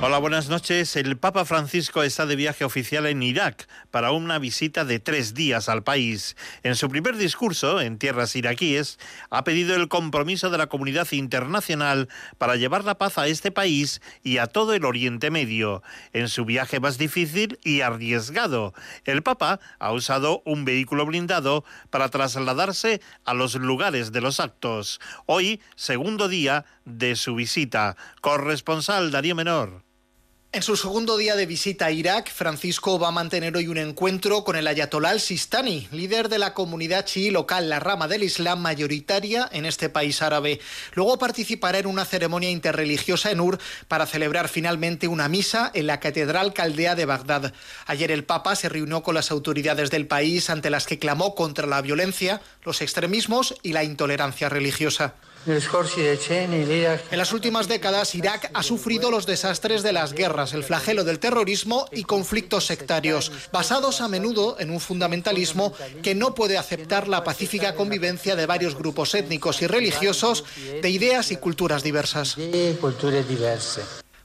Hola, buenas noches. El Papa Francisco está de viaje oficial en Irak para una visita de tres días al país. En su primer discurso en tierras iraquíes, ha pedido el compromiso de la comunidad internacional para llevar la paz a este país y a todo el Oriente Medio. En su viaje más difícil y arriesgado, el Papa ha usado un vehículo blindado para trasladarse a los lugares de los actos. Hoy, segundo día de su visita. Corresponsal Darío Menor. En su segundo día de visita a Irak, Francisco va a mantener hoy un encuentro con el ayatolá al-Sistani, líder de la comunidad chií local, la rama del Islam mayoritaria en este país árabe. Luego participará en una ceremonia interreligiosa en Ur para celebrar finalmente una misa en la Catedral Caldea de Bagdad. Ayer el Papa se reunió con las autoridades del país ante las que clamó contra la violencia, los extremismos y la intolerancia religiosa. En las últimas décadas, Irak ha sufrido los desastres de las guerras, el flagelo del terrorismo y conflictos sectarios, basados a menudo en un fundamentalismo que no puede aceptar la pacífica convivencia de varios grupos étnicos y religiosos de ideas y culturas diversas.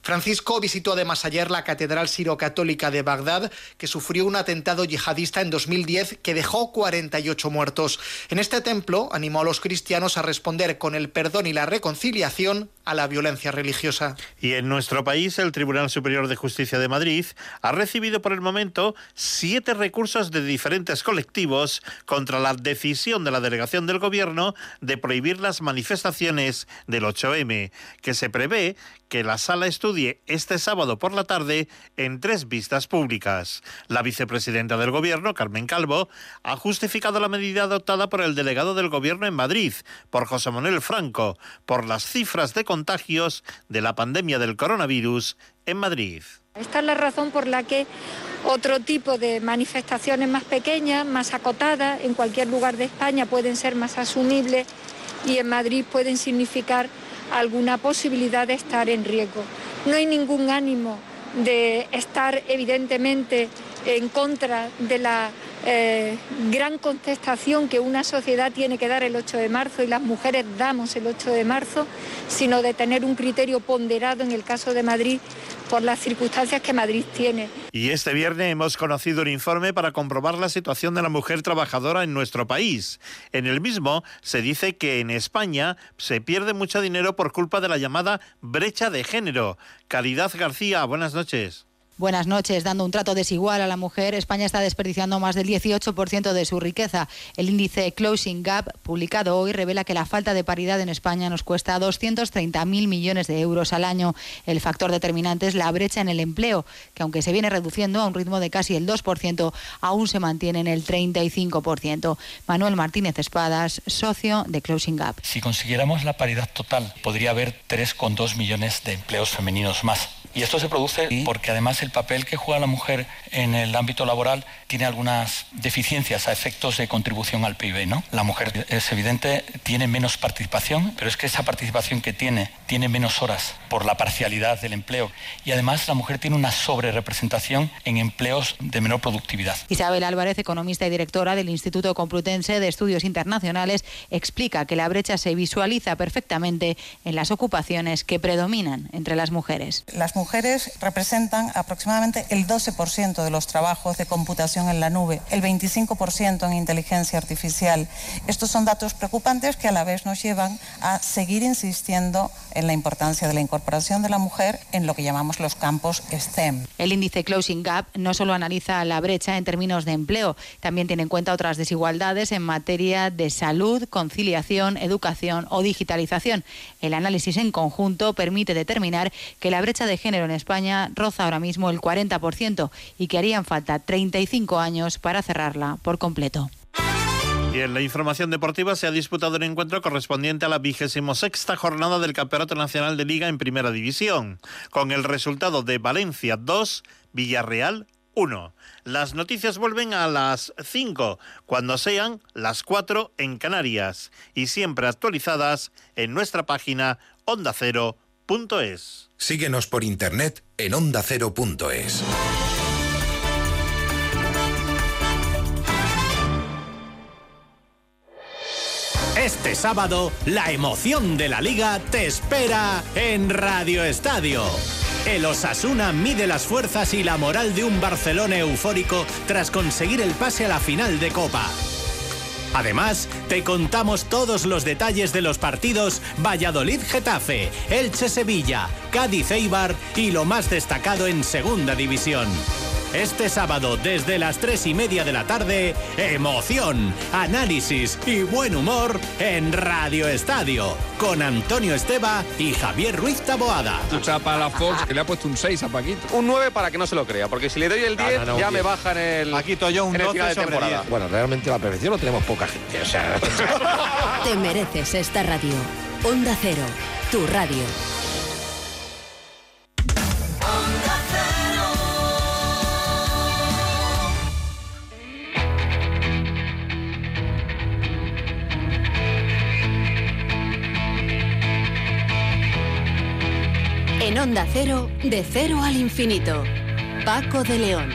Francisco visitó además ayer la Catedral Siro-Católica de Bagdad, que sufrió un atentado yihadista en 2010 que dejó 48 muertos. En este templo animó a los cristianos a responder con el perdón y la reconciliación a la violencia religiosa. Y en nuestro país, el Tribunal Superior de Justicia de Madrid ha recibido por el momento siete recursos de diferentes colectivos contra la decisión de la delegación del Gobierno de prohibir las manifestaciones del 8M, que se prevé que la sala estudie este sábado por la tarde en tres vistas públicas. La vicepresidenta del Gobierno, Carmen Calvo, ha justificado la medida adoptada por el delegado del Gobierno en Madrid, por José Manuel Franco, por las cifras de contagios de la pandemia del coronavirus en Madrid. Esta es la razón por la que otro tipo de manifestaciones más pequeñas, más acotadas, en cualquier lugar de España pueden ser más asumibles y en Madrid pueden significar alguna posibilidad de estar en riesgo. No hay ningún ánimo de estar evidentemente en contra de la eh, gran contestación que una sociedad tiene que dar el 8 de marzo y las mujeres damos el 8 de marzo, sino de tener un criterio ponderado en el caso de Madrid por las circunstancias que Madrid tiene. Y este viernes hemos conocido un informe para comprobar la situación de la mujer trabajadora en nuestro país. En el mismo se dice que en España se pierde mucho dinero por culpa de la llamada brecha de género. Caridad García, buenas noches. Buenas noches. Dando un trato desigual a la mujer, España está desperdiciando más del 18% de su riqueza. El índice Closing Gap, publicado hoy, revela que la falta de paridad en España nos cuesta 230.000 millones de euros al año. El factor determinante es la brecha en el empleo, que aunque se viene reduciendo a un ritmo de casi el 2%, aún se mantiene en el 35%. Manuel Martínez Espadas, socio de Closing Gap. Si consiguiéramos la paridad total, podría haber 3,2 millones de empleos femeninos más. Y esto se produce porque además el papel que juega la mujer en el ámbito laboral tiene algunas deficiencias a efectos de contribución al PIB. ¿no? La mujer es evidente, tiene menos participación, pero es que esa participación que tiene tiene menos horas por la parcialidad del empleo. Y además la mujer tiene una sobrerepresentación en empleos de menor productividad. Isabel Álvarez, economista y directora del Instituto Complutense de Estudios Internacionales, explica que la brecha se visualiza perfectamente en las ocupaciones que predominan entre las mujeres. Las mujeres representan aproximadamente el 12% de los trabajos de computación en la nube, el 25% en inteligencia artificial. Estos son datos preocupantes que a la vez nos llevan a seguir insistiendo en la importancia de la incorporación de la mujer en lo que llamamos los campos STEM. El índice Closing Gap no solo analiza la brecha en términos de empleo, también tiene en cuenta otras desigualdades en materia de salud, conciliación, educación o digitalización. El análisis en conjunto permite determinar que la brecha de género en España roza ahora mismo el 40% y que harían falta 35 años para cerrarla por completo. Y en la información deportiva se ha disputado un encuentro correspondiente a la vigésimo sexta jornada del Campeonato Nacional de Liga en Primera División, con el resultado de Valencia 2, Villarreal 1. Las noticias vuelven a las 5, cuando sean las 4 en Canarias, y siempre actualizadas en nuestra página ondacero.es. Síguenos por internet en ondacero.es. Este sábado, la emoción de la liga te espera en Radio Estadio. El Osasuna mide las fuerzas y la moral de un Barcelona eufórico tras conseguir el pase a la final de Copa. Además, te contamos todos los detalles de los partidos Valladolid-Getafe, Elche-Sevilla, Cádiz-Eibar y lo más destacado en Segunda División. Este sábado, desde las tres y media de la tarde, emoción, análisis y buen humor en Radio Estadio, con Antonio Esteba y Javier Ruiz Taboada. Escucha para la Fox que le ha puesto un 6 a Paquito. Un 9 para que no se lo crea, porque si le doy el 10 ya me baja en el. Paquito, yo un en el 12 final de sobre temporada. 10. Bueno, realmente la perfección lo tenemos poca gente. O sea, Te mereces esta radio. Onda Cero, tu radio. En Onda Cero, de cero al infinito. Paco de León.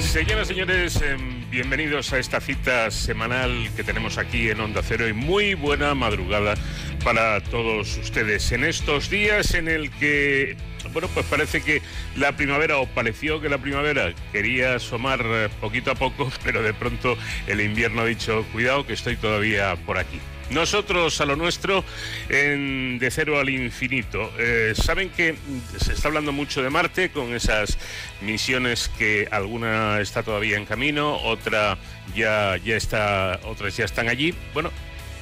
Señoras y señores, em, bienvenidos a esta cita semanal que tenemos aquí en Onda Cero y muy buena madrugada para todos ustedes en estos días en el que, bueno, pues parece que la primavera o pareció que la primavera quería asomar eh, poquito a poco, pero de pronto el invierno ha dicho, cuidado que estoy todavía por aquí. Nosotros a lo nuestro en De Cero al Infinito. Eh, Saben que se está hablando mucho de Marte con esas misiones que alguna está todavía en camino, otra ya, ya está, otras ya están allí. Bueno,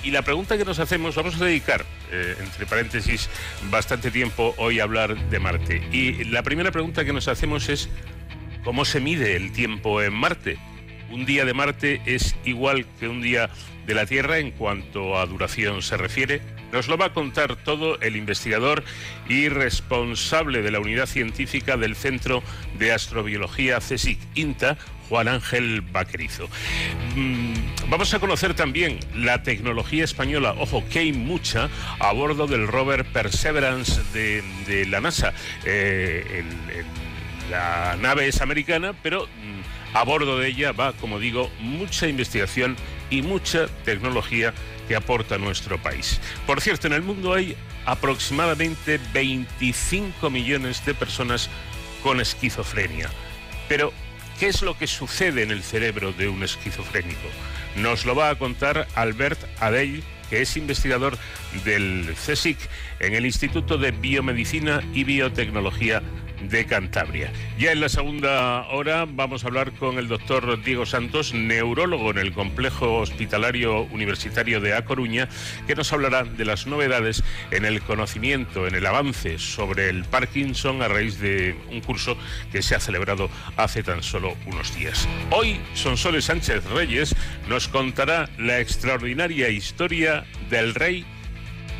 y la pregunta que nos hacemos, vamos a dedicar, eh, entre paréntesis, bastante tiempo hoy a hablar de Marte. Y la primera pregunta que nos hacemos es, ¿cómo se mide el tiempo en Marte? Un día de Marte es igual que un día de la Tierra en cuanto a duración se refiere. Nos lo va a contar todo el investigador y responsable de la unidad científica del Centro de Astrobiología CSIC INTA, Juan Ángel Vaquerizo. Mm, Vamos a conocer también la tecnología española, ojo, que hay mucha, a bordo del rover Perseverance de, la NASA. Eh, la nave es americana, pero mm, a bordo de ella va, como digo, mucha investigación y mucha tecnología que aporta nuestro país. Por cierto, en el mundo hay aproximadamente 25 millones de personas con esquizofrenia. Pero, ¿qué es lo que sucede en el cerebro de un esquizofrénico? Nos lo va a contar Albert Adey, que es investigador del CSIC en el Instituto de Biomedicina y Biotecnología de Cantabria. Ya en la segunda hora vamos a hablar con el doctor Diego Santos, neurólogo en el Complejo Hospitalario Universitario de A Coruña, que nos hablará de las novedades en el conocimiento, en el avance sobre el Parkinson a raíz de un curso que se ha celebrado hace tan solo unos días. Hoy, Sonsoles Sánchez Reyes nos contará la extraordinaria historia del rey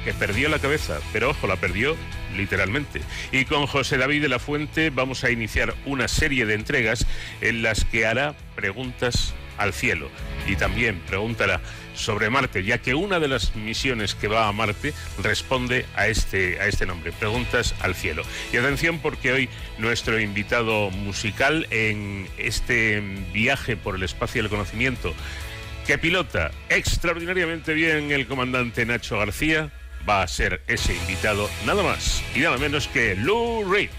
que perdió la cabeza, pero ojo, la perdió literalmente. Y con José David de la Fuente vamos a iniciar una serie de entregas en las que hará preguntas al cielo y también preguntará sobre Marte, ya que una de las misiones que va a Marte responde a este, a este nombre, Preguntas al cielo. Y atención porque hoy nuestro invitado musical en este viaje por el espacio del conocimiento que pilota extraordinariamente bien el comandante Nacho García, va a ser ese invitado nada más y nada menos que Lou Reed.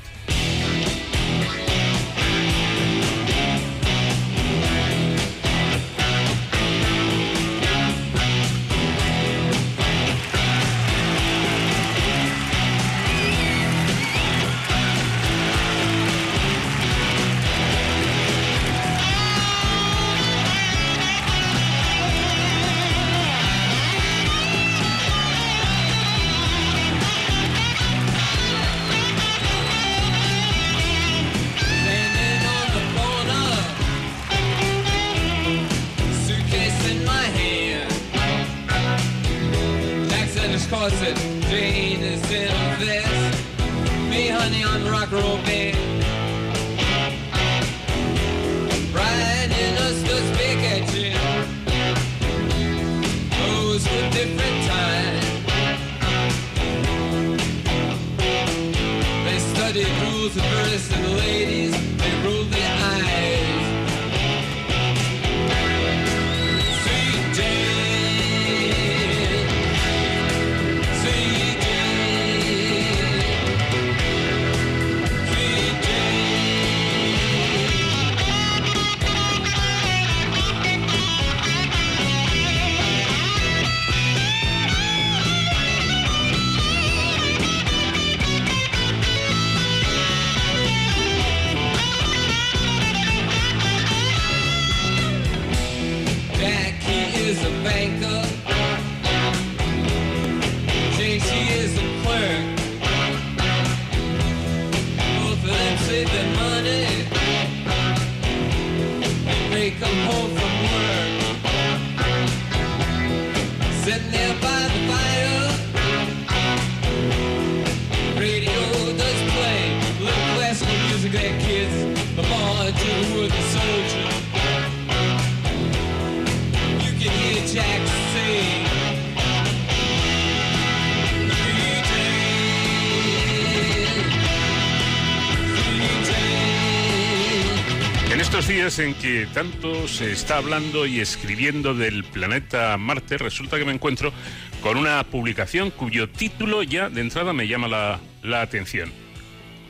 Estos días en que tanto se está hablando y escribiendo del planeta Marte, resulta que me encuentro con una publicación cuyo título ya de entrada me llama la, la atención.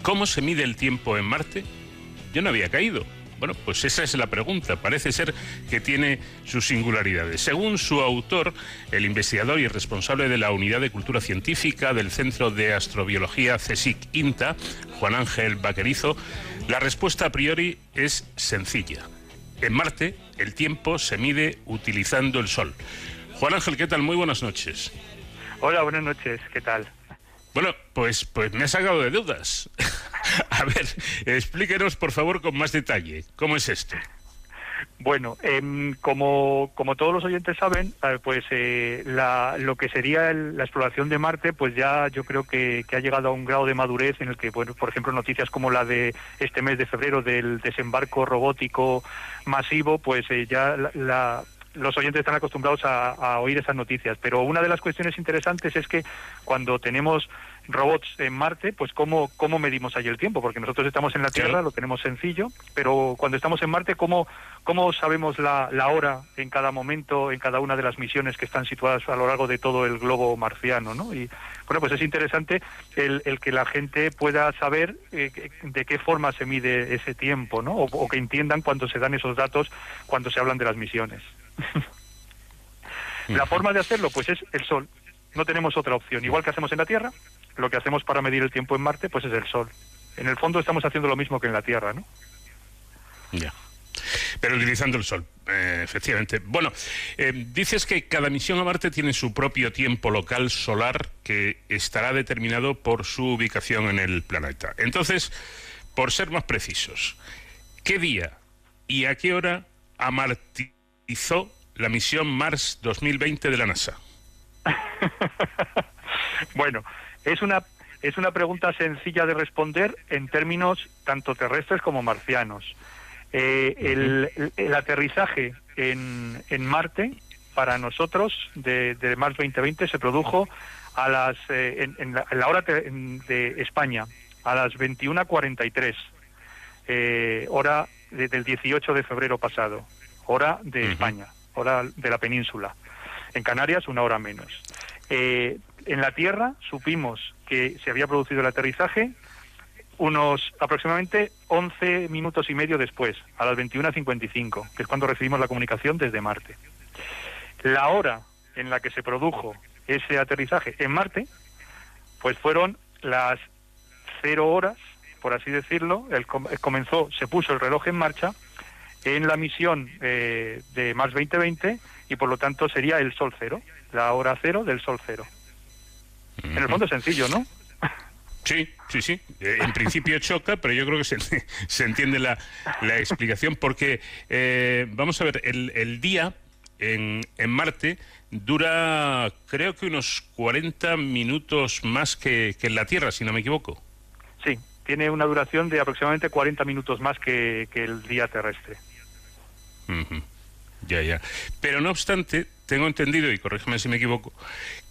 ¿Cómo se mide el tiempo en Marte? Yo no había caído. Bueno, pues esa es la pregunta. Parece ser que tiene sus singularidades. Según su autor, el investigador y responsable de la Unidad de Cultura Científica del Centro de Astrobiología CSIC-INTA, Juan Ángel Vaquerizo, la respuesta a priori es sencilla. En Marte, el tiempo se mide utilizando el Sol. Juan Ángel, ¿qué tal? Muy buenas noches. Hola, buenas noches, ¿qué tal? Bueno, pues, pues me ha sacado de dudas. A ver, explíquenos por favor con más detalle. ¿Cómo es esto? Bueno, em, como, como todos los oyentes saben, eh, pues eh, la- lo que sería el- la exploración de Marte, pues ya yo creo que, que ha llegado a un grado de madurez en el que, bueno, por ejemplo, noticias como la de este mes de febrero del desembarco robótico masivo, pues eh, ya la- la- los oyentes están acostumbrados a, a oír esas noticias. Pero una de las cuestiones interesantes es que cuando tenemos robots en Marte, pues cómo, cómo medimos ahí el tiempo, porque nosotros estamos en la Tierra, lo tenemos sencillo, pero cuando estamos en Marte, ¿cómo, cómo sabemos la, la hora en cada momento, en cada una de las misiones que están situadas a lo largo de todo el globo marciano? ¿no? Y bueno, pues es interesante el, el que la gente pueda saber eh, de qué forma se mide ese tiempo, ¿no? o, o que entiendan cuando se dan esos datos, cuando se hablan de las misiones. La forma de hacerlo, pues es el Sol. No tenemos otra opción. Igual que hacemos en la Tierra, lo que hacemos para medir el tiempo en Marte, pues es el Sol. En el fondo estamos haciendo lo mismo que en la Tierra, ¿no? Ya. Pero utilizando el Sol, eh, efectivamente. Bueno, eh, dices que cada misión a Marte tiene su propio tiempo local solar que estará determinado por su ubicación en el planeta. Entonces, por ser más precisos, ¿qué día y a qué hora amartizó la misión Mars 2020 de la NASA? Bueno, es una es una pregunta sencilla de responder en términos tanto terrestres como marcianos. Eh, el, el- el aterrizaje en, en Marte para nosotros de, de Mars 2020 se produjo a las eh, en, en la, en la hora te- de España a las 21:43 eh, hora de- del 18 de febrero pasado hora de España hora de la península. En Canarias una hora menos. Eh, en la Tierra supimos que se había producido el aterrizaje unos aproximadamente 11 minutos y medio después, a las 21.55, que es cuando recibimos la comunicación desde Marte. La hora en la que se produjo ese aterrizaje en Marte, pues fueron las cero horas, por así decirlo, el com- comenzó, se puso el reloj en marcha en la misión eh, de Mars 2020 y por lo tanto sería el Sol cero, la hora cero del Sol cero. En el fondo es sencillo, ¿no? Sí, sí, sí. Eh, en principio choca, pero yo creo que se, se entiende la, la explicación porque, eh, vamos a ver, el, el día en, en Marte dura creo que unos 40 minutos más que, que en la Tierra, si no me equivoco. Sí, tiene una duración de aproximadamente 40 minutos más que, que el día terrestre. Ya, ya. Pero no obstante, tengo entendido, y corrígeme si me equivoco,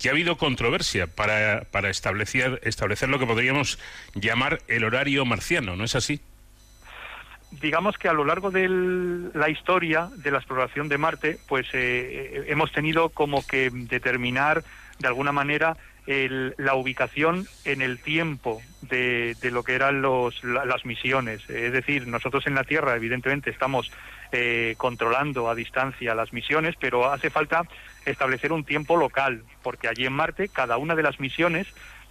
que ha habido controversia para, para establecer, establecer lo que podríamos llamar el horario marciano, ¿no es así? Digamos que a lo largo de la historia de la exploración de Marte, pues eh, hemos tenido como que determinar de alguna manera el- la ubicación en el tiempo de, de lo que eran los, la- las misiones. Es decir, nosotros en la Tierra, evidentemente, estamos eh, controlando a distancia las misiones, pero hace falta establecer un tiempo local, porque allí en Marte cada una de las misiones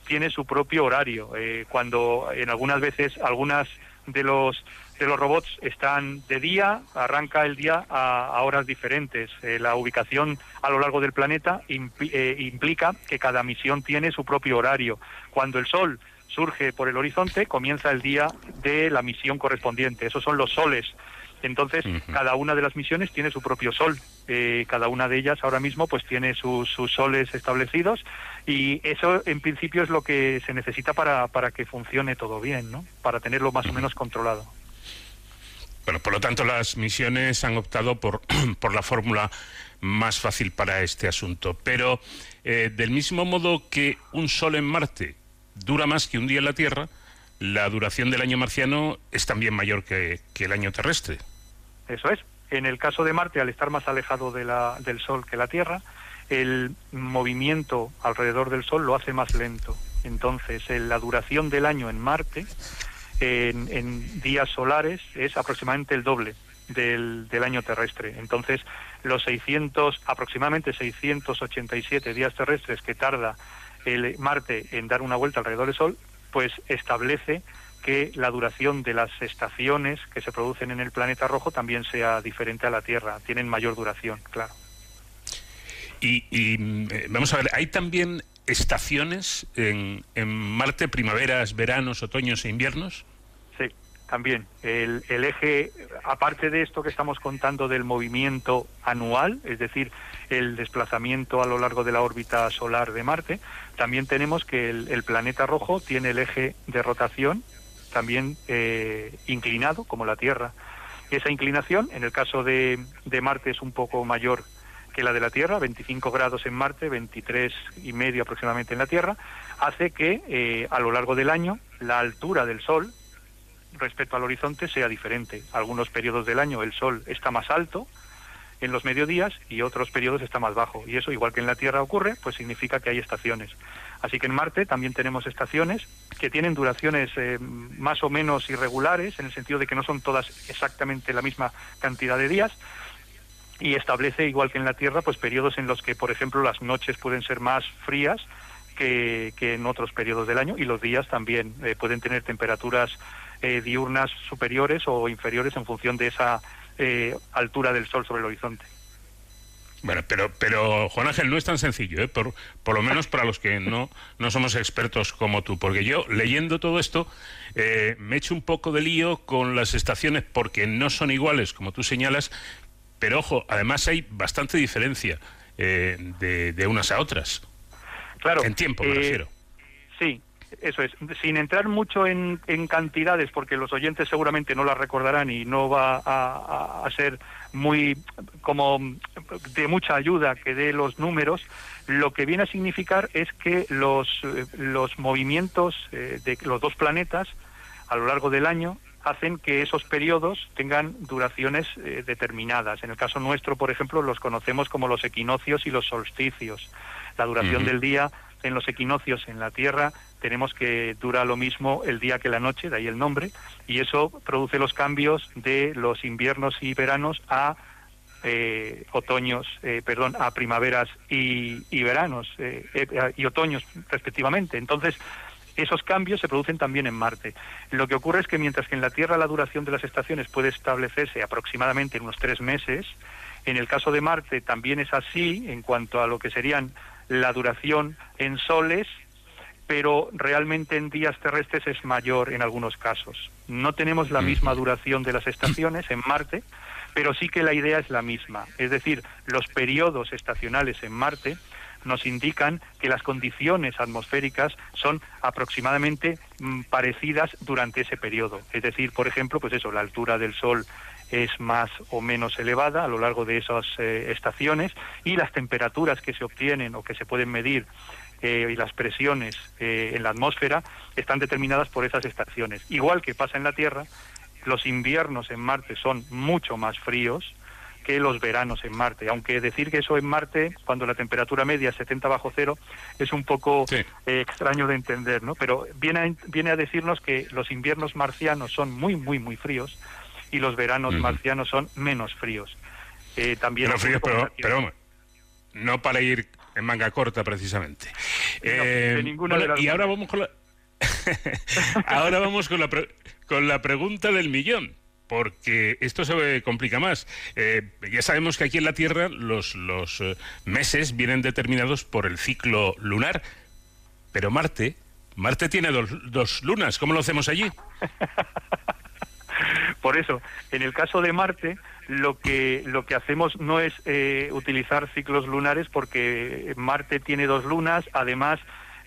tiene su propio horario. Eh, cuando en algunas veces algunas de los de los robots están de día, arranca el día a, a horas diferentes. Eh, la ubicación a lo largo del planeta eh, implica que cada misión tiene su propio horario. Cuando el Sol surge por el horizonte, comienza el día de la misión correspondiente. Esos son los soles. Entonces, cada una de las misiones tiene su propio sol. Eh, cada una de ellas ahora mismo pues tiene sus, sus soles establecidos y eso en principio es lo que se necesita para, para que funcione todo bien, ¿no? Para tenerlo más o menos controlado. Bueno, por lo tanto, las misiones han optado por, por la fórmula más fácil para este asunto. Pero eh, del mismo modo que un sol en Marte dura más que un día en la Tierra, la duración del año marciano es también mayor que, que el año terrestre. Eso es. En el caso de Marte, al estar más alejado de la- del Sol que la Tierra, el movimiento alrededor del Sol lo hace más lento. Entonces, en la duración del año en Marte, en, en días solares, es aproximadamente el doble del, del año terrestre. Entonces, los 600, aproximadamente 687 días terrestres que tarda el Marte en dar una vuelta alrededor del Sol, pues establece que la duración de las estaciones que se producen en el planeta rojo también sea diferente a la Tierra. Tienen mayor duración, claro. Y, y, mm, eh, vamos a ver, hay también estaciones en, en Marte, primaveras, veranos, otoños e inviernos. También. El, el eje, aparte de esto que estamos contando del movimiento anual, es decir, el desplazamiento a lo largo de la órbita solar de Marte, también tenemos que el, el planeta rojo tiene el eje de rotación también eh, inclinado, como la Tierra. Esa inclinación, en el caso de, de Marte, es un poco mayor que la de la Tierra, 25 grados en Marte, 23 y medio aproximadamente en la Tierra, hace que eh, a lo largo del año la altura del Sol respecto al horizonte sea diferente. Algunos periodos del año el Sol está más alto en los mediodías y otros periodos está más bajo. Y eso, igual que en la Tierra ocurre, pues significa que hay estaciones. Así que en Marte también tenemos estaciones que tienen duraciones eh, más o menos irregulares, en el sentido de que no son todas exactamente la misma cantidad de días, y establece, igual que en la Tierra, pues periodos en los que, por ejemplo, las noches pueden ser más frías que, que en otros periodos del año y los días también eh, pueden tener temperaturas eh, diurnas superiores o inferiores en función de esa eh, altura del Sol sobre el horizonte. Bueno, pero, pero Juan Ángel, no es tan sencillo, ¿eh? por, por lo menos para los que no, no somos expertos como tú, porque yo leyendo todo esto eh, me he hecho un poco de lío con las estaciones porque no son iguales, como tú señalas, pero ojo, además hay bastante diferencia eh, de, de unas a otras. Claro. En tiempo, me eh, refiero. Sí, eso es. Sin entrar mucho en, en cantidades, porque los oyentes seguramente no las recordarán y no va a, a- a ser muy como de mucha ayuda que dé los números, lo que viene a significar es que los, eh, los movimientos eh, de los dos planetas a lo largo del año hacen que esos periodos tengan duraciones eh, determinadas. En el caso nuestro, por ejemplo, los conocemos como los equinoccios y los solsticios. La duración del día en los equinoccios en la Tierra tenemos que dura lo mismo el día que la noche, de ahí el nombre, y eso produce los cambios de los inviernos y veranos a eh, otoños, eh, perdón, a primaveras y, veranos eh, eh, y otoños respectivamente. Entonces, esos cambios se producen también en Marte. Lo que ocurre es que mientras que en la Tierra la duración de las estaciones puede establecerse aproximadamente en unos tres meses, en el caso de Marte también es así en cuanto a lo que serían la duración en soles, pero realmente en días terrestres es mayor en algunos casos. No tenemos la misma duración de las estaciones en Marte, pero sí que la idea es la misma. Es decir, los periodos estacionales en Marte nos indican que las condiciones atmosféricas son aproximadamente mm, parecidas durante ese periodo. Es decir, por ejemplo, pues eso, la altura del Sol es más o menos elevada a lo largo de esas eh, estaciones y las temperaturas que se obtienen o que se pueden medir eh, y las presiones eh, en la atmósfera están determinadas por esas estaciones. Igual que pasa en la Tierra, los inviernos en Marte son mucho más fríos que los veranos en Marte. Aunque decir que eso en Marte, cuando la temperatura media es 70 bajo cero, es un poco eh, extraño de entender, ¿no? Pero viene a, viene a decirnos que los inviernos marcianos son muy, muy, muy fríos y los veranos marcianos son menos fríos. Eh, también Menos fríos, pero, pero no para ir en manga corta precisamente. de Eh, ninguna bueno, de las y ahora vamos con la ahora vamos con la pre- con la pregunta del millón porque esto se complica más. Eh, ya sabemos que aquí en la Tierra los, los meses vienen determinados por el ciclo lunar, pero Marte, Marte tiene dos, dos lunas. ¿Cómo lo hacemos allí? Por eso, en el caso de Marte, lo que lo que hacemos no es eh, utilizar ciclos lunares porque Marte tiene dos lunas, además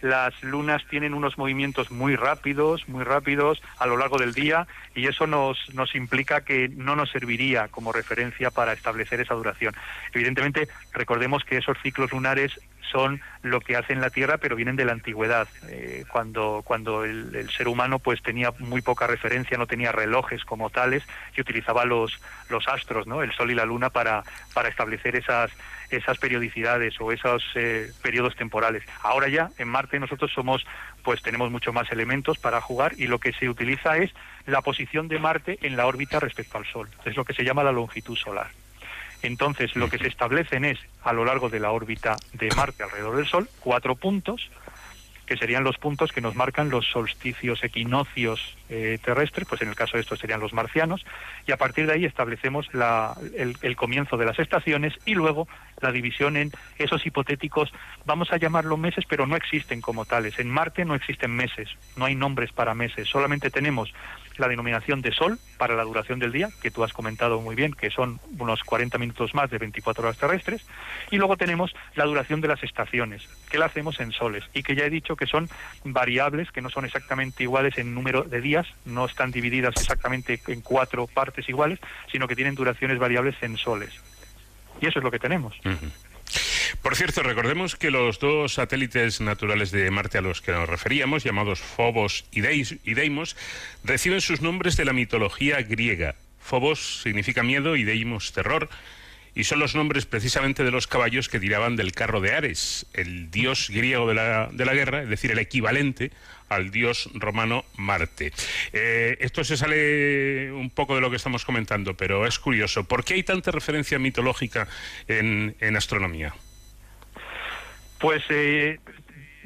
las lunas tienen unos movimientos muy rápidos, muy rápidos a lo largo del día y eso nos, nos implica que no nos serviría como referencia para establecer esa duración. Evidentemente, recordemos que esos ciclos lunares son lo que hace en la Tierra, pero vienen de la antigüedad, eh, cuando, cuando el, el, ser humano pues tenía muy poca referencia, no tenía relojes como tales y utilizaba los, los astros, ¿no? el Sol y la Luna para, para establecer esas, esas periodicidades o esos eh, periodos temporales. Ahora ya en Marte nosotros somos, pues tenemos mucho más elementos para jugar y lo que se utiliza es la posición de Marte en la órbita respecto al Sol. Es lo que se llama la longitud solar. Entonces, lo que se establecen es, a lo largo de la órbita de Marte alrededor del Sol, cuatro puntos, que serían los puntos que nos marcan los solsticios equinoccios eh, terrestres, pues en el caso de estos serían los marcianos, y a partir de ahí establecemos la, el, el, comienzo de las estaciones y luego la división en esos hipotéticos, vamos a llamarlo meses, pero no existen como tales. En Marte no existen meses, no hay nombres para meses, solamente tenemos la denominación de sol para la duración del día, que tú has comentado muy bien, que son unos 40 minutos más de 24 horas terrestres, y luego tenemos la duración de las estaciones, que la hacemos en soles, y que ya he dicho que son variables, que no son exactamente iguales en número de días, no están divididas exactamente en cuatro partes iguales, sino que tienen duraciones variables en soles. Y eso es lo que tenemos. Uh. Por cierto, recordemos que los dos satélites naturales de Marte a los que nos referíamos, llamados Phobos y, Deis, y Deimos, reciben sus nombres de la mitología griega. Phobos significa miedo y Deimos terror, y son los nombres precisamente de los caballos que tiraban del carro de Ares, el dios griego de la, de la guerra, es decir, el equivalente al dios romano Marte. Eh, esto se sale un poco de lo que estamos comentando, pero es curioso. ¿Por qué hay tanta referencia mitológica en, en astronomía? Pues eh,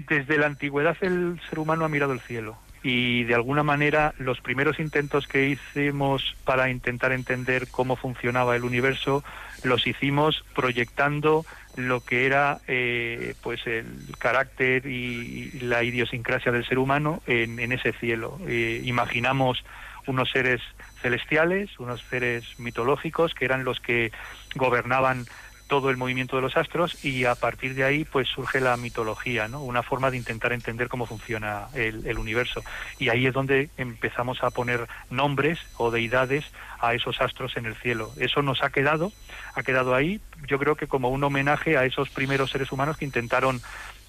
desde la antigüedad el ser humano ha mirado el cielo y de alguna manera los primeros intentos que hicimos para intentar entender cómo funcionaba el universo los hicimos proyectando lo que era eh, pues el carácter y, la idiosincrasia del ser humano en, en ese cielo. Eh, imaginamos unos seres celestiales, unos seres mitológicos que eran los que gobernaban todo el movimiento de los astros y a partir de ahí pues surge la mitología, ¿no? Una forma de intentar entender cómo funciona el, el, universo. Y ahí es donde empezamos a poner nombres o deidades a esos astros en el cielo. Eso nos ha quedado, ha quedado ahí, yo creo que como un homenaje a esos primeros seres humanos que intentaron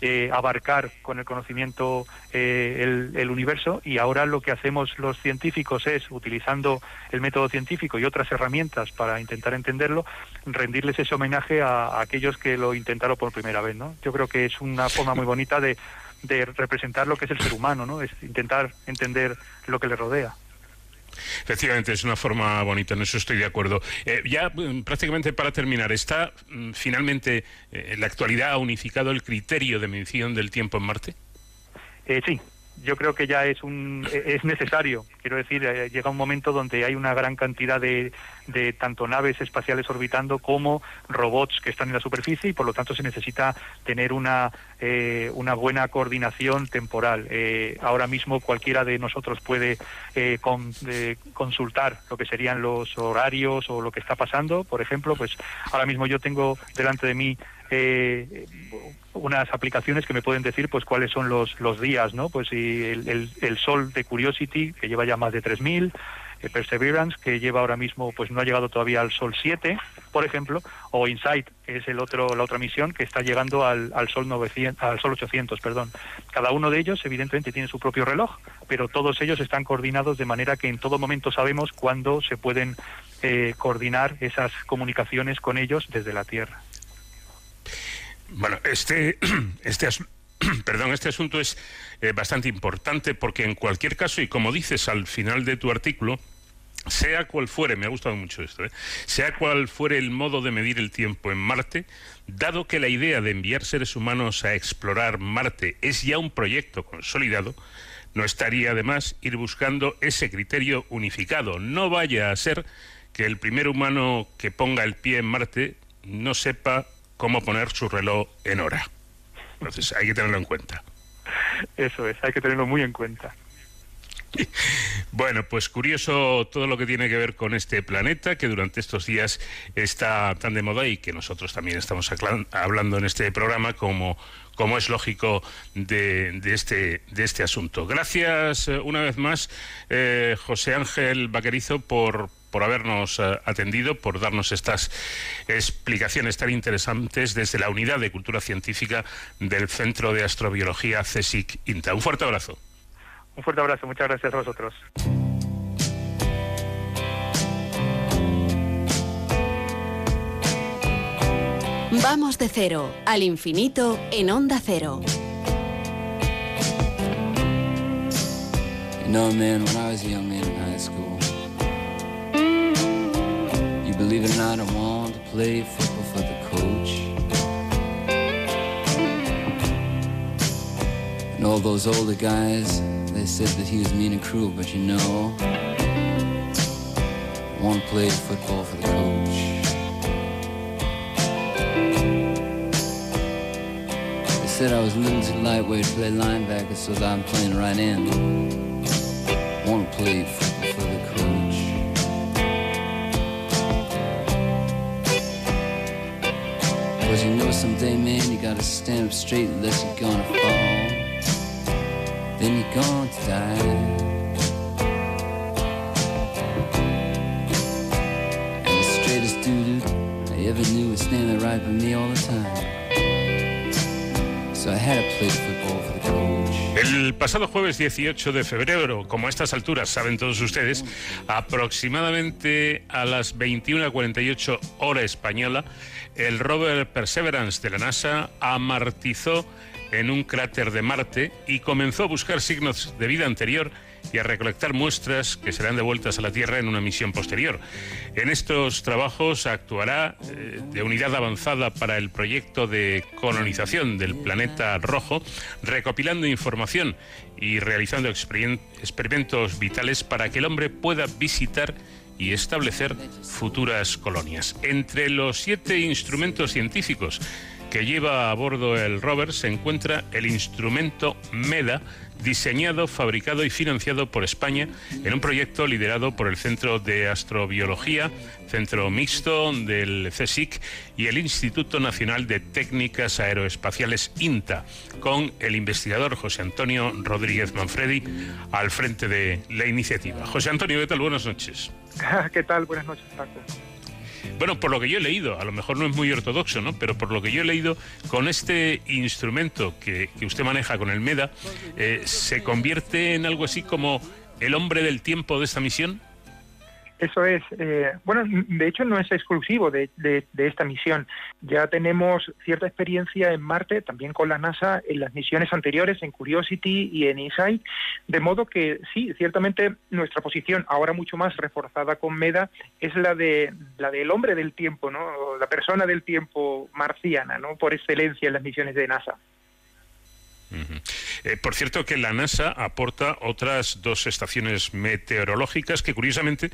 eh, abarcar con el conocimiento eh, el, universo y ahora lo que hacemos los científicos es, utilizando el método científico y otras herramientas para intentar entenderlo, rendirles ese homenaje a, a aquellos que lo intentaron por primera vez. ¿no? Yo creo que es una forma muy bonita de, de representar lo que es el ser humano, ¿no? es intentar entender lo que le rodea. Efectivamente, es una forma bonita, en eso estoy de acuerdo. Eh, ya mm, prácticamente para terminar, ¿está mm, finalmente eh, en la actualidad unificado el criterio de medición del tiempo en Marte? Eh, sí, yo creo que ya es un es necesario. Quiero decir eh, llega un momento donde hay una gran cantidad de, de tanto naves espaciales orbitando como robots que están en la superficie y por lo tanto se necesita tener una eh, una buena coordinación temporal. Eh, ahora mismo cualquiera de nosotros puede eh, con, consultar lo que serían los horarios o lo que está pasando. Por ejemplo pues ahora mismo yo tengo delante de mí eh, unas aplicaciones que me pueden decir pues cuáles son los, los días, ¿no? Pues el, el, el Sol de Curiosity, que lleva ya más de 3.000, eh, Perseverance, que lleva ahora mismo, pues no ha llegado todavía al Sol 7, por ejemplo, o Insight, que es el otro, la otra misión que está llegando al, al, Sol 900, al Sol 800, perdón. Cada uno de ellos, evidentemente, tiene su propio reloj, pero todos ellos están coordinados de manera que en todo momento sabemos cuándo se pueden eh, coordinar esas comunicaciones con ellos desde la Tierra. Bueno, este, este, as perdón, este asunto es eh, bastante importante porque en cualquier caso, y como dices al final de tu artículo, sea cual fuere, me ha gustado mucho esto, ¿eh? sea cual fuere el modo de medir el tiempo en Marte, dado que la idea de enviar seres humanos a explorar Marte es ya un proyecto consolidado, No estaría además ir buscando ese criterio unificado. No vaya a ser que el primer humano que ponga el pie en Marte no sepa cómo poner su reloj en hora. Entonces hay que tenerlo en cuenta. Eso es, hay que tenerlo muy en cuenta. Bueno, pues curioso todo lo que tiene que ver con este planeta que durante estos días está tan de moda y que nosotros también estamos hablando en este programa como, como es lógico de, de este, de este asunto. Gracias eh, una vez más, eh, José Ángel Vaquerizo, por, por habernos eh, atendido, por darnos estas explicaciones tan interesantes desde la Unidad de Cultura Científica del Centro de Astrobiología CSIC INTA. Un fuerte abrazo. Un fuerte abrazo, muchas gracias a vosotros. Vamos de cero al infinito en Onda Cero. You know, man, when I was a young man in high school, believe it or not, I want to play football for the coach. And all those older guys, they said that he was mean and cruel, but you know, I want to play football for the coach. They said I was a little too lightweight to play linebacker, so that I'm playing right in. Want to play football So I had to play football for the. El pasado jueves 18 de febrero, como a estas alturas saben todos ustedes, aproximadamente a las 21.48 hora española, el rover Perseverance de la NASA amartizó en un cráter de Marte y comenzó a buscar signos de vida anterior y a recolectar muestras que serán devueltas a la Tierra en una misión posterior. En estos trabajos actuará eh, de unidad avanzada para el proyecto de colonización del planeta rojo, recopilando información y realizando experimentos vitales para que el hombre pueda visitar y establecer futuras colonias. Entre los siete instrumentos científicos que lleva a bordo el rover se encuentra el instrumento MEDA, diseñado, fabricado y financiado por España en un proyecto liderado por el Centro de Astrobiología, Centro Mixto del CSIC y el Instituto Nacional de Técnicas Aeroespaciales INTA, con el investigador José Antonio Rodríguez Manfredi al frente de la iniciativa. José Antonio, ¿qué tal? Buenas noches. ¿Qué tal? Buenas noches, Paco. Bueno, por lo que yo he leído, a lo mejor no es muy ortodoxo, ¿no? Pero por lo que yo he leído, con este instrumento que, que usted maneja con el MEDA, eh, ¿se convierte en algo así como el hombre del tiempo de esta misión? Eso es. eh, bueno, de hecho no es exclusivo de, de- esta misión. Ya tenemos cierta experiencia en Marte, también con la NASA, en las misiones anteriores, en Curiosity y en InSight, de modo que sí, ciertamente nuestra posición, ahora mucho más reforzada con MEDA, es la de la del hombre del tiempo, ¿no? La persona del tiempo marciana, ¿no? Por excelencia en las misiones de NASA. Eh, por cierto que la NASA aporta otras dos estaciones meteorológicas que curiosamente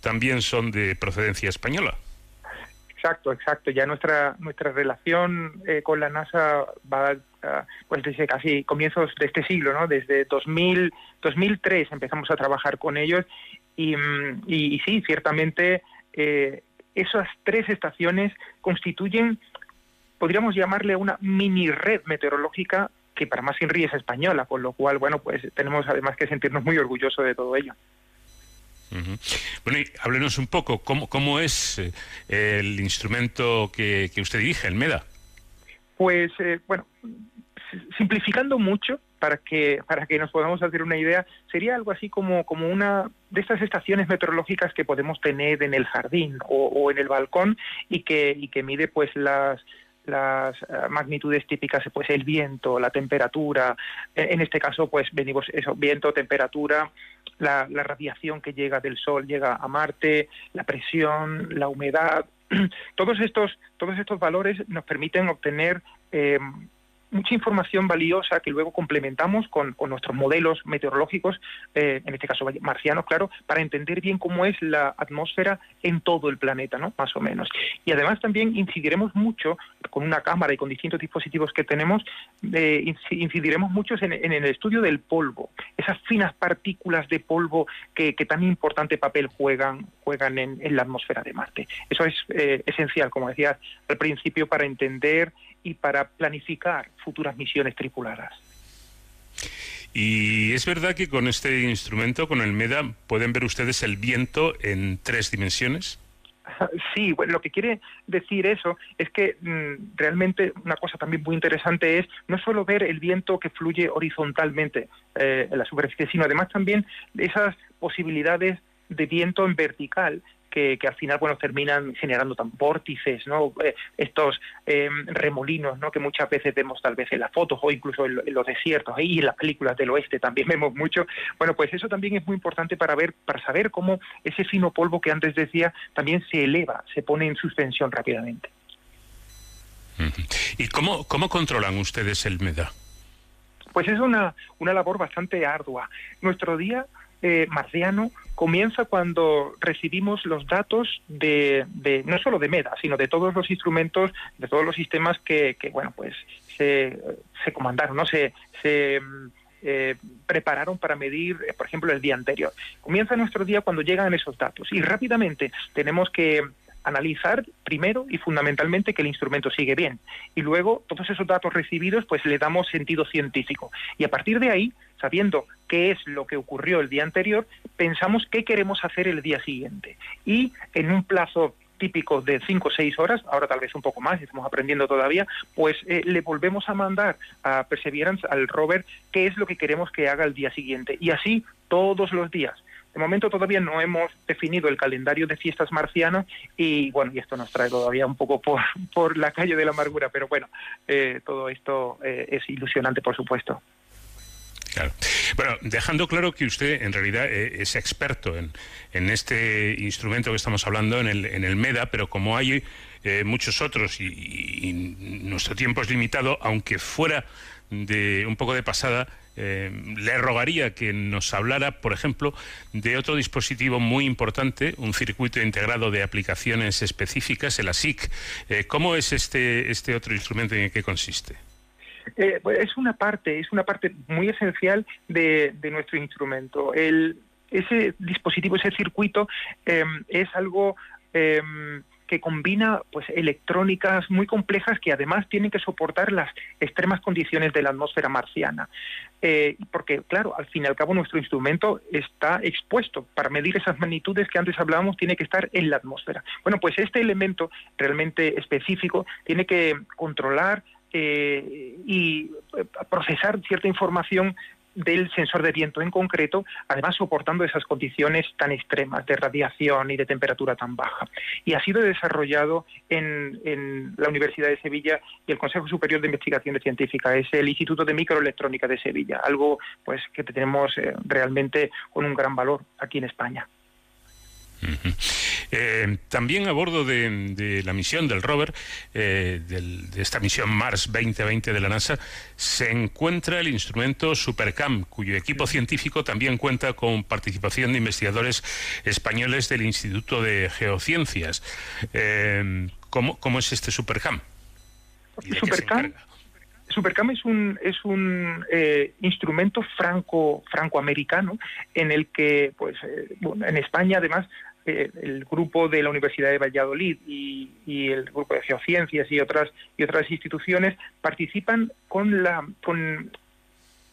también son de procedencia española. Exacto, exacto. Ya nuestra nuestra relación eh, con la NASA va pues desde casi comienzos de este siglo, ¿no? Desde 2000, 2003 empezamos a trabajar con ellos y, mm, sí, ciertamente eh, esas tres estaciones constituyen, podríamos llamarle una mini red meteorológica que para más Inri es española, con lo cual, bueno, pues tenemos además que sentirnos muy orgullosos de todo ello. Bueno, y háblenos un poco, ¿cómo, cómo es eh, el instrumento que, que usted dirige, el MEDA? Pues eh, bueno, simplificando mucho para que para que nos podamos hacer una idea, sería algo así como como una de estas estaciones meteorológicas que podemos tener en el jardín o, o en el balcón y que y que mide pues las las eh, magnitudes típicas, pues el viento, la temperatura, eh, en este caso pues venimos eso, viento, temperatura, la, la radiación que llega del sol llega a Marte, la presión, la humedad, todos estos todos estos valores nos permiten obtener eh, mucha información valiosa que luego complementamos con, con nuestros modelos meteorológicos, eh, en este caso marcianos, claro, para entender bien cómo es la atmósfera en todo el planeta, ¿no? Más o menos. Y además también incidiremos mucho, con una cámara y con distintos dispositivos que tenemos, eh, incidiremos mucho en, en, el estudio del polvo, esas finas partículas de polvo que, que tan importante papel juegan, juegan en, en, la atmósfera de Marte. Eso es eh, esencial, como decía al principio, para entender y para planificar futuras misiones tripuladas. Y es verdad que con este instrumento, con el MEDA, pueden ver ustedes el viento en tres dimensiones. Sí, bueno, lo que quiere decir eso es que mmm, realmente una cosa también muy interesante es no solo ver el viento que fluye horizontalmente eh, en la superficie, sino además también esas posibilidades de viento en vertical que, que, al final bueno terminan generando tan vórtices no eh, estos eh, remolinos no que muchas veces vemos tal vez en las fotos o incluso en, en, los desiertos y en las películas del oeste también vemos mucho. Bueno pues eso también es muy importante para ver para saber cómo ese fino polvo que antes decía también se eleva se pone en suspensión rápidamente. Y cómo cómo controlan ustedes el MEDA pues es una una labor bastante ardua. Nuestro día eh, marciano comienza cuando recibimos los datos de, de, no solo de MEDA, sino de todos los instrumentos, de todos los sistemas que, que bueno, pues se, se comandaron, ¿no? Se, se eh, prepararon para medir, eh, por ejemplo, el día anterior. Comienza nuestro día cuando llegan esos datos y rápidamente tenemos que analizar primero y fundamentalmente que el instrumento sigue bien y luego todos esos datos recibidos pues le damos sentido científico y a partir de ahí sabiendo qué es lo que ocurrió el día anterior pensamos qué queremos hacer el día siguiente y en un plazo típico de cinco o seis horas, ahora tal vez un poco más, estamos aprendiendo todavía, pues eh, le volvemos a mandar a Perseverance, al rover, qué es lo que queremos que haga el día siguiente. Y así todos los días. De momento todavía no hemos definido el calendario de fiestas marcianas y bueno, y esto nos trae todavía un poco por, por la calle de la amargura, pero bueno, eh, todo esto eh, es ilusionante, por supuesto. Bueno, dejando claro que usted en realidad eh, es experto en, en, este instrumento que estamos hablando, en el, en el MEDA, pero como hay muchos otros y, y, nuestro tiempo es limitado, aunque fuera de un poco de pasada, eh, le rogaría que nos hablara, por ejemplo, de otro dispositivo muy importante, un circuito integrado de aplicaciones específicas, el ASIC. Eh, ¿Cómo es este, este otro instrumento y en qué consiste? Eh, pues es una parte, es una parte muy esencial de, nuestro instrumento. Ese dispositivo, ese circuito, eh, es algo eh, que combina pues electrónicas muy complejas que además tienen que soportar las extremas condiciones de la atmósfera marciana. Eh, porque, claro, al fin y al cabo nuestro instrumento está expuesto. Para medir esas magnitudes que antes hablábamos, tiene que estar en la atmósfera. Bueno, pues este elemento realmente específico tiene que controlar eh, y procesar cierta información del sensor de viento en concreto, además soportando esas condiciones tan extremas de radiación y de temperatura tan baja. Y ha sido desarrollado en, en la Universidad de Sevilla y el Consejo Superior de Investigaciones Científicas, es el Instituto de Microelectrónica de Sevilla, algo pues que tenemos eh, realmente con un gran valor aquí en España. Eh, también a bordo de, de, la misión del rover, eh, del, de esta misión Mars 2020 de la NASA, se encuentra el instrumento Supercam, cuyo equipo científico también cuenta con participación de investigadores españoles del Instituto de Geociencias. Eh, ¿cómo, ¿Cómo es este Supercam? Supercam Supercam es un, es un eh, instrumento franco francoamericano en el que, pues, eh, bueno, en España además eh, el grupo de la Universidad de Valladolid y, el grupo de geociencias y otras y otras instituciones participan con la con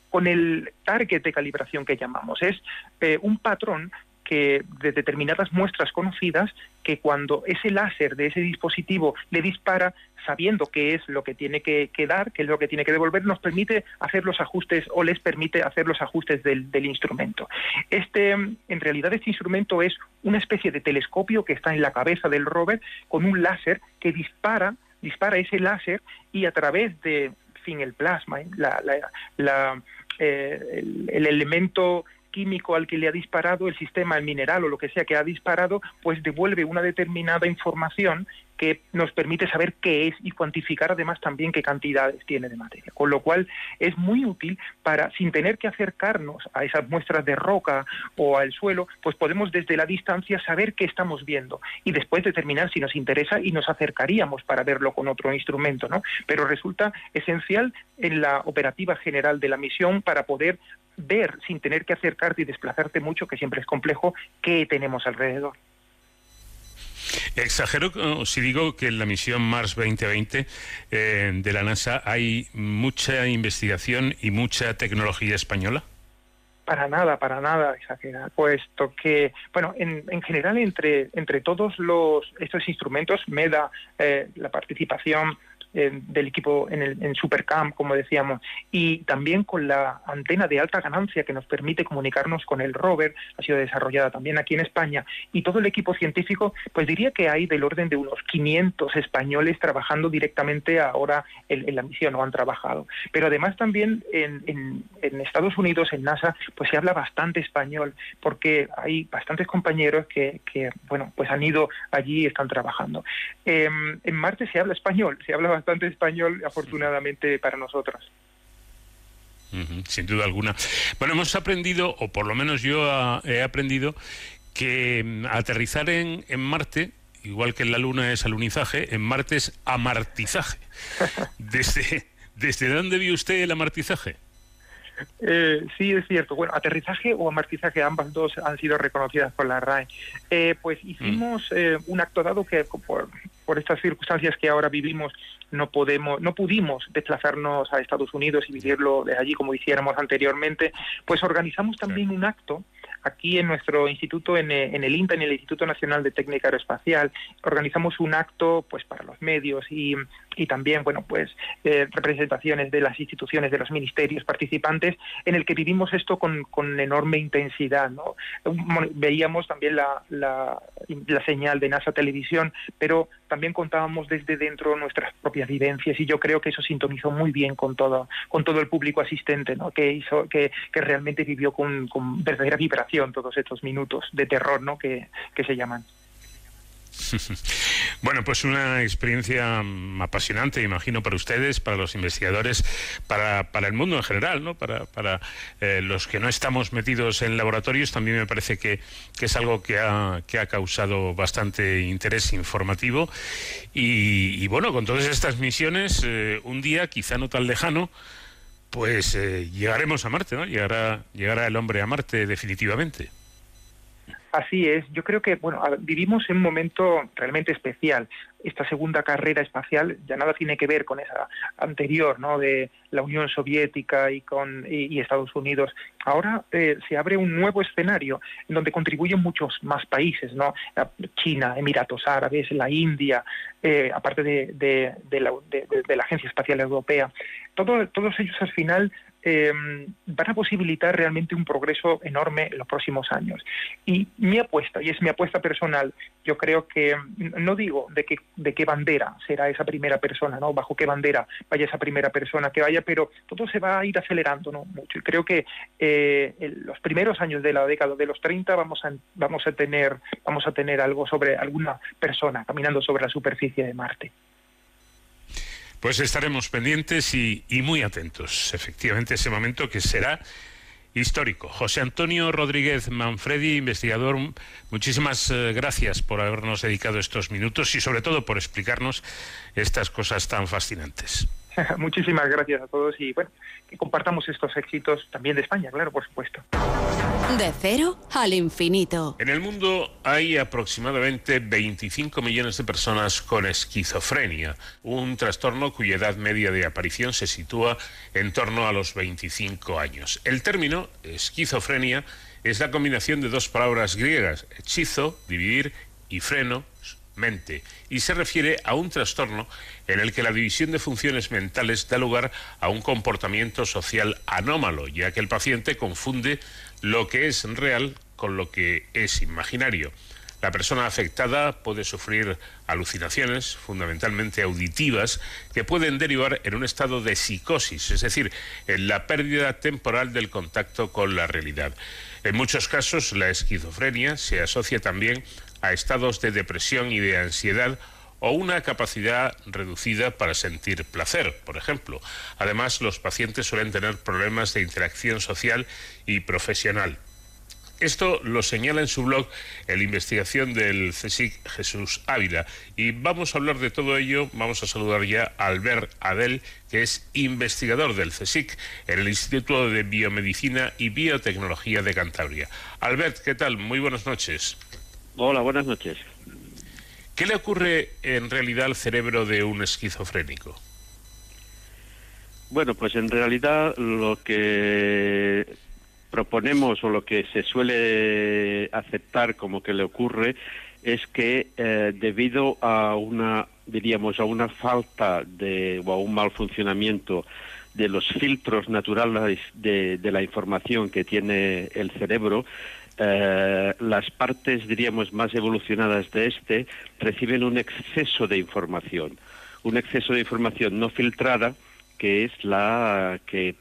con el target de calibración que llamamos. Es eh, un patrón que de determinadas muestras conocidas que cuando ese láser de ese dispositivo le dispara sabiendo qué es lo que tiene que, dar, qué es lo que tiene que devolver, nos permite hacer los ajustes o les permite hacer los ajustes del, instrumento. Este, en realidad, este instrumento es una especie de telescopio que está en la cabeza del rover con un láser que dispara, dispara ese láser y a través de, en fin, el plasma, la, la, eh, el elemento químico al que le ha disparado, el sistema, el mineral o lo que sea que ha disparado, pues devuelve una determinada información que nos permite saber qué es y cuantificar además también qué cantidades tiene de materia. Con lo cual es muy útil para, sin tener que acercarnos a esas muestras de roca o al suelo, pues podemos desde la distancia saber qué estamos viendo y después determinar si nos interesa y nos acercaríamos para verlo con otro instrumento, ¿no? Pero resulta esencial en la operativa general de la misión para poder ver sin tener que acercarte y desplazarte mucho, que siempre es complejo, qué tenemos alrededor. Exagero eh, si digo que en la misión Mars 2020 eh, de la NASA hay mucha investigación y mucha tecnología española. Para nada, para nada exagera, puesto que, bueno, en, en general entre, entre todos los, estos instrumentos, MEDA, eh, la participación eh, del equipo en, el, en Supercamp, como decíamos, y también con la antena de alta ganancia que nos permite comunicarnos con el rover, ha sido desarrollada también aquí en España, y todo el equipo científico, pues diría que hay del orden de unos 500 españoles trabajando directamente ahora en, en la misión o han trabajado. Pero además también en, en, en Estados Unidos, en NASA, pues se habla bastante español, porque hay bastantes compañeros que, que bueno, pues han ido allí y están trabajando. Eh, en Marte se habla español, se habla bastante español, afortunadamente para nosotros. Sin duda alguna. Bueno, hemos aprendido, o por lo menos yo ah, he aprendido, que mm, aterrizar en, en Marte, igual que en la Luna es alunizaje, en Marte es amartizaje. ¿Desde, desde dónde vio usted el amartizaje? Eh, sí, es cierto. Bueno, aterrizaje o amartizaje, ambas dos han sido reconocidas por la RAE. Eh, pues hicimos eh, un acto dado que por, por estas circunstancias que ahora vivimos no podemos, no pudimos desplazarnos a Estados Unidos y vivirlo de allí como hiciéramos anteriormente. Pues organizamos también un acto aquí en nuestro instituto, en, eh, en el INTA, en el Instituto Nacional de Técnica Aeroespacial, organizamos un acto pues para los medios y, y también bueno pues eh, representaciones de las instituciones, de los ministerios participantes, en el que vivimos esto con, con enorme intensidad. ¿no? Veíamos también la, la, la señal de NASA Televisión, pero también contábamos desde dentro nuestras propias vivencias y yo creo que eso sintonizó muy bien con todo, con todo el público asistente, ¿no? que hizo, que, que realmente vivió con, con verdadera vibración todos estos minutos de terror ¿no? que, que se llaman. Bueno, pues una experiencia mm, apasionante, imagino, para ustedes, para los investigadores, para, para el mundo en general, ¿no? Para, para eh, los que no estamos metidos en laboratorios, también me parece que, que es algo que ha, que ha causado bastante interés informativo. Y, y bueno, con todas estas misiones, eh, un día, quizá no tan lejano, pues eh, llegaremos a Marte, ¿no? Llegará, llegará el hombre a Marte definitivamente. Así es, yo creo que bueno, vivimos en un momento realmente especial. Esta segunda carrera espacial ya nada tiene que ver con esa anterior, ¿no? De la Unión Soviética y con y, Estados Unidos. Ahora eh, se abre un nuevo escenario en donde contribuyen muchos más países, ¿no? China, Emiratos Árabes, la India, eh, aparte de la Agencia Espacial Europea. Todo- todos ellos al final eh, van a posibilitar realmente un progreso enorme en los próximos años. Y mi apuesta, y es mi apuesta personal, yo creo que, no digo de qué, de qué bandera será esa primera persona, ¿no? Bajo qué bandera vaya esa primera persona que vaya, pero todo se va a ir acelerando, ¿no? Mucho. Y creo que eh, en los primeros años de la década de los 30 vamos a, vamos a tener, vamos a tener algo sobre alguna persona caminando sobre la superficie de Marte. Pues estaremos pendientes y, muy atentos, efectivamente, ese momento que será histórico. José Antonio Rodríguez Manfredi, investigador, muchísimas eh, gracias por habernos dedicado estos minutos y sobre todo por explicarnos estas cosas tan fascinantes. Muchísimas gracias a todos y bueno, que compartamos estos éxitos también de España, claro, por supuesto. De cero al infinito. En el mundo hay aproximadamente 25 millones de personas con esquizofrenia, un trastorno cuya edad media de aparición se sitúa en torno a los 25 años. El término esquizofrenia es la combinación de dos palabras griegas, hechizo, dividir, y freno, mente, y se refiere a un trastorno en el que la división de funciones mentales da lugar a un comportamiento social anómalo, ya que el paciente confunde lo que es real con lo que es imaginario. La persona afectada puede sufrir alucinaciones, fundamentalmente auditivas, que pueden derivar en un estado de psicosis, es decir, en la pérdida temporal del contacto con la realidad. En muchos casos, la esquizofrenia se asocia también a estados de depresión y de ansiedad o una capacidad reducida para sentir placer, por ejemplo. Además, los pacientes suelen tener problemas de interacción social y profesional. Esto lo señala en su blog el investigación del CSIC Jesús Ávila. Y vamos a hablar de todo ello, vamos a saludar ya a Albert Adel, que es investigador del CSIC en el Instituto de Biomedicina y Biotecnología de Cantabria. Albert, ¿qué tal? Muy buenas noches. Hola, buenas noches. ¿Qué le ocurre en realidad al cerebro de un esquizofrénico? Bueno, pues en realidad lo que proponemos o lo que se suele aceptar como que le ocurre es que eh, debido a una diríamos a una falta de o a un mal funcionamiento de los filtros naturales de, de la información que tiene el cerebro eh, las partes diríamos más evolucionadas de este reciben un exceso de información un exceso de información no filtrada que es la que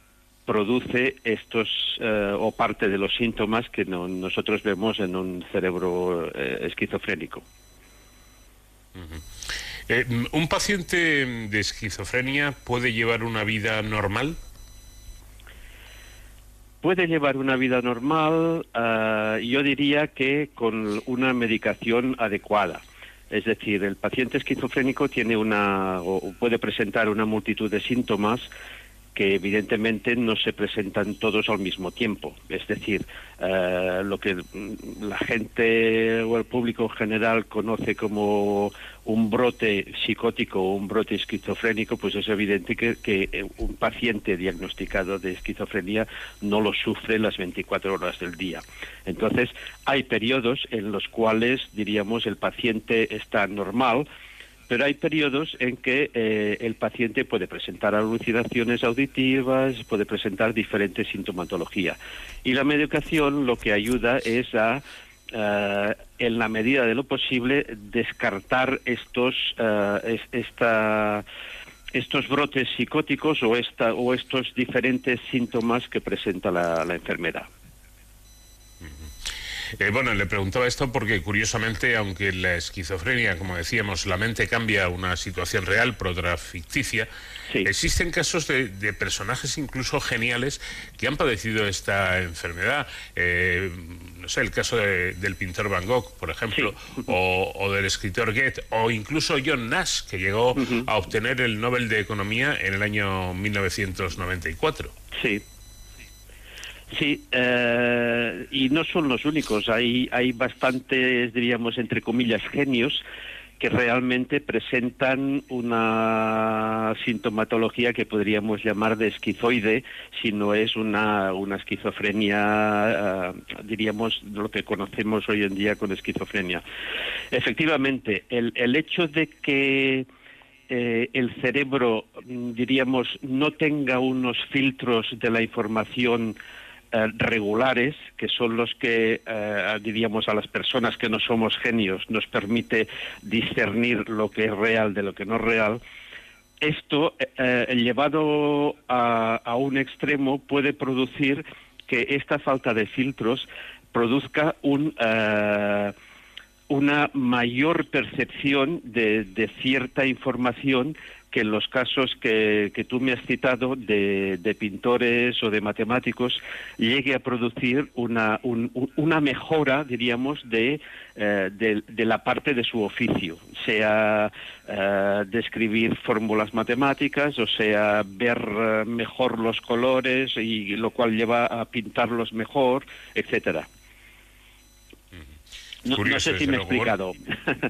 produce estos eh, o parte de los síntomas que no- nosotros vemos en un cerebro eh, esquizofrénico. ¿Un paciente de esquizofrenia puede llevar una vida normal? Puede llevar una vida normal, ah, yo diría que con una medicación adecuada. Es decir, el paciente esquizofrénico tiene una o puede presentar una multitud de síntomas que evidentemente no se presentan todos al mismo tiempo. Es decir, eh, lo que la gente o el público en general conoce como un brote psicótico o un brote esquizofrénico, pues es evidente que, eh, un paciente diagnosticado de esquizofrenia no lo sufre las 24 horas del día. Entonces, hay periodos en los cuales, diríamos, el paciente está normal, pero hay periodos en que eh, el paciente puede presentar alucinaciones auditivas, puede presentar diferentes sintomatología. Y la medicación lo que ayuda es a, eh, en la medida de lo posible, descartar estos, eh, es- esta- estos brotes psicóticos o, esta, o estos diferentes síntomas que presenta la- la enfermedad. Eh, bueno, le preguntaba esto porque curiosamente, aunque la esquizofrenia, como decíamos, la mente cambia una situación real por otra ficticia, existen casos de, de personajes incluso geniales que han padecido esta enfermedad. Eh, no sé, el caso de- del pintor Van Gogh, por ejemplo, o, o del escritor Goethe, o incluso John Nash, que llegó a obtener el Nobel de Economía en el año 1994. Sí. Sí, eh, y no son los únicos. Hay, hay bastantes, diríamos, entre comillas, genios que realmente presentan una sintomatología que podríamos llamar de esquizoide, si no es una, una esquizofrenia, eh, diríamos, lo que conocemos hoy en día con esquizofrenia. Efectivamente, el, el hecho de que eh, el cerebro, diríamos, no tenga unos filtros de la información eh, regulares, que son los que, eh, diríamos, a las personas que no somos genios nos permite discernir lo que es real de lo que no es real, esto, eh, llevado a, un extremo, puede producir que esta falta de filtros produzca un... una mayor percepción de cierta información que en los casos que, que tú me has citado de, pintores o de matemáticos llegue a producir una, un- un- una mejora, diríamos, de, eh, de, de la parte de su oficio, sea eh, describir fórmulas matemáticas, o sea ver eh, mejor los colores y lo cual lleva a pintarlos mejor, etcétera. No, sé si me he explicado.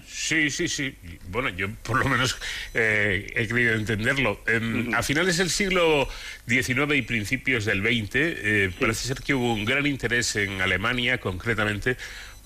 Sí, sí, sí. Bueno, yo por lo menos eh, he querido entenderlo. Em, A finales del siglo XIX y principios del XX, eh, parece ser que hubo un gran interés en Alemania, concretamente,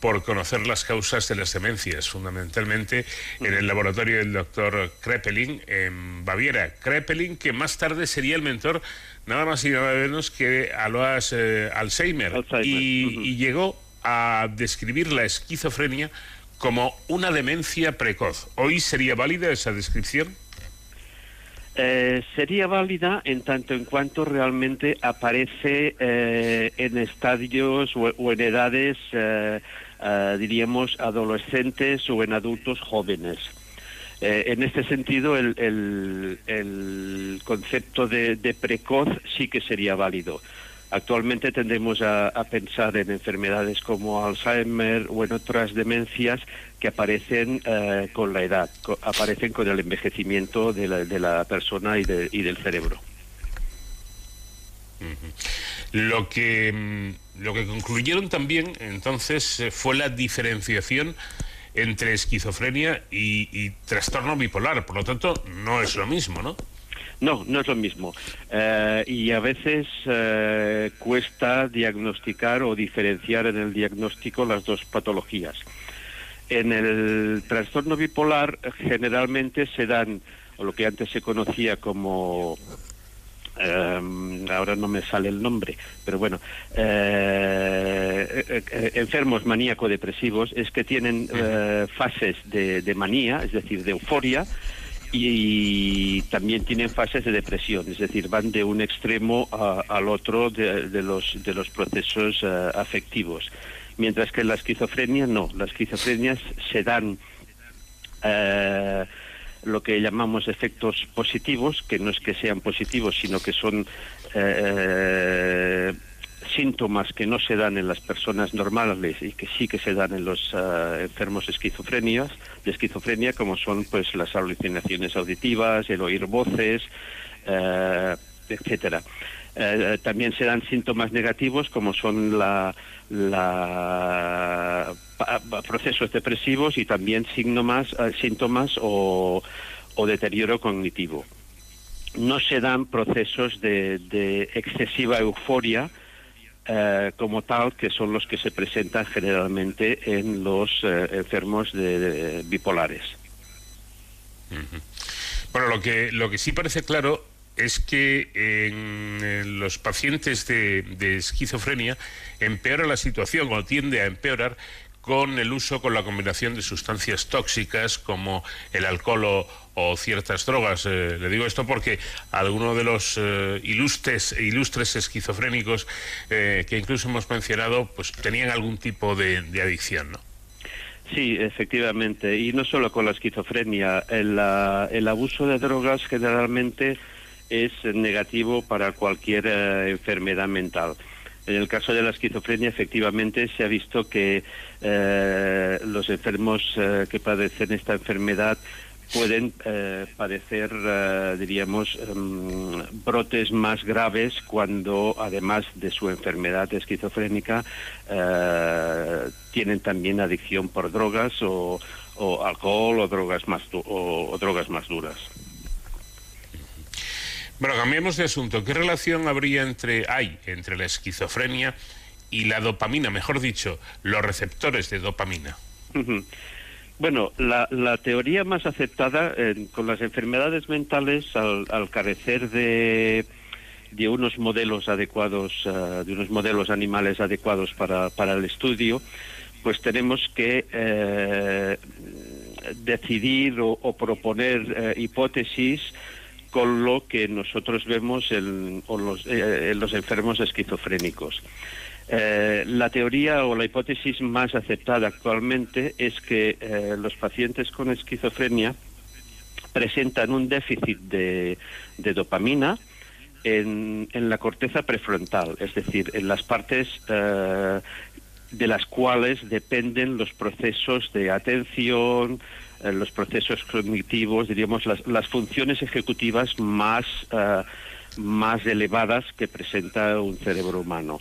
por conocer las causas de las demencias, fundamentalmente en el laboratorio del doctor Kreppelin en Baviera. Kreppelin, que más tarde sería el mentor nada más y nada menos que Alois eh, Alzheimer. Y, y llegó a describir la esquizofrenia como una demencia precoz. ¿Hoy sería válida esa descripción? Eh, sería válida en tanto en cuanto realmente aparece eh, en estadios o, en edades, eh, eh, diríamos, adolescentes o en adultos jóvenes. En este sentido, el, el- el concepto de precoz sí que sería válido. Actualmente tendemos a, pensar en enfermedades como Alzheimer o en otras demencias que aparecen eh, con la edad, aparecen con el envejecimiento de la, de la persona y, de- y del cerebro. Lo que, mm, lo que concluyeron también entonces eh, fue la diferenciación entre esquizofrenia y, y trastorno bipolar. Por lo tanto, no es lo mismo, ¿no? No, no es lo mismo. Eh, y a veces eh, cuesta diagnosticar o diferenciar en el diagnóstico las dos patologías. En el trastorno bipolar generalmente se dan, lo que antes se conocía como, eh, ahora no me sale el nombre, pero bueno, eh, enfermos maníaco-depresivos es que tienen fases de manía, es decir, de euforia, y también tienen fases de depresión, es decir, van de un extremo al otro de, los, de los procesos eh, afectivos. Mientras que la esquizofrenia no, las esquizofrenias se dan eh, lo que llamamos efectos positivos, que no es que sean positivos, sino que son eh, síntomas que no se dan en las personas normales y que sí que se dan en los eh, enfermos de esquizofrenia, como son pues las alucinaciones auditivas, el oír voces, eh, etcétera. Eh, también se dan síntomas negativos como son la, procesos depresivos y también síntomas, síntomas o, o deterioro cognitivo. No se dan procesos de excesiva euforia eh, como tal, que son los que se presentan generalmente en los eh, enfermos de- bipolares. Bueno, lo que, lo que sí parece claro es que en, los pacientes de esquizofrenia empeora la situación o tiende a empeorar con el uso, con la combinación de sustancias tóxicas como el alcohol o, ciertas drogas. Eh, le digo esto porque algunos de los eh, ilustres, ilustres esquizofrénicos eh, que incluso hemos mencionado, pues tenían algún tipo de, de adicción, ¿no? Sí, efectivamente. Y no solo con la esquizofrenia. El, ah, el abuso de drogas generalmente es negativo para cualquier eh, enfermedad mental. En el caso de la esquizofrenia, efectivamente, se ha visto que eh, los enfermos eh, que padecen esta enfermedad pueden eh, padecer, eh, diríamos, em, brotes más graves cuando, además de su enfermedad esquizofrénica, tienen también adicción por drogas o, alcohol o drogas más o drogas más duras. Bueno, cambiemos de asunto. ¿Qué relación habría entre, hay entre la esquizofrenia y la dopamina? Mejor dicho, los receptores de dopamina. Bueno, la, la teoría más aceptada con las enfermedades mentales, al, carecer de, de unos modelos adecuados, eh, de unos modelos animales adecuados para, para el estudio, pues tenemos que eh, decidir o, o proponer eh, hipótesis con lo que nosotros vemos en, eh, los enfermos esquizofrénicos. Eh, la teoría o la hipótesis más aceptada actualmente es que eh, los pacientes con esquizofrenia presentan un déficit de, dopamina en, la corteza prefrontal, es decir, en las partes de las cuales dependen los procesos de atención, eh, los procesos cognitivos, diríamos, las, funciones ejecutivas más, eh, más elevadas que presenta un cerebro humano.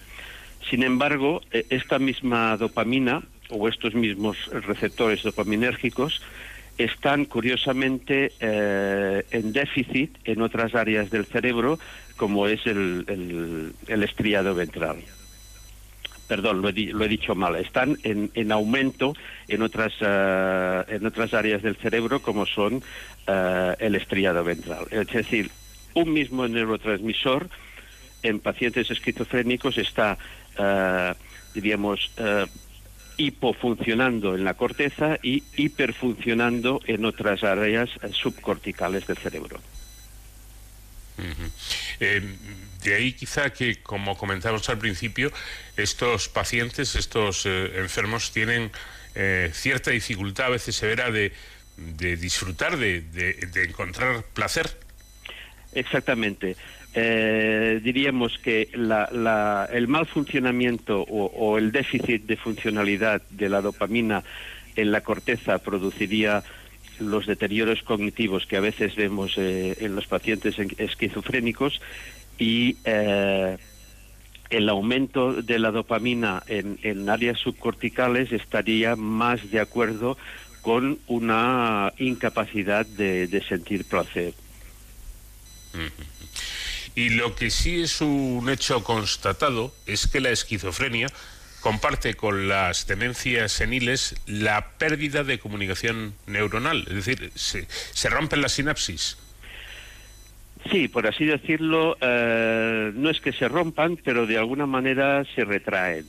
Sin embargo, eh, esta misma dopamina o estos mismos receptores dopaminérgicos están curiosamente en déficit en otras áreas del cerebro, como es el, el- el estriado ventral. Perdón, lo he, lo he dicho mal. Están en, en aumento en otras, eh, en otras áreas del cerebro, como son eh, el estriado ventral. Es decir, un mismo neurotransmisor en pacientes esquizofrénicos está, eh, diríamos, hipofuncionando en la corteza y hiperfuncionando en otras áreas subcorticales del cerebro. De ahí quizá que, como comentábamos al principio, estos pacientes, estos eh, enfermos tienen eh, cierta dificultad a veces severa de disfrutar, de, de- de encontrar placer. Exactamente. Eh, diríamos que el mal funcionamiento o, el déficit de funcionalidad de la dopamina en la corteza produciría los deterioros cognitivos que a veces vemos en los pacientes en- esquizofrénicos y eh, el aumento de la dopamina en, áreas subcorticales estaría más de acuerdo con una incapacidad de, de sentir placer. Y lo que sí es un hecho constatado es que la esquizofrenia comparte con las demencias seniles la pérdida de comunicación neuronal, es decir, se, se rompen las sinapsis. Sí, por así decirlo, eh, no es que se rompan, pero de alguna manera se retraen.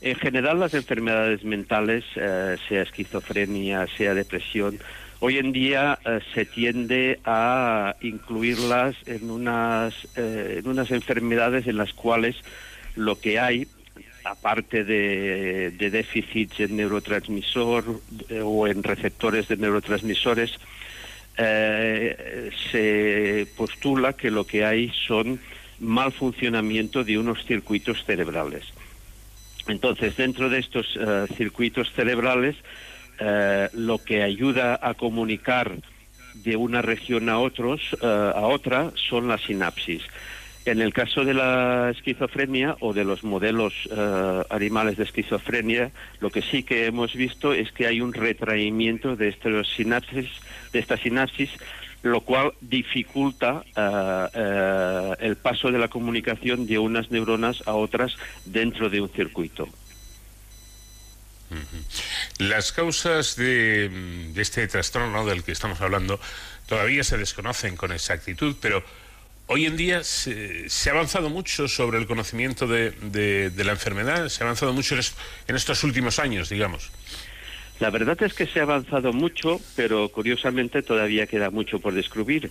En general, las enfermedades mentales, eh, sea esquizofrenia, sea depresión, hoy en día eh, se tiende a incluirlas en unas, eh, en unas enfermedades en las cuales lo que hay, aparte de, de déficits en neurotransmisor o en receptores de neurotransmisores, eh, se postula que lo que hay son mal funcionamiento de unos circuitos cerebrales. Entonces, dentro de estos eh, circuitos cerebrales, eh, lo que ayuda a comunicar de una región a otros a otra son las sinapsis. En el caso de la esquizofrenia o de los modelos animales de esquizofrenia, lo que sí que hemos visto es que hay un retraimiento de estos sinapsis, de estas sinapsis, lo cual dificulta eh, el paso de la comunicación de unas neuronas a otras dentro de un circuito. Las causas de, de este trastorno del que estamos hablando todavía se desconocen con exactitud, pero hoy en día se, se ha avanzado mucho sobre el conocimiento de, la enfermedad, se ha avanzado mucho en estos últimos años, digamos. La verdad es que se ha avanzado mucho, pero curiosamente todavía queda mucho por descubrir.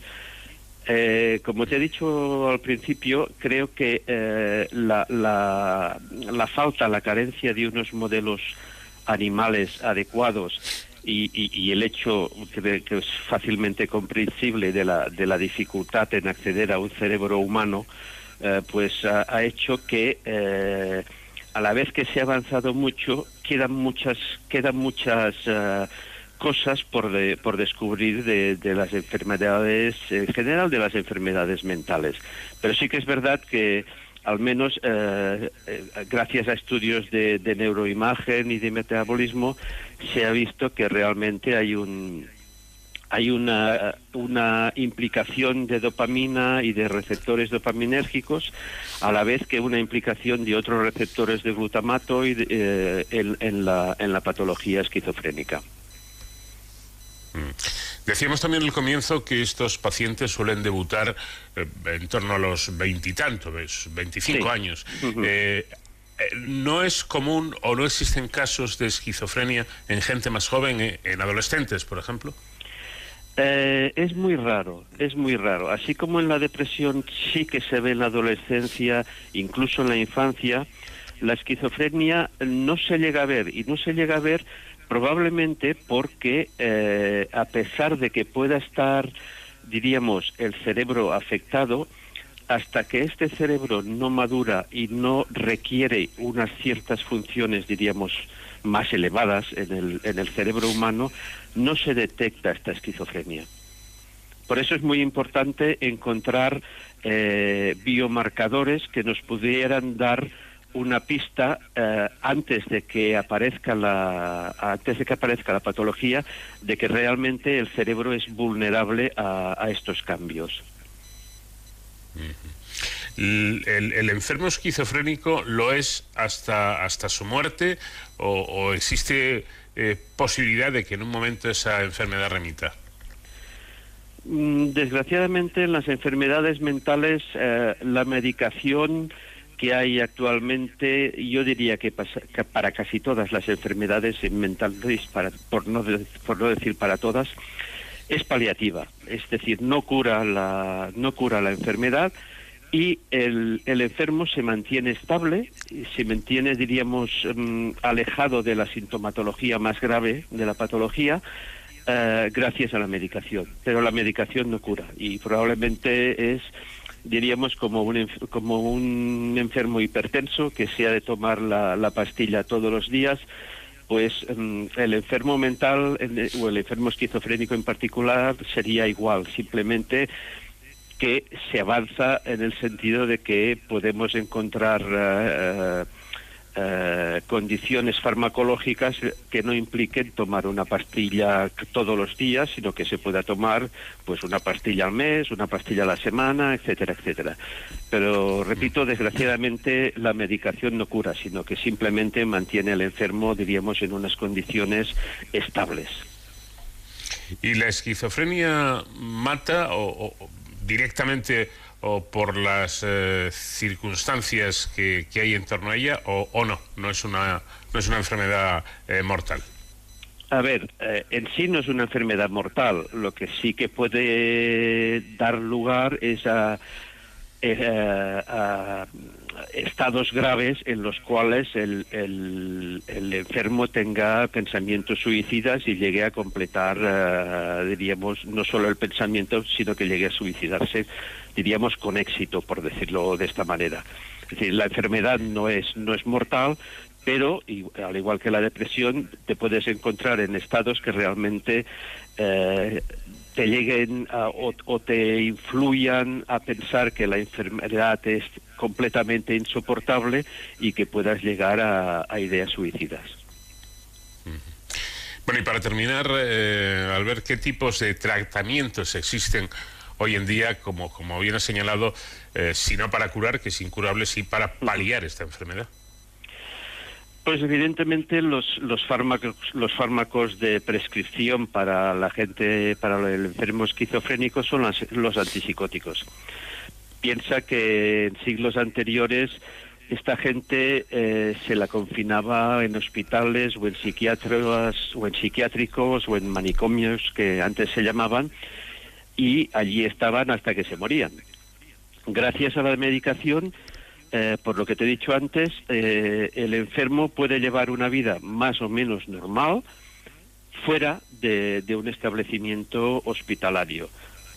Eh, como te he dicho al principio, creo que eh, la, falta, la carencia de unos modelos animales adecuados y, el hecho que, que es fácilmente comprensible de la, de la dificultad en acceder a un cerebro humano, eh, pues ha, hecho que a la vez que se ha avanzado mucho, quedan muchas, quedan muchas eh, cosas por, de- por descubrir de, de las enfermedades, en general de las enfermedades mentales. Pero sí que es verdad que al menos eh, eh, gracias a estudios de, de neuroimagen y de metabolismo se ha visto que realmente hay un hay una, una implicación de dopamina y de receptores dopaminérgicos, a la vez que una implicación de otros receptores de glutamato y de- eh, en, en la, en la patología esquizofrénica. Decíamos también al comienzo que estos pacientes suelen debutar eh, en torno a los veintitantos, ¿ves? 25 Sí. años. Eh, eh, ¿No es común o no existen casos de esquizofrenia en gente más joven, en adolescentes, por ejemplo? Eh, es muy raro, es muy raro. Así como en la depresión sí que se ve en la adolescencia, incluso en la infancia, la esquizofrenia no se llega a ver y no se llega a ver probablemente porque eh, a pesar de que pueda estar, diríamos, el cerebro afectado, hasta que este cerebro no madura y no requiere unas ciertas funciones, diríamos, más elevadas en el, en el cerebro humano, no se detecta esta esquizofrenia. Por eso es muy importante encontrar eh, biomarcadores que nos pudieran dar una pista eh, antes de que aparezca la antes de que aparezca la patología de que realmente el cerebro es vulnerable a, estos cambios. ¿El, el- el enfermo esquizofrénico lo es hasta, hasta su muerte o, o existe eh, posibilidad de que en un momento esa enfermedad remita? Mm, Desgraciadamente, en las enfermedades mentales, eh, la medicación que hay actualmente, yo diría que, pasa- que para casi todas las enfermedades mentales, para, por, no de- por no decir para todas, es paliativa. Es decir, no cura la, no cura la enfermedad y el, enfermo se mantiene estable, se mantiene, diríamos, mm, alejado de la sintomatología más grave de la patología eh, gracias a la medicación. Pero la medicación no cura y probablemente es diríamos como un, como un enfermo hipertenso que se ha de tomar la, la pastilla todos los días, pues mm, el enfermo mental en- o el enfermo esquizofrénico en particular sería igual, simplemente que se avanza en el sentido de que podemos encontrar eh, eh, condiciones farmacológicas que no impliquen tomar una pastilla todos los días, sino que se pueda tomar pues una pastilla al mes, una pastilla a la semana, etcétera, etcétera. Pero repito, desgraciadamente la medicación no cura, sino que simplemente mantiene al enfermo, diríamos, en unas condiciones estables. ¿Y la esquizofrenia mata o directamente o por las eh, circunstancias que, hay en torno a ella o, no? No es una, no es una enfermedad eh, mortal. A ver, eh, en sí no es una enfermedad mortal. Lo que sí que puede dar lugar es a, eh, a estados graves en los cuales el, el- enfermo tenga pensamientos suicidas y llegue a completar, eh, diríamos, no solo el pensamiento, sino que llegue a suicidarse, diríamos, con éxito, por decirlo de esta manera. Es decir, la enfermedad no es, no es mortal, pero y- al igual que la depresión, te puedes encontrar en estados que realmente eh, te lleguen a- o, te influyan a pensar que la enfermedad es completamente insoportable y que puedas llegar a, ideas suicidas. Bueno, y para terminar, eh, al ver qué tipos de tratamientos existen hoy en día, como, como bien ha señalado, eh, si no para curar, que es incurable, sí para paliar esta enfermedad. Pues evidentemente los, los fármacos los fármacos de prescripción para la gente para el enfermo esquizofrénico son las- los antipsicóticos. Piensa que en siglos anteriores esta gente eh, se la confinaba en hospitales o en psiquiatras o en psiquiátricos o en manicomios que antes se llamaban y allí estaban hasta que se morían. Gracias a la medicación eh, por lo que te he dicho antes, eh, el enfermo puede llevar una vida más o menos normal fuera de, un establecimiento hospitalario.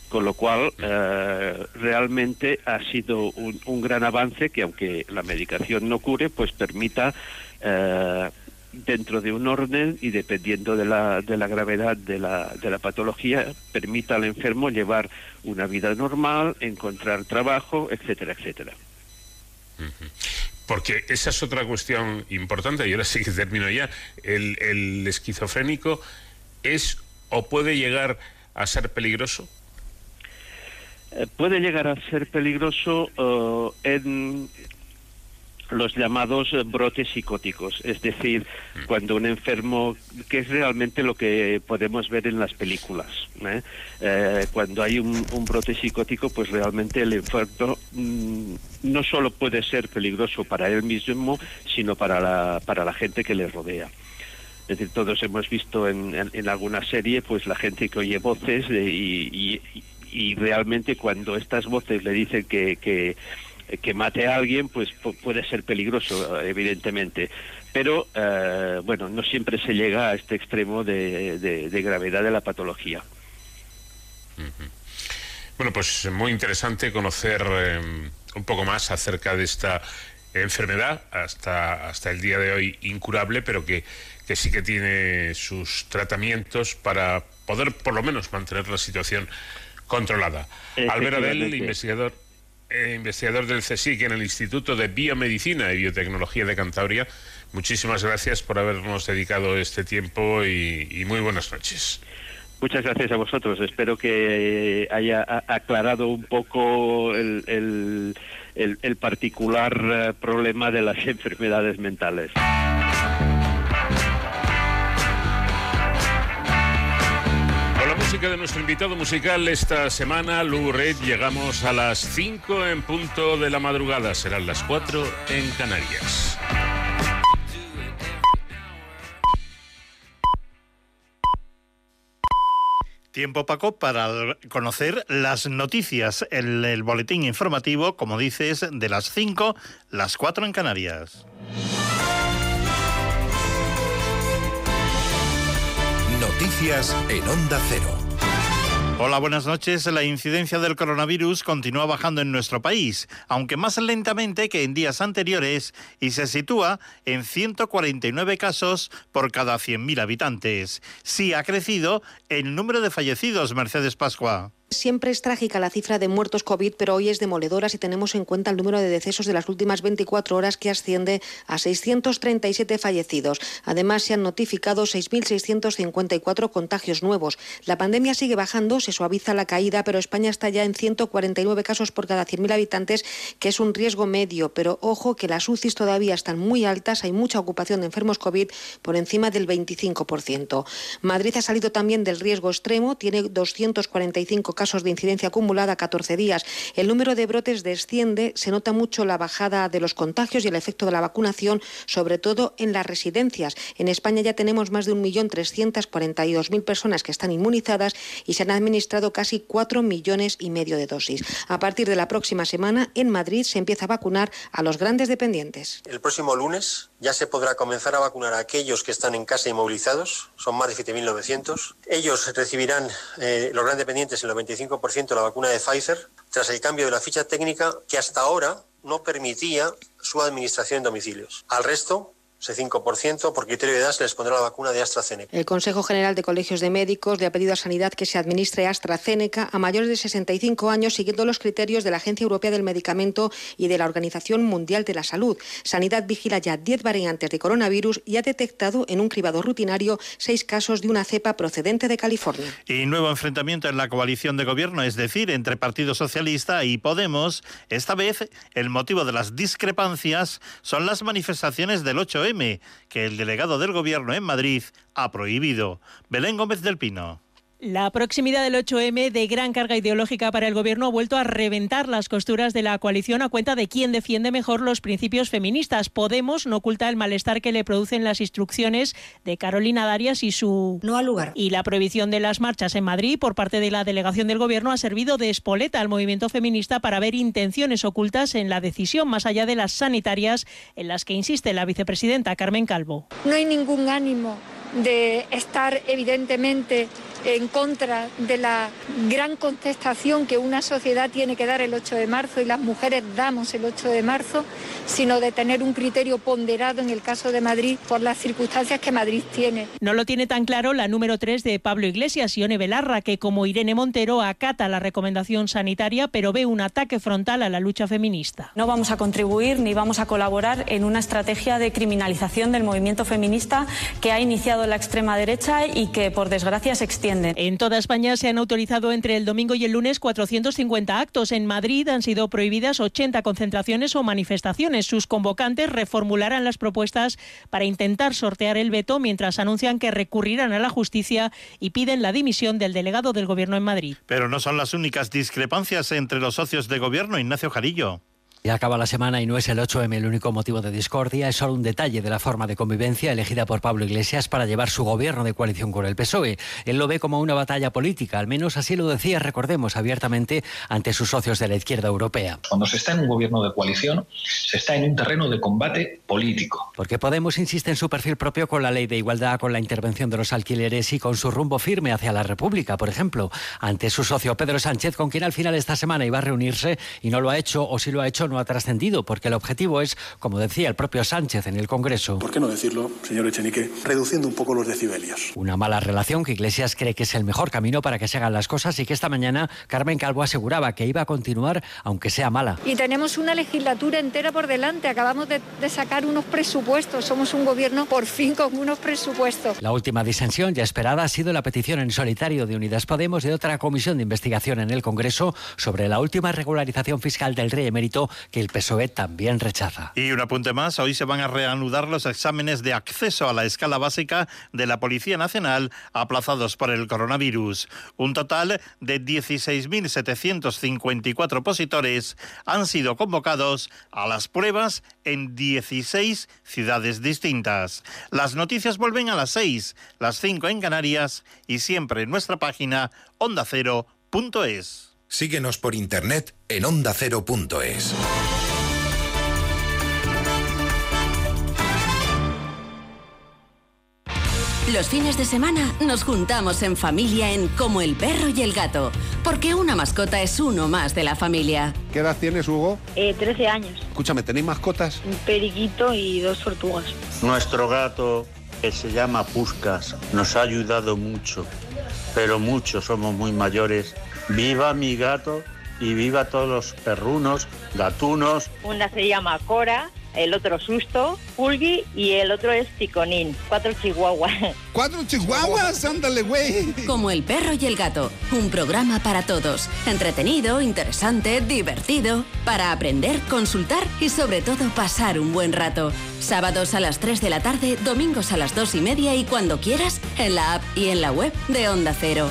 Con lo cual, eh, realmente ha sido un, un gran avance que, aunque la medicación no cure, pues permita, eh, dentro de un orden y dependiendo de la, de la gravedad de la, de la patología, permita al enfermo llevar una vida normal, encontrar trabajo, etcétera, etcétera. Porque esa es otra cuestión importante, y ahora sí que termino ya. El, esquizofrénico es o puede llegar a ser peligroso. Eh, puede llegar a ser peligroso eh, en los llamados eh, brotes psicóticos, es decir, cuando un enfermo, que es realmente lo que podemos ver en las películas, ¿eh? Eh, cuando hay un, brote psicótico, pues realmente el enfermo mm, no solo puede ser peligroso para él mismo, sino para la, para la gente que le rodea. Es decir, todos hemos visto en, en- en alguna serie, pues la gente que oye voces de- y, y- y realmente cuando estas voces le dicen que, que, que mate a alguien, pues pu- puede ser peligroso, evidentemente. Pero, eh, bueno, no siempre se llega a este extremo de, de- de gravedad de la patología. Bueno, pues muy interesante conocer eh, un poco más acerca de esta enfermedad, hasta, hasta el día de hoy incurable, pero que, que sí que tiene sus tratamientos para poder por lo menos mantener la situación controlada. Albert Adel, investigador, eh, investigador del CSIC en el Instituto de Biomedicina y Biotecnología de Cantabria, muchísimas gracias por habernos dedicado este tiempo y, muy buenas noches. Muchas gracias a vosotros. Espero que haya aclarado un poco el particular eh, problema de las enfermedades mentales. Música de nuestro invitado musical esta semana, Lou Reed, llegamos a las 5 en punto de la madrugada. Serán las 4 en Canarias. Tiempo, Paco, para conocer las noticias en el boletín informativo, como dices, de las 5, las 4 en Canarias. Noticias en Onda Cero. Hola, buenas noches. La incidencia del coronavirus continúa bajando en nuestro país, aunque más lentamente que en días anteriores, y se sitúa en 149 casos por cada 100.000 habitantes. Sí ha crecido el número de fallecidos, Mercedes Pascua. Siempre es trágica la cifra de muertos COVID, pero hoy es demoledora si tenemos en cuenta el número de decesos de las últimas 24 horas que asciende a 637 fallecidos. Además, se han notificado 6.654 contagios nuevos. La pandemia sigue bajando, se suaviza la caída, pero España está ya en 149 casos por cada 100.000 habitantes, que es un riesgo medio. Pero ojo que las UCIs todavía están muy altas, hay mucha ocupación de enfermos COVID por encima del 25%. Madrid ha salido también del riesgo extremo, tiene 245 casos de incidencia acumulada 14 días. El número de brotes desciende, se nota mucho la bajada de los contagios y el efecto de la vacunación, sobre todo en las residencias. En España ya tenemos más de 1.342.000 personas que están inmunizadas y se han administrado casi 4 millones y medio de dosis. A partir de la próxima semana, en Madrid se empieza a vacunar a los grandes dependientes. El próximo lunes ya se podrá comenzar a vacunar a aquellos que están en casa inmovilizados, son más de 7.900. Ellos recibirán, eh, los grandes dependientes, el 95% de la vacuna de Pfizer, tras el cambio de la ficha técnica que hasta ahora no permitía su administración en domicilios. Al resto, ese 5%, por criterio de edad, se les pondrá la vacuna de AstraZeneca. El Consejo General de Colegios de Médicos le ha pedido a Sanidad que se administre AstraZeneca a mayores de 65 años siguiendo los criterios de la Agencia Europea del Medicamento y de la Organización Mundial de la Salud. Sanidad vigila ya 10 variantes de coronavirus y ha detectado en un cribado rutinario seis casos de una cepa procedente de California. Y nuevo enfrentamiento en la coalición de gobierno, es decir, entre Partido Socialista y Podemos. Esta vez el motivo de las discrepancias son las manifestaciones del 8M que el delegado del Gobierno en Madrid ha prohibido. Belén Gómez del Pino. La proximidad del 8M de gran carga ideológica para el Gobierno ha vuelto a reventar las costuras de la coalición a cuenta de quién defiende mejor los principios feministas. Podemos no oculta el malestar que le producen las instrucciones de Carolina Darias y su... No al lugar. Y la prohibición de las marchas en Madrid por parte de la delegación del Gobierno ha servido de espoleta al movimiento feminista para ver intenciones ocultas en la decisión más allá de las sanitarias en las que insiste la vicepresidenta Carmen Calvo. No hay ningún ánimo de estar evidentemente en contra de la gran contestación que una sociedad tiene que dar el 8 de marzo y las mujeres damos el 8 de marzo, sino de tener un criterio ponderado en el caso de Madrid por las circunstancias que Madrid tiene. No lo tiene tan claro la número 3 de Pablo Iglesias, Ione Belarra, que como Irene Montero acata la recomendación sanitaria, pero ve un ataque frontal a la lucha feminista. No vamos a contribuir ni vamos a colaborar en una estrategia de criminalización del movimiento feminista que ha iniciado la extrema derecha y que, por desgracia, se extiende. En toda España se han autorizado entre el domingo y el lunes 450 actos. En Madrid han sido prohibidas 80 concentraciones o manifestaciones. Sus convocantes reformularán las propuestas para intentar sortear el veto mientras anuncian que recurrirán a la justicia y piden la dimisión del delegado del Gobierno en Madrid. Pero no son las únicas discrepancias entre los socios de gobierno, Ignacio Jarillo. Ya acaba la semana y no es el 8M el único motivo de discordia, es solo un detalle de la forma de convivencia elegida por Pablo Iglesias para llevar su gobierno de coalición con el PSOE. Él lo ve como una batalla política, al menos así lo decía, recordemos, abiertamente ante sus socios de la izquierda europea. Cuando se está en un gobierno de coalición, se está en un terreno de combate político. Porque Podemos insiste en su perfil propio con la ley de igualdad, con la intervención de los alquileres y con su rumbo firme hacia la República, por ejemplo, ante su socio Pedro Sánchez, con quien al final esta semana iba a reunirse y no lo ha hecho, o si lo ha hecho, no ha trascendido, porque el objetivo es, como decía el propio Sánchez en el Congreso, ¿Por qué no decirlo, señor Echenique, reduciendo un poco los decibelios? una mala relación que Iglesias cree que es el mejor camino para que se hagan las cosas y que esta mañana Carmen Calvo aseguraba que iba a continuar aunque sea mala. Y tenemos una legislatura entera por delante. Acabamos de, de sacar unos presupuestos. Somos un gobierno por fin con unos presupuestos. La última disensión ya esperada ha sido la petición en solitario de Unidas Podemos de otra comisión de investigación en el Congreso sobre la última regularización fiscal del rey emérito que el PSOE también rechaza. Y un apunte más, hoy se van a reanudar los exámenes de acceso a la escala básica de la Policía Nacional aplazados por el coronavirus. Un total de 16.754 opositores han sido convocados a las pruebas en 16 ciudades distintas. Las noticias vuelven a las 6, las 5 en Canarias y siempre en nuestra página ondacero.es. Síguenos por internet en ondacero.es. Los fines de semana nos juntamos en familia en Como el perro y el gato, porque una mascota es uno más de la familia. ¿Qué edad tienes, Hugo? Eh, 13 años. Escúchame, ¿tenéis mascotas? Un periquito y dos tortugas. Nuestro gato, que se llama Puscas, nos ha ayudado mucho, pero mucho, somos muy mayores. Viva mi gato y viva todos los perrunos, gatunos. Una se llama Cora, el otro Susto, Pulgui y el otro es Ticonín. Cuatro chihuahuas. ¿Cuatro chihuahuas? Ándale, güey. Como el perro y el gato, un programa para todos. Entretenido, interesante, divertido, para aprender, consultar y sobre todo pasar un buen rato. Sábados a las 3 de la tarde, domingos a las 2 y media y cuando quieras, en la app y en la web de Onda Cero.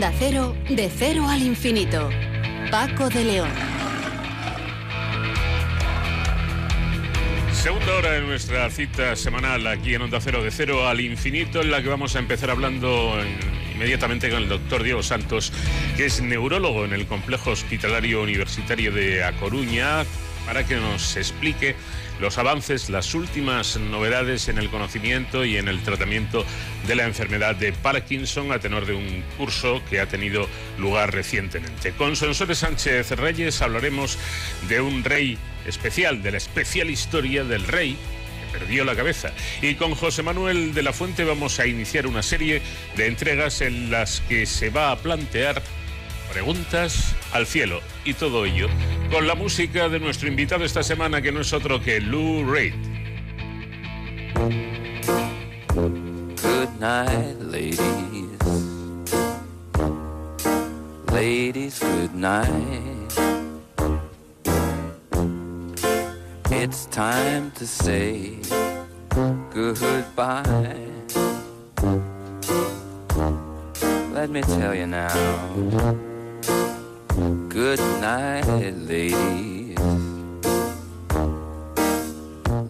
Onda Cero, de cero al infinito. Paco de León. Segunda hora de nuestra cita semanal aquí en Onda Cero de Cero al Infinito, en la que vamos a empezar hablando en- inmediatamente con el doctor Diego Santos, que es neurólogo en el Complejo Hospitalario Universitario de A Coruña, para que nos explique los avances, las últimas novedades en el conocimiento y en el tratamiento de la enfermedad de Parkinson a tenor de un curso que ha tenido lugar recientemente. Con Sonsores Sánchez Reyes hablaremos de un rey especial, de la especial historia del rey que perdió la cabeza. Y con José Manuel de la Fuente vamos a iniciar una serie de entregas en las que se va a plantear preguntas al cielo y todo ello con la música de nuestro invitado esta semana que no es otro que Lou Reed. Good night, ladies. Ladies, good night. It's time to say goodbye. Let me tell you now. Good night, ladies.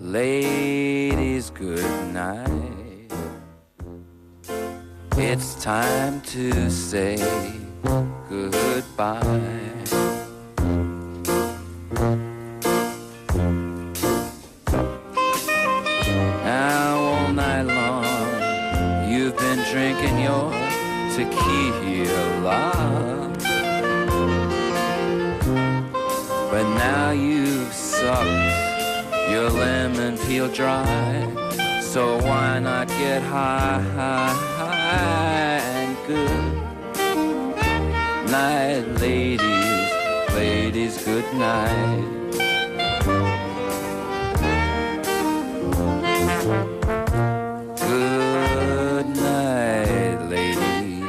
Ladies, good night. It's time to say goodbye. Now all night long, you've been drinking your tequila. Your lemon peel dry. So why not get high, high, high and good night, ladies, ladies, good night. Good night, ladies.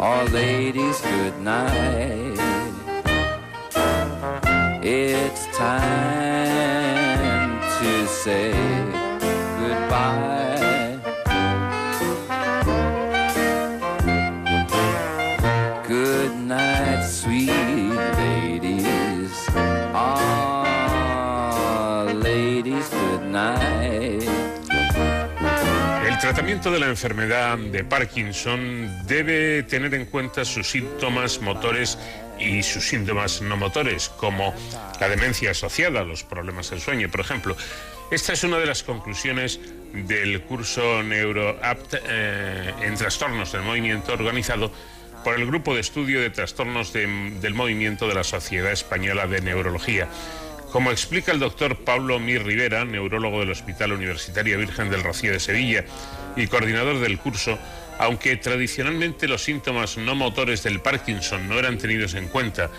All ladies, good night. Tratamiento de la enfermedad de Parkinson debe tener en cuenta sus síntomas motores y sus síntomas no motores, como la demencia asociada a los problemas del sueño, por ejemplo. Esta es una de las conclusiones del curso NeuroApt eh, en trastornos del movimiento organizado por el Grupo de Estudio de Trastornos de- del Movimiento de la Sociedad Española de Neurología. Como explica el doctor Pablo Mir Rivera, neurólogo del Hospital Universitario Virgen del Rocío de Sevilla y coordinador del curso, aunque tradicionalmente los síntomas no motores del Parkinson no eran tenidos en cuenta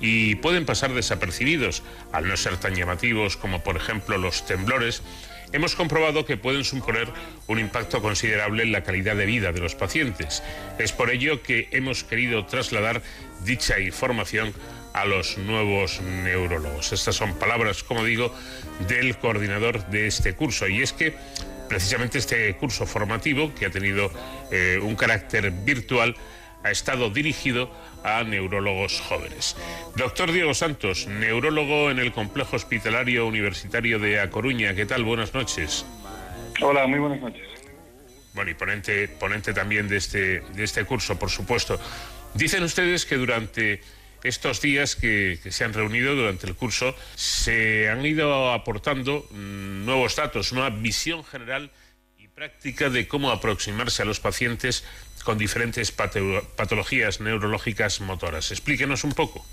y pueden pasar desapercibidos al no ser tan llamativos como por ejemplo los temblores, hemos comprobado que pueden suponer un impacto considerable en la calidad de vida de los pacientes. Es por ello que hemos querido trasladar dicha información a los nuevos neurólogos. Estas son palabras, como digo, del coordinador de este curso. Y es que precisamente este curso formativo, que ha tenido eh, un carácter virtual, ha estado dirigido a neurólogos jóvenes. Doctor Diego Santos, neurólogo en el Complejo Hospitalario Universitario de A Coruña. ¿Qué tal? Buenas noches. Hola, muy buenas noches. Bueno, y ponente, ponente también de este, de este curso, por supuesto. Dicen ustedes que durante estos días que, se han reunido durante el curso se han ido aportando mm, nuevos datos, una visión general y práctica de cómo aproximarse a los pacientes con diferentes patologías neurológicas motoras. Explíquenos un poco.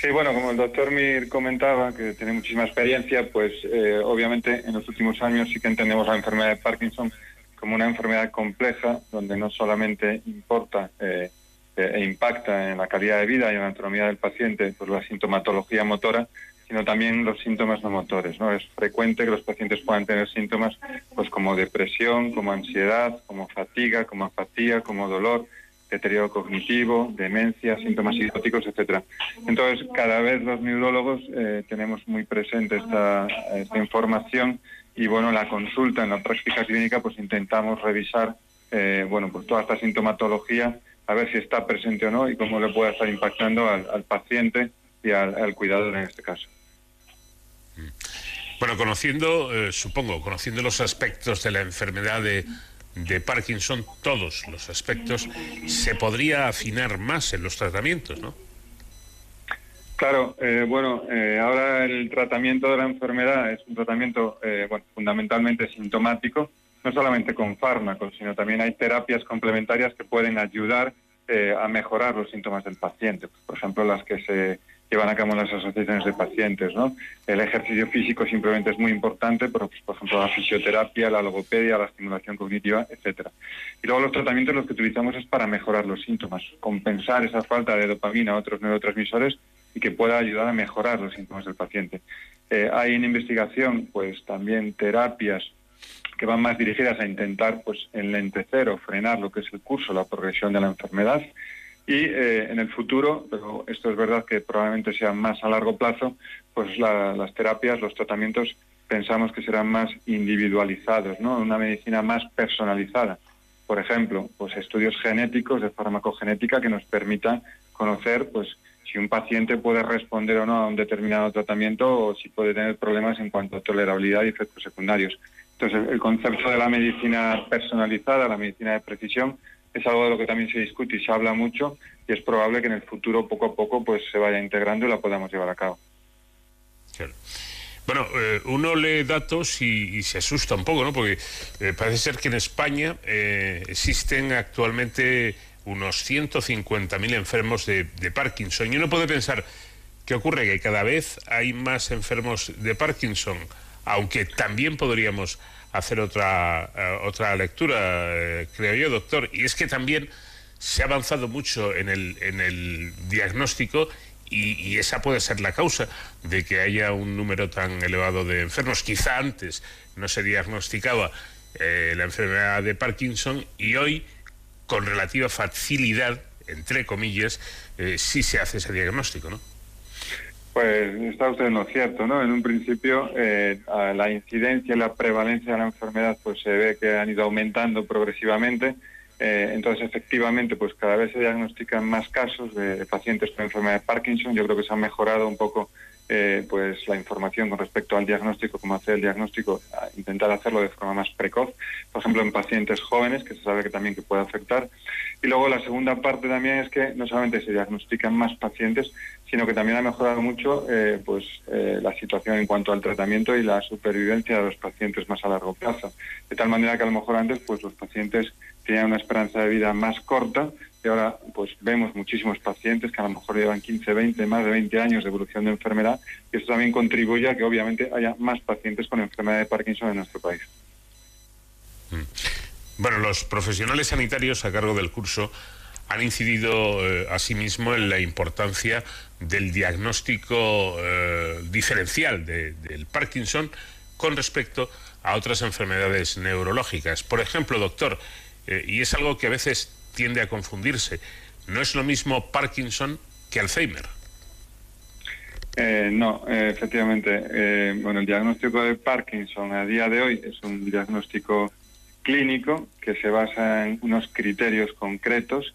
Sí, bueno, como el doctor Mir comentaba, que tiene muchísima experiencia, pues eh, obviamente en los últimos años sí que entendemos la enfermedad de Parkinson como una enfermedad compleja, donde no solamente importa eh, e impacta en la calidad de vida y en la autonomía del paciente por la sintomatología motora, sino también los síntomas no motores. ¿no? Es frecuente que los pacientes puedan tener síntomas pues como depresión, como ansiedad, como fatiga, como apatía, como dolor, deterioro cognitivo, demencia, síntomas psicóticos, etcétera. Entonces, cada vez los neurólogos eh, tenemos muy presente esta, información y bueno, en la consulta, en la práctica clínica, pues intentamos revisar eh, bueno, pues toda esta sintomatología a ver si está presente o no y cómo le puede estar impactando al, paciente y al, cuidador en este caso. Bueno, conociendo, eh, supongo, conociendo los aspectos de la enfermedad de, Parkinson, todos los aspectos, se podría afinar más en los tratamientos, ¿no? Claro, eh, bueno, eh, ahora el tratamiento de la enfermedad es un tratamiento bueno, fundamentalmente sintomático, no solamente con fármacos, sino también hay terapias complementarias que pueden ayudar eh, a mejorar los síntomas del paciente. Por ejemplo, las que se llevan a cabo en las asociaciones de pacientes. ¿no? El ejercicio físico simplemente es muy importante, pero pues, por ejemplo la fisioterapia, la logopedia, la estimulación cognitiva, etcétera. Y luego los tratamientos los que utilizamos es para mejorar los síntomas, compensar esa falta de dopamina a otros neurotransmisores y que pueda ayudar a mejorar los síntomas del paciente. Eh, hay en investigación pues también terapias que van más dirigidas a intentar pues enlentecer o frenar lo que es el curso, la progresión de la enfermedad. Y eh, en el futuro, pero esto es verdad que probablemente sea más a largo plazo, pues las terapias, los tratamientos, pensamos que serán más individualizados, ¿no? Una medicina más personalizada. Por ejemplo, pues estudios genéticos de farmacogenética que nos permitan conocer, pues, si un paciente puede responder o no a un determinado tratamiento o si puede tener problemas en cuanto a tolerabilidad y efectos secundarios. Entonces, el concepto de la medicina personalizada, la medicina de precisión, es algo de lo que también se discute y se habla mucho y es probable que en el futuro poco a poco pues se vaya integrando y la podamos llevar a cabo. Bueno, eh, uno lee datos y, se asusta un poco, ¿no? Porque eh, parece ser que en España eh, existen actualmente unos 150.000 enfermos de, de Parkinson. Y uno puede pensar, ¿qué ocurre? Que cada vez hay más enfermos de Parkinson aunque también podríamos hacer otra, eh, otra lectura, eh, creo yo, doctor, y es que también se ha avanzado mucho en el, en el diagnóstico y, esa puede ser la causa de que haya un número tan elevado de enfermos. Quizá antes no se diagnosticaba eh, la enfermedad de Parkinson y hoy, con relativa facilidad, entre comillas, sí se hace ese diagnóstico, ¿no? Pues está usted en lo cierto, ¿no? En un principio eh, la incidencia y la prevalencia de la enfermedad pues se ve que han ido aumentando progresivamente. Eh, entonces, efectivamente, pues cada vez se diagnostican más casos de, pacientes con enfermedad de Parkinson. Yo creo que se ha mejorado un poco eh, pues la información con respecto al diagnóstico, cómo hacer el diagnóstico, intentar hacerlo de forma más precoz, por ejemplo en pacientes jóvenes, que se sabe que también que puede afectar. Y luego la segunda parte también es que no solamente se diagnostican más pacientes, sino que también ha mejorado mucho eh, pues eh, la situación en cuanto al tratamiento y la supervivencia de los pacientes más a largo plazo. De tal manera que a lo mejor antes pues los pacientes tenían una esperanza de vida más corta y ahora pues vemos muchísimos pacientes que a lo mejor llevan 15, 20, más de 20 años de evolución de enfermedad y eso también contribuye a que obviamente haya más pacientes con enfermedad de Parkinson en nuestro país. Mm. Bueno, los profesionales sanitarios a cargo del curso han incidido eh, asimismo en la importancia del diagnóstico eh, diferencial del Parkinson con respecto a otras enfermedades neurológicas. Por ejemplo, doctor, eh, y es algo que a veces tiende a confundirse, no es lo mismo Parkinson que Alzheimer. Eh, no, efectivamente. Bueno, el diagnóstico de Parkinson a día de hoy es un diagnóstico clínico que se basa en unos criterios concretos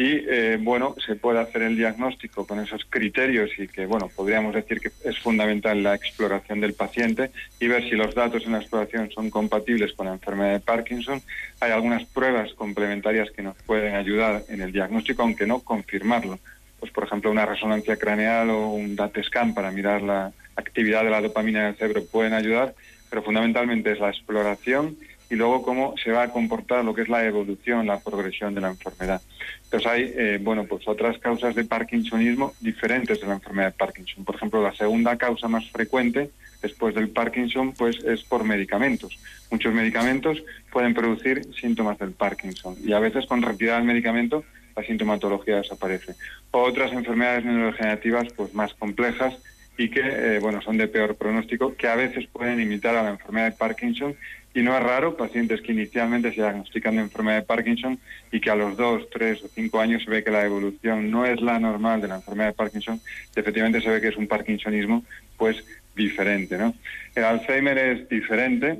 y, eh, bueno, se puede hacer el diagnóstico con esos criterios y que, bueno, podríamos decir que es fundamental la exploración del paciente y ver si los datos en la exploración son compatibles con la enfermedad de Parkinson. Hay algunas pruebas complementarias que nos pueden ayudar en el diagnóstico, aunque no confirmarlo pues por ejemplo una resonancia craneal o un DAT scan para mirar la actividad de la dopamina en el cerebro pueden ayudar, pero fundamentalmente es la exploración y luego cómo se va a comportar lo que es la evolución, la progresión de la enfermedad. Entonces hay, eh, bueno, pues otras causas de Parkinsonismo diferentes de la enfermedad de Parkinson. Por ejemplo, la segunda causa más frecuente después del Parkinson, pues es por medicamentos. Muchos medicamentos pueden producir síntomas del Parkinson y a veces con retirada del medicamento la sintomatología desaparece. Otras enfermedades neurodegenerativas pues más complejas y que eh, bueno son de peor pronóstico, que a veces pueden imitar a la enfermedad de Parkinson y no es raro pacientes que inicialmente se diagnostican de enfermedad de Parkinson y que a los dos, tres o cinco años se ve que la evolución no es la normal de la enfermedad de Parkinson, y efectivamente se ve que es un parkinsonismo pues diferente, ¿no? El Alzheimer es diferente,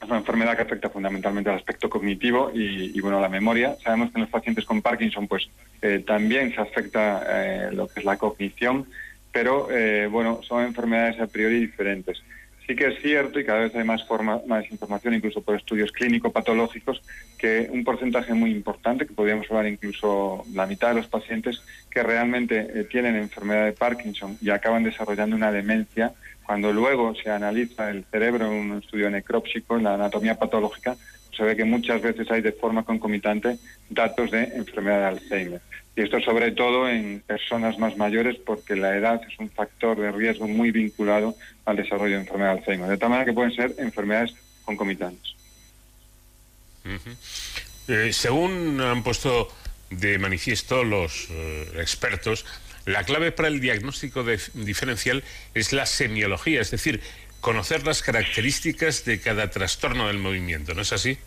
es una enfermedad que afecta fundamentalmente al aspecto cognitivo y, bueno, la memoria. Sabemos que en los pacientes con Parkinson, pues eh, también se afecta eh, lo que es la cognición, pero eh, bueno, son enfermedades a priori diferentes. Sí que es cierto, y cada vez hay más, forma, más información, incluso por estudios clínico-patológicos, que un porcentaje muy importante, que podríamos hablar incluso la mitad de los pacientes, que realmente tienen enfermedad de Parkinson y acaban desarrollando una demencia, cuando luego se analiza el cerebro en un estudio necrópsico, en la anatomía patológica, se ve que muchas veces hay de forma concomitante datos de enfermedad de Alzheimer. Y esto sobre todo en personas más mayores porque la edad es un factor de riesgo muy vinculado al desarrollo de enfermedad de Alzheimer. De tal manera que pueden ser enfermedades concomitantes. Eh, según han puesto de manifiesto los eh, expertos, la clave para el diagnóstico diferencial es la semiología, es decir, conocer las características de cada trastorno del movimiento, ¿no es así?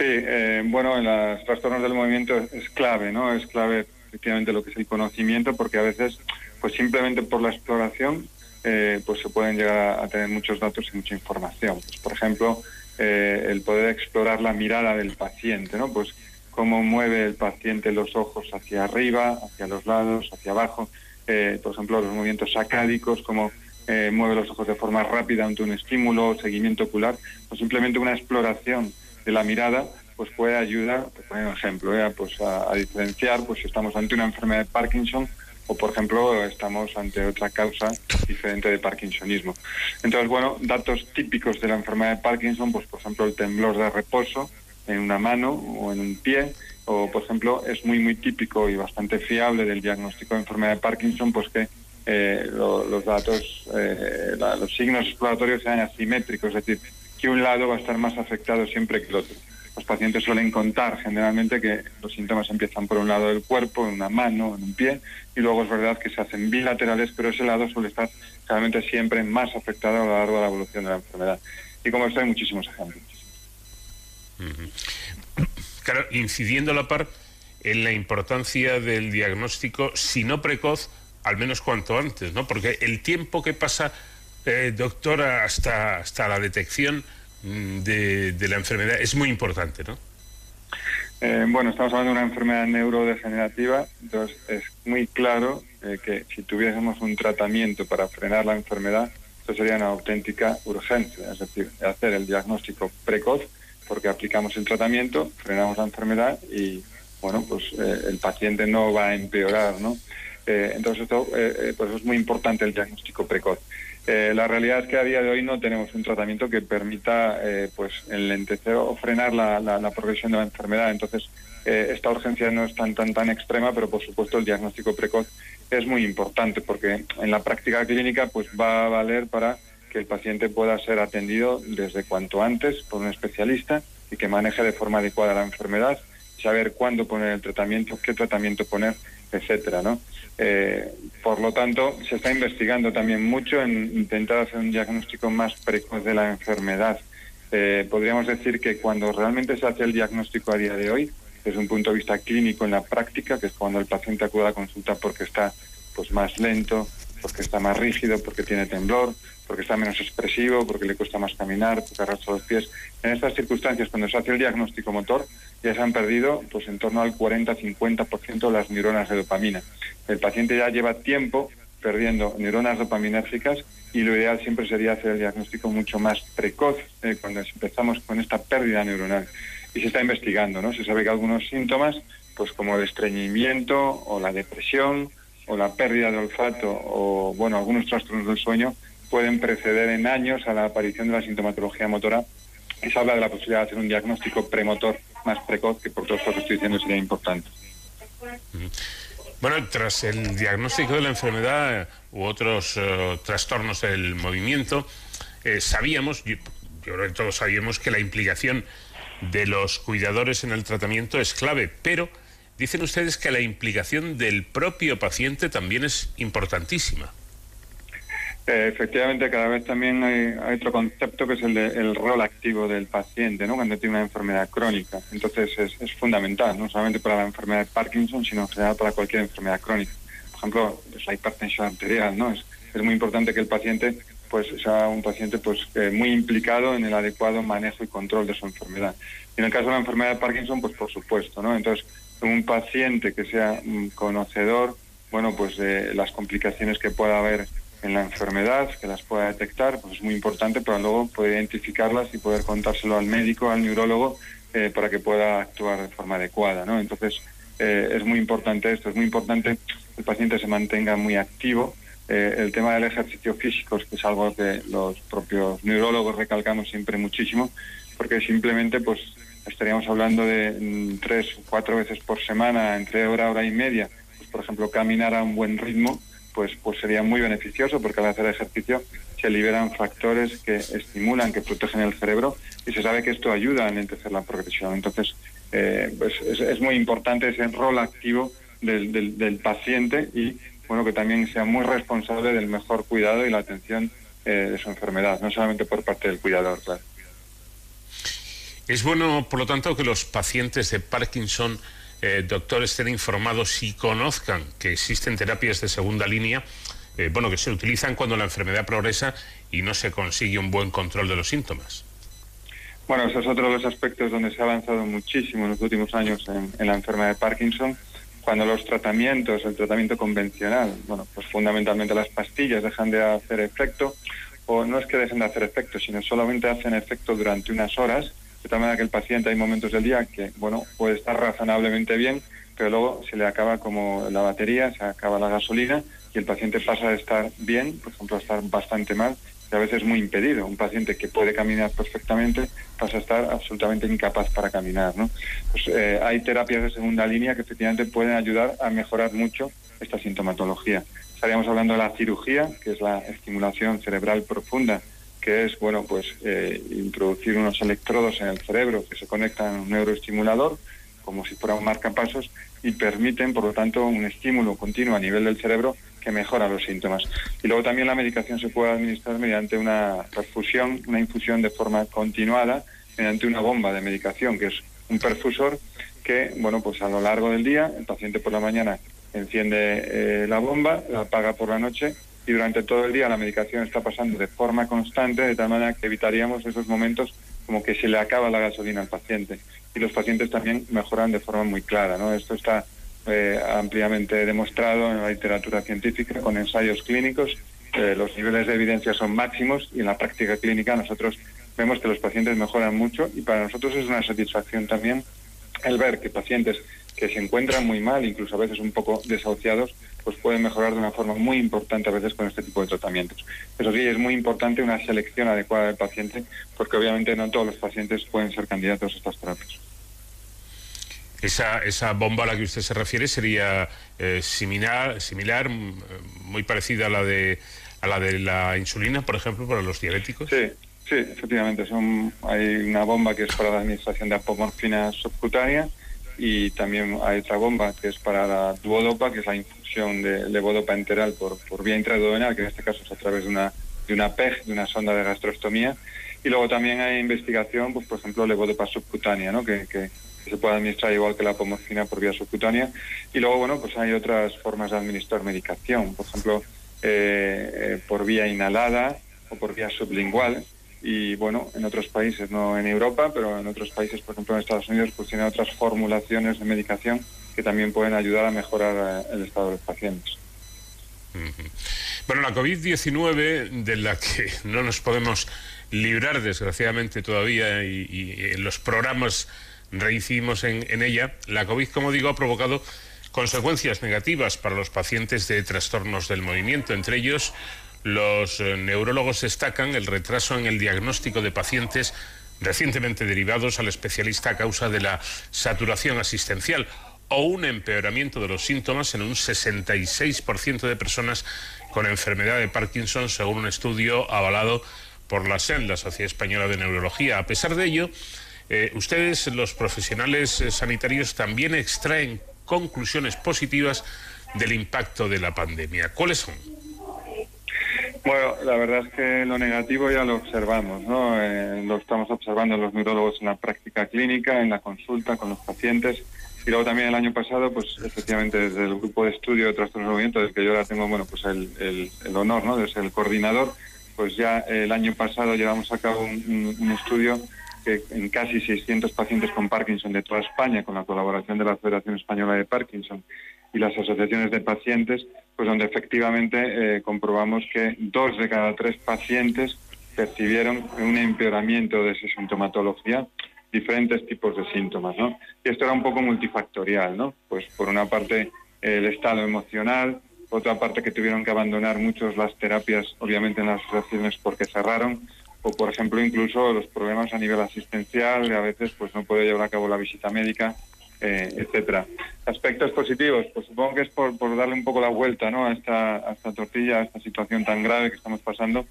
Sí, eh, bueno, en los trastornos del movimiento es, clave, ¿no? Es clave efectivamente lo que es el conocimiento, porque a veces, pues simplemente por la exploración, eh, pues se pueden llegar a, tener muchos datos y mucha información. Pues, por ejemplo, eh, el poder explorar la mirada del paciente, ¿no? Pues cómo mueve el paciente los ojos hacia arriba, hacia los lados, hacia abajo. Eh, por ejemplo, los movimientos sacádicos, cómo eh, mueve los ojos de forma rápida ante un estímulo, seguimiento ocular, o simplemente una exploración de la mirada, pues puede ayudar, por un ejemplo, eh, pues a, diferenciar pues si estamos ante una enfermedad de Parkinson o, por ejemplo, estamos ante otra causa diferente de Parkinsonismo. Entonces, bueno, datos típicos de la enfermedad de Parkinson, pues por ejemplo el temblor de reposo, en una mano o en un pie, o por ejemplo es muy muy típico y bastante fiable del diagnóstico de enfermedad de Parkinson, pues que eh, los datos, eh, los signos exploratorios sean asimétricos, es decir, que un lado va a estar más afectado siempre que el otro. Los pacientes suelen contar generalmente que los síntomas empiezan por un lado del cuerpo, en una mano, en un pie, y luego es verdad que se hacen bilaterales, pero ese lado suele estar realmente siempre más afectado a lo largo de la evolución de la enfermedad. Y como esto hay muchísimos ejemplos. Claro, incidiendo la par en la importancia del diagnóstico, si no precoz, al menos cuanto antes, ¿no? Porque el tiempo que pasa, eh, doctora, hasta, hasta la detección mm, de, la enfermedad es muy importante, ¿no? Eh, bueno, estamos hablando de una enfermedad neurodegenerativa, entonces es muy claro eh, que si tuviésemos un tratamiento para frenar la enfermedad, esto sería una auténtica urgencia, es decir, hacer el diagnóstico precoz porque aplicamos el tratamiento, frenamos la enfermedad y, bueno, pues eh, el paciente no va a empeorar, ¿no? Entonces, esto, eh, pues es muy importante el diagnóstico precoz. La realidad es que a día de hoy no tenemos un tratamiento que permita, pues, enlentecer o frenar la, la, progresión de la enfermedad. Entonces, esta urgencia no es tan, tan, tan extrema, pero por supuesto el diagnóstico precoz es muy importante porque en la práctica clínica, pues, va a valer para que el paciente pueda ser atendido desde cuanto antes por un especialista y que maneje de forma adecuada la enfermedad, saber cuándo poner el tratamiento, qué tratamiento poner, etcétera, ¿no? Eh, por lo tanto, se está investigando también mucho en intentar hacer un diagnóstico más precoz de la enfermedad. Eh, podríamos decir que cuando realmente se hace el diagnóstico a día de hoy, desde un punto de vista clínico en la práctica, que es cuando el paciente acude a consulta porque está pues más lento, porque está más rígido, porque tiene temblor, porque está menos expresivo, porque le cuesta más caminar, porque arrastra los pies. En estas circunstancias, cuando se hace el diagnóstico motor, ya se han perdido pues en torno al 40-50% de las neuronas de dopamina. El paciente ya lleva tiempo perdiendo neuronas dopaminérgicas y lo ideal siempre sería hacer el diagnóstico mucho más precoz eh, cuando empezamos con esta pérdida neuronal. Y se está investigando, ¿no? Se sabe que algunos síntomas, pues como el estreñimiento o la depresión o la pérdida de olfato o, bueno, algunos trastornos del sueño pueden preceder en años a la aparición de la sintomatología motora y se habla de la posibilidad de hacer un diagnóstico premotor más precoz, que por todo esto que estoy diciendo sería importante. Bueno, tras el diagnóstico de la enfermedad eh, u otros eh, trastornos del movimiento, eh, sabíamos, yo, yo creo que todos sabíamos que la implicación de los cuidadores en el tratamiento es clave, pero dicen ustedes que la implicación del propio paciente también es importantísima. Eh, efectivamente, cada vez también hay, otro concepto que es el, de, el rol activo del paciente, ¿no? Cuando tiene una enfermedad crónica. Entonces es, fundamental, no solamente para la enfermedad de Parkinson, sino en general para cualquier enfermedad crónica. Por ejemplo, pues, la hipertensión arterial, ¿no? Es, es muy importante que el paciente pues sea un paciente pues eh, muy implicado en el adecuado manejo y control de su enfermedad. Y en el caso de la enfermedad de Parkinson, pues por supuesto, ¿no? Entonces, un paciente que sea mm, conocedor, bueno, pues de las complicaciones que pueda haber en la enfermedad, que las pueda detectar, pues es muy importante para luego poder identificarlas y poder contárselo al médico, al neurólogo, eh, para que pueda actuar de forma adecuada, ¿no? Entonces, eh, es muy importante esto, es muy importante que el paciente se mantenga muy activo. Eh, el tema del ejercicio físico, que es algo que los propios neurólogos recalcamos siempre muchísimo, porque simplemente pues estaríamos hablando de mm, tres o cuatro veces por semana, entre hora, hora y media, pues por ejemplo caminar a un buen ritmo, pues, pues sería muy beneficioso porque al hacer ejercicio se liberan factores que estimulan, que protegen el cerebro y se sabe que esto ayuda a enlentecer la progresión. Entonces, eh, pues es, es, muy importante ese rol activo del, del, del, paciente y bueno que también sea muy responsable del mejor cuidado y la atención eh, de su enfermedad, no solamente por parte del cuidador, claro. Es bueno, por lo tanto, que los pacientes de Parkinson eh, doctores estén informados y conozcan que existen terapias de segunda línea, eh, bueno, que se utilizan cuando la enfermedad progresa y no se consigue un buen control de los síntomas. Bueno, ese es otro de los aspectos donde se ha avanzado muchísimo en los últimos años en, en la enfermedad de Parkinson, cuando los tratamientos, el tratamiento convencional, bueno, pues fundamentalmente las pastillas dejan de hacer efecto, o no es que dejen de hacer efecto, sino solamente hacen efecto durante unas horas de tal manera que el paciente hay momentos del día que, bueno, puede estar razonablemente bien, pero luego se le acaba como la batería, se acaba la gasolina y el paciente pasa de estar bien, por ejemplo, a estar bastante mal y a veces muy impedido. Un paciente que puede caminar perfectamente pasa a estar absolutamente incapaz para caminar, ¿no? Pues eh, hay terapias de segunda línea que efectivamente pueden ayudar a mejorar mucho esta sintomatología. Estaríamos hablando de la cirugía, que es la estimulación cerebral profunda, que es bueno pues eh, introducir unos electrodos en el cerebro que se conectan a un neuroestimulador como si fuera un marcapasos y permiten por lo tanto un estímulo continuo a nivel del cerebro que mejora los síntomas. Y luego también la medicación se puede administrar mediante una perfusión, una infusión de forma continuada mediante una bomba de medicación que es un perfusor que bueno pues a lo largo del día el paciente por la mañana enciende eh, la bomba, la apaga por la noche y durante todo el día la medicación está pasando de forma constante, de tal manera que evitaríamos esos momentos como que se le acaba la gasolina al paciente. Y los pacientes también mejoran de forma muy clara. ¿no? Esto está eh, ampliamente demostrado en la literatura científica con ensayos clínicos. Eh, los niveles de evidencia son máximos y en la práctica clínica nosotros vemos que los pacientes mejoran mucho y para nosotros es una satisfacción también el ver que pacientes que se encuentran muy mal, incluso a veces un poco desahuciados, pues pueden mejorar de una forma muy importante a veces con este tipo de tratamientos. Eso sí, es muy importante una selección adecuada del paciente, porque obviamente no todos los pacientes pueden ser candidatos a estas terapias. Esa, esa bomba a la que usted se refiere sería eh, similar, similar, muy parecida a la de a la de la insulina, por ejemplo, para los diabéticos. Sí, sí, efectivamente. Son, hay una bomba que es para la administración de apomorfina subcutánea y también hay otra bomba que es para la duodopa, que es la infusión de levodopa enteral por, por vía intraduodenal, que en este caso es a través de una, de una PEG, de una sonda de gastrostomía. Y luego también hay investigación, pues por ejemplo, levodopa subcutánea, ¿no? que, se puede administrar igual que la apomorfina por vía subcutánea. Y luego, bueno, pues hay otras formas de administrar medicación. Por ejemplo, eh, eh, por vía inhalada o por vía sublingual. Y bueno, en otros países, no en Europa, pero en otros países, por ejemplo en Estados Unidos, pues tienen otras formulaciones de medicación que también pueden ayudar a mejorar eh, el estado de los pacientes. Bueno, la COVID-19, de la que no nos podemos librar desgraciadamente todavía y, los programas reincidimos en, en ella, la COVID, como digo, ha provocado consecuencias negativas para los pacientes de trastornos del movimiento. Entre ellos, los eh, neurólogos destacan el retraso en el diagnóstico de pacientes recientemente derivados al especialista a causa de la saturación asistencial o un empeoramiento de los síntomas en un 66% de personas con enfermedad de Parkinson, según un estudio avalado por la SEN, la Sociedad Española de Neurología. A pesar de ello, eh, ustedes, los profesionales eh, sanitarios, también extraen conclusiones positivas del impacto de la pandemia. ¿Cuáles son? Bueno, la verdad es que lo negativo ya lo observamos, ¿no? Eh, lo estamos observando los neurólogos en la práctica clínica, en la consulta con los pacientes. Y luego también el año pasado, pues efectivamente desde el grupo de estudio de trastornos del movimiento, del que yo ahora tengo, bueno, pues el, honor, ¿no? De ser el coordinador, pues ya el año pasado llevamos a cabo un estudio que en casi 600 pacientes con Parkinson de toda España, con la colaboración de la Federación Española de Parkinson y las asociaciones de pacientes, pues donde efectivamente eh, comprobamos que dos de cada tres pacientes percibieron un empeoramiento de esa sintomatología, diferentes tipos de síntomas, ¿no? Y esto era un poco multifactorial, ¿no? Pues por una parte el estado emocional, otra parte que tuvieron que abandonar muchos las terapias, obviamente en las asociaciones porque cerraron, o por ejemplo incluso los problemas a nivel asistencial, a veces pues no puede llevar a cabo la visita médica, eh, etcétera. Aspectos positivos, pues supongo que es por, darle un poco la vuelta ¿no? a, esta, tortilla, a esta situación tan grave que estamos pasando,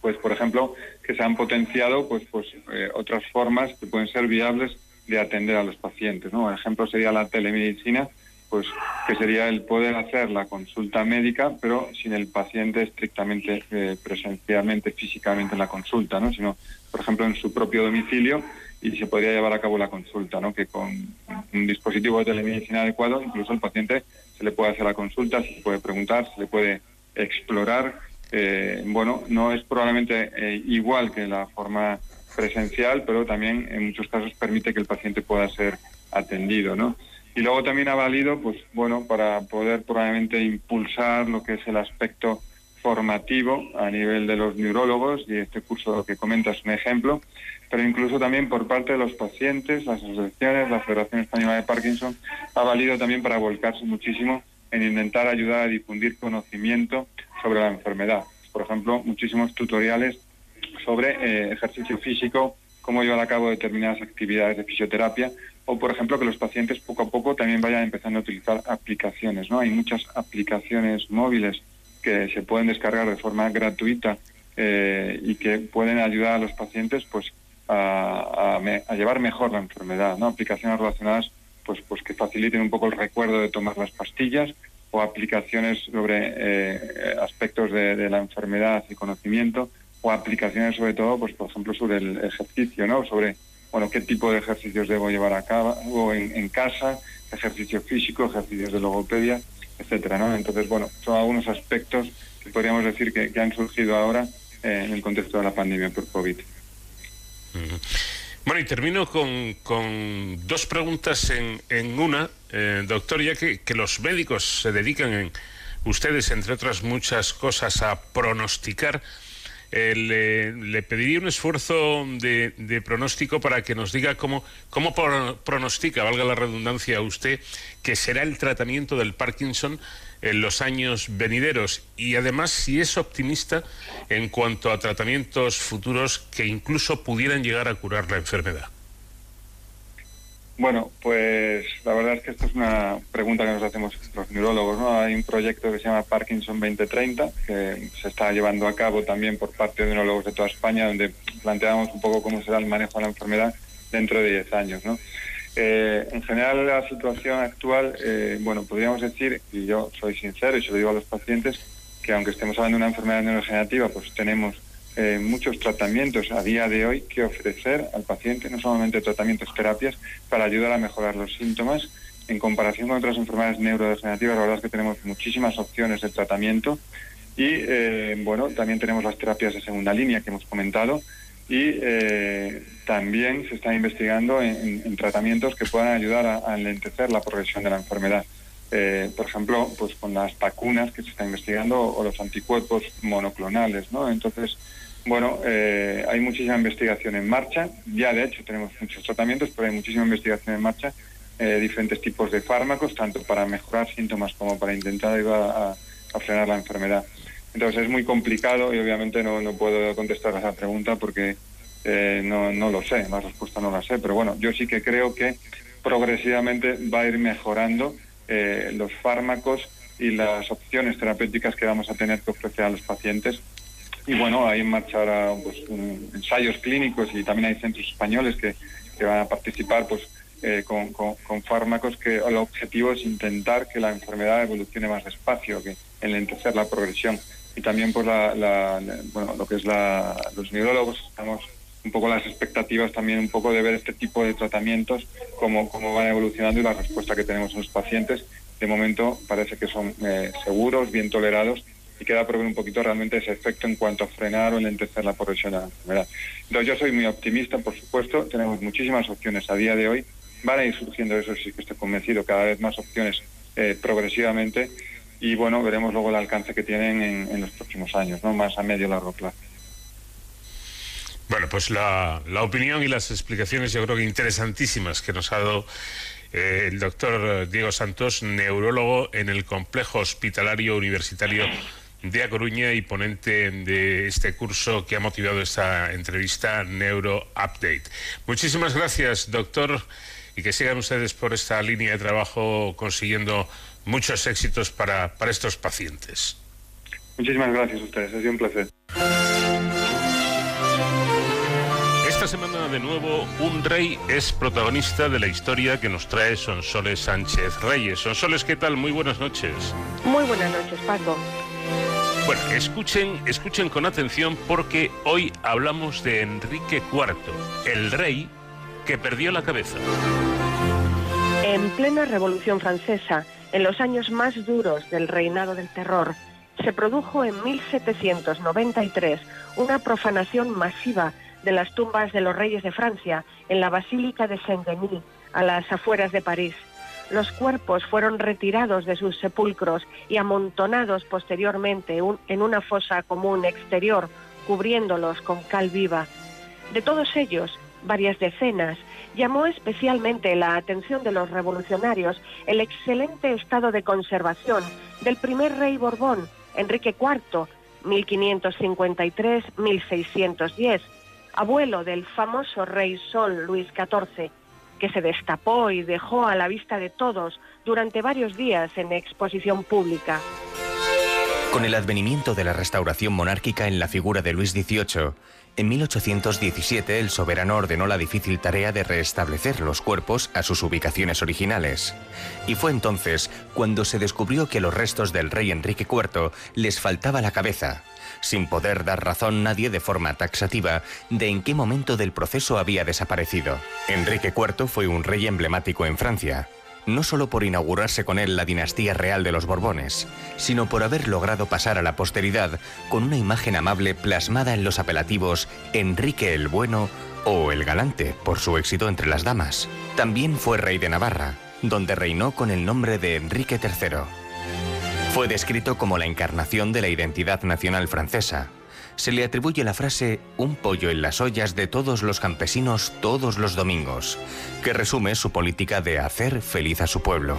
pues por ejemplo que se han potenciado pues pues eh, otras formas que pueden ser viables de atender a los pacientes, ¿no? El ejemplo sería la telemedicina, pues que sería el poder hacer la consulta médica, pero sin el paciente estrictamente eh, presencialmente, físicamente en la consulta, ¿no? Sino, por ejemplo, en su propio domicilio y se podría llevar a cabo la consulta, ¿no? Que con un dispositivo de telemedicina adecuado, incluso al paciente se le puede hacer la consulta, se le puede preguntar, se le puede explorar. Eh, bueno, no es probablemente eh, igual que la forma presencial, pero también en muchos casos permite que el paciente pueda ser atendido, ¿no? Y luego también ha valido, pues bueno, para poder probablemente impulsar lo que es el aspecto formativo a nivel de los neurólogos, y este curso que comenta es un ejemplo, pero incluso también por parte de los pacientes, las asociaciones, la Federación Española de Parkinson, ha valido también para volcarse muchísimo en intentar ayudar a difundir conocimiento sobre la enfermedad. Por ejemplo, muchísimos tutoriales sobre eh, ejercicio físico, cómo llevar a cabo determinadas actividades de fisioterapia o, por ejemplo, que los pacientes poco a poco también vayan empezando a utilizar aplicaciones. ¿no? Hay muchas aplicaciones móviles que se pueden descargar de forma gratuita eh, y que pueden ayudar a los pacientes pues a, a, me, a, llevar mejor la enfermedad. ¿no? Aplicaciones relacionadas pues, pues que faciliten un poco el recuerdo de tomar las pastillas o aplicaciones sobre eh, aspectos de, la enfermedad y conocimiento o aplicaciones sobre todo, pues por ejemplo, sobre el ejercicio, ¿no? Sobre, bueno, qué tipo de ejercicios debo llevar a cabo en, en casa, ejercicio físico, ejercicios de logopedia, etcétera, ¿no? Entonces, bueno, son algunos aspectos que podríamos decir que, que han surgido ahora eh, en el contexto de la pandemia por COVID. Bueno, y termino con, con dos preguntas en, en una, eh, doctor, ya que, que los médicos se dedican en ustedes, entre otras muchas cosas, a pronosticar eh, le, le, pediría un esfuerzo de, de, pronóstico para que nos diga cómo, cómo pronostica, valga la redundancia a usted, que será el tratamiento del Parkinson en los años venideros y además si es optimista en cuanto a tratamientos futuros que incluso pudieran llegar a curar la enfermedad. Bueno, pues la verdad es que esta es una pregunta que nos hacemos los neurólogos, ¿no? Hay un proyecto que se llama Parkinson 2030 que se está llevando a cabo también por parte de neurólogos de toda España, donde planteamos un poco cómo será el manejo de la enfermedad dentro de 10 años, ¿no? Eh, en general, la situación actual, eh, bueno, podríamos decir, y yo soy sincero y se lo digo a los pacientes, que aunque estemos hablando de una enfermedad neurodegenerativa, pues tenemos eh, muchos tratamientos a día de hoy que ofrecer al paciente, no solamente tratamientos, terapias, para ayudar a mejorar los síntomas. En comparación con otras enfermedades neurodegenerativas, la verdad es que tenemos muchísimas opciones de tratamiento Y eh, bueno, también tenemos las terapias de segunda línea que hemos comentado y eh, también se está investigando en, en tratamientos que puedan ayudar a, a enlentecer la progresión de la enfermedad. Eh, por ejemplo, pues con las vacunas que se está investigando o los anticuerpos monoclonales, ¿no? Entonces, bueno, eh, hay muchísima investigación en marcha. Ya, de hecho, tenemos muchos tratamientos, pero hay muchísima investigación en marcha, eh, diferentes tipos de fármacos, tanto para mejorar síntomas como para intentar ayudar a frenar la enfermedad. Entonces, es muy complicado y obviamente no, no puedo contestar a esa pregunta porque eh, no, no lo sé, la respuesta no la sé, pero bueno, yo sí que creo que progresivamente va a ir mejorando eh, los fármacos y las opciones terapéuticas que vamos a tener que ofrecer a los pacientes. Y bueno, hay en marcha ahora pues, ensayos clínicos y también hay centros españoles que, que van a participar pues, eh, con, con- con fármacos que el objetivo es intentar que la enfermedad evolucione más despacio, que enlentecer la progresión. Y también pues, la, la- bueno, lo que es la, los neurólogos estamos un poco las expectativas también un poco de ver este tipo de tratamientos, cómo, cómo van evolucionando y la respuesta que tenemos en los pacientes. De momento parece que son eh, seguros, bien tolerados y queda por ver un poquito realmente ese efecto en cuanto a frenar o enlentecer la progresión de la enfermedad. Entonces yo soy muy optimista, por supuesto, tenemos muchísimas opciones a día de hoy, van a ir surgiendo, eso sí que estoy convencido, cada vez más opciones eh, progresivamente y bueno, veremos luego el alcance que tienen en, en los próximos años, ¿no? más a medio largo plazo. Bueno, pues la, la opinión y las explicaciones yo creo que interesantísimas que nos ha dado eh, el doctor Diego Santos, neurólogo en el Complejo Hospitalario Universitario de A Coruña y ponente de este curso que ha motivado esta entrevista Neuro Update. Muchísimas gracias, doctor, y que sigan ustedes por esta línea de trabajo consiguiendo muchos éxitos para, para estos pacientes. Muchísimas gracias a ustedes, ha sido un placer. Esta semana de nuevo un rey es protagonista de la historia que nos trae Sonsoles Sánchez Reyes. Sonsoles, ¿qué tal? Muy buenas noches. Muy buenas noches, Paco. Bueno, escuchen, escuchen con atención porque hoy hablamos de Enrique IV, el rey que perdió la cabeza. En plena Revolución Francesa, en los años más duros del reinado del terror, se produjo en 1793 una profanación masiva de las tumbas de los reyes de Francia en la Basílica de Saint-Denis, a las afueras de París. Los cuerpos fueron retirados de sus sepulcros y amontonados posteriormente en una fosa común exterior, cubriéndolos con cal viva. De todos ellos, varias decenas, llamó especialmente la atención de los revolucionarios el excelente estado de conservación del primer rey Borbón, Enrique IV, 1553-1610, abuelo del famoso rey Sol Luis XIV, que se destapó y dejó a la vista de todos durante varios días en exposición pública. Con el advenimiento de la restauración monárquica en la figura de Luis XVIII, en 1817 el soberano ordenó la difícil tarea de restablecer los cuerpos a sus ubicaciones originales. Y fue entonces cuando se descubrió que los restos del rey Enrique IV les faltaba la cabeza, sin poder dar razón nadie de forma taxativa de en qué momento del proceso había desaparecido. Enrique IV fue un rey emblemático en Francia, no solo por inaugurarse con él la dinastía real de los Borbones, sino por haber logrado pasar a la posteridad con una imagen amable plasmada en los apelativos Enrique el Bueno o el Galante, por su éxito entre las damas. También fue rey de Navarra, donde reinó con el nombre de Enrique III. Fue descrito como la encarnación de la identidad nacional francesa. Se le atribuye la frase un pollo en las ollas de todos los campesinos todos los domingos, que resume su política de hacer feliz a su pueblo.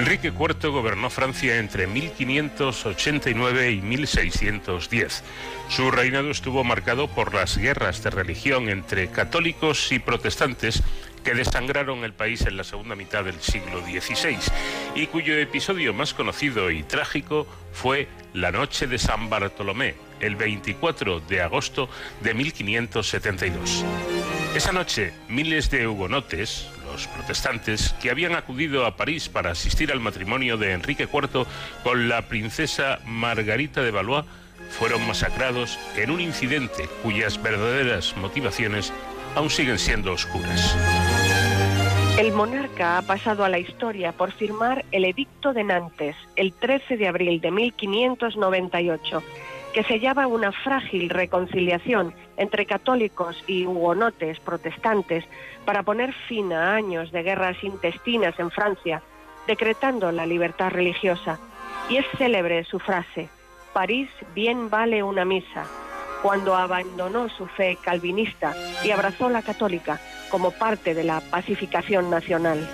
Enrique IV gobernó Francia entre 1589 y 1610. Su reinado estuvo marcado por las guerras de religión entre católicos y protestantes que desangraron el país en la segunda mitad del siglo XVI y cuyo episodio más conocido y trágico fue la noche de San Bartolomé, el 24 de agosto de 1572. Esa noche, miles de hugonotes, los protestantes, que habían acudido a París para asistir al matrimonio de Enrique IV con la princesa Margarita de Valois, fueron masacrados en un incidente cuyas verdaderas motivaciones aún siguen siendo oscuras. El monarca ha pasado a la historia por firmar el Edicto de Nantes el 13 de abril de 1598, que sellaba una frágil reconciliación entre católicos y hugonotes protestantes para poner fin a años de guerras intestinas en Francia, decretando la libertad religiosa. Y es célebre su frase, París bien vale una misa, cuando abandonó su fe calvinista y abrazó la católica como parte de la pacificación nacional.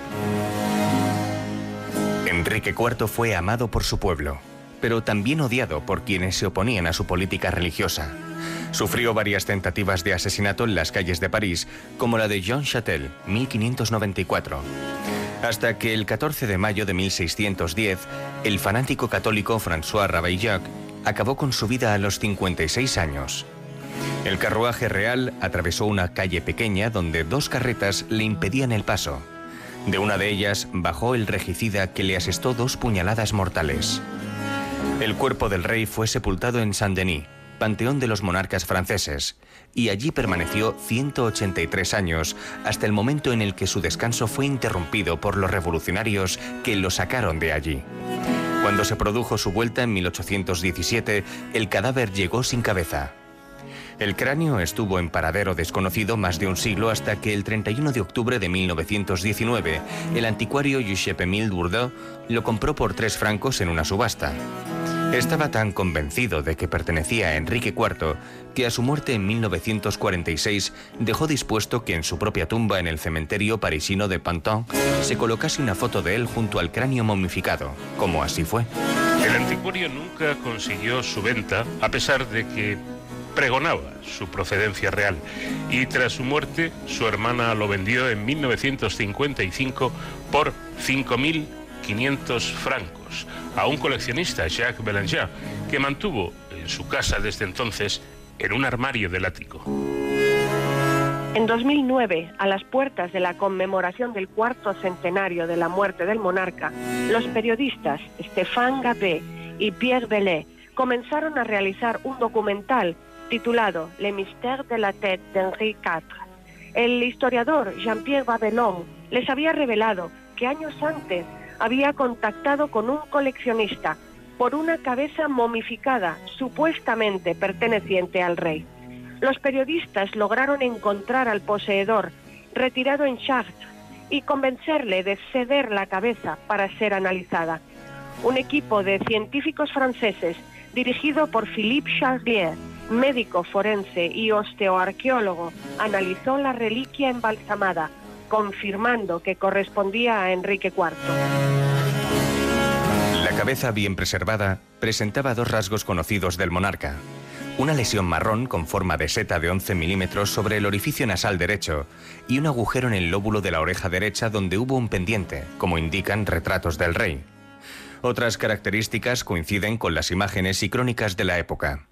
Enrique IV fue amado por su pueblo, pero también odiado por quienes se oponían a su política religiosa. Sufrió varias tentativas de asesinato en las calles de París, como la de Jean Chatel, 1594. Hasta que el 14 de mayo de 1610, el fanático católico François Ravaillac acabó con su vida a los 56 años. El carruaje real atravesó una calle pequeña donde dos carretas le impedían el paso. De una de ellas bajó el regicida que le asestó dos puñaladas mortales. El cuerpo del rey fue sepultado en Saint-Denis, panteón de los monarcas franceses, y allí permaneció 183 años hasta el momento en el que su descanso fue interrumpido por los revolucionarios que lo sacaron de allí. Cuando se produjo su vuelta en 1817, el cadáver llegó sin cabeza. El cráneo estuvo en paradero desconocido más de un siglo hasta que el 31 de octubre de 1919 el anticuario Giuseppe Emile Bourdeau lo compró por tres francos en una subasta. Estaba tan convencido de que pertenecía a Enrique IV que a su muerte en 1946 dejó dispuesto que en su propia tumba en el cementerio parisino de Pantin se colocase una foto de él junto al cráneo momificado, como así fue. El anticuario nunca consiguió su venta a pesar de que pregonaba su procedencia real y tras su muerte su hermana lo vendió en 1955 por 5.500 francos a un coleccionista, Jacques Belanger, que mantuvo en su casa desde entonces en un armario del ático. En 2009, a las puertas de la conmemoración del cuarto centenario de la muerte del monarca, los periodistas Stéphane Gabé y Pierre Bellet comenzaron a realizar un documental titulado Le mystère de la tête d'Henri IV. El historiador Jean-Pierre Babelon les había revelado que años antes había contactado con un coleccionista por una cabeza momificada supuestamente perteneciente al rey. Los periodistas lograron encontrar al poseedor retirado en Chartres y convencerle de ceder la cabeza para ser analizada. Un equipo de científicos franceses dirigido por Philippe Charlier médico forense y osteoarqueólogo, analizó la reliquia embalsamada, confirmando que correspondía a Enrique IV. La cabeza bien preservada presentaba dos rasgos conocidos del monarca. Una lesión marrón con forma de seta de 11 milímetros sobre el orificio nasal derecho y un agujero en el lóbulo de la oreja derecha donde hubo un pendiente, como indican retratos del rey. Otras características coinciden con las imágenes y crónicas de la época.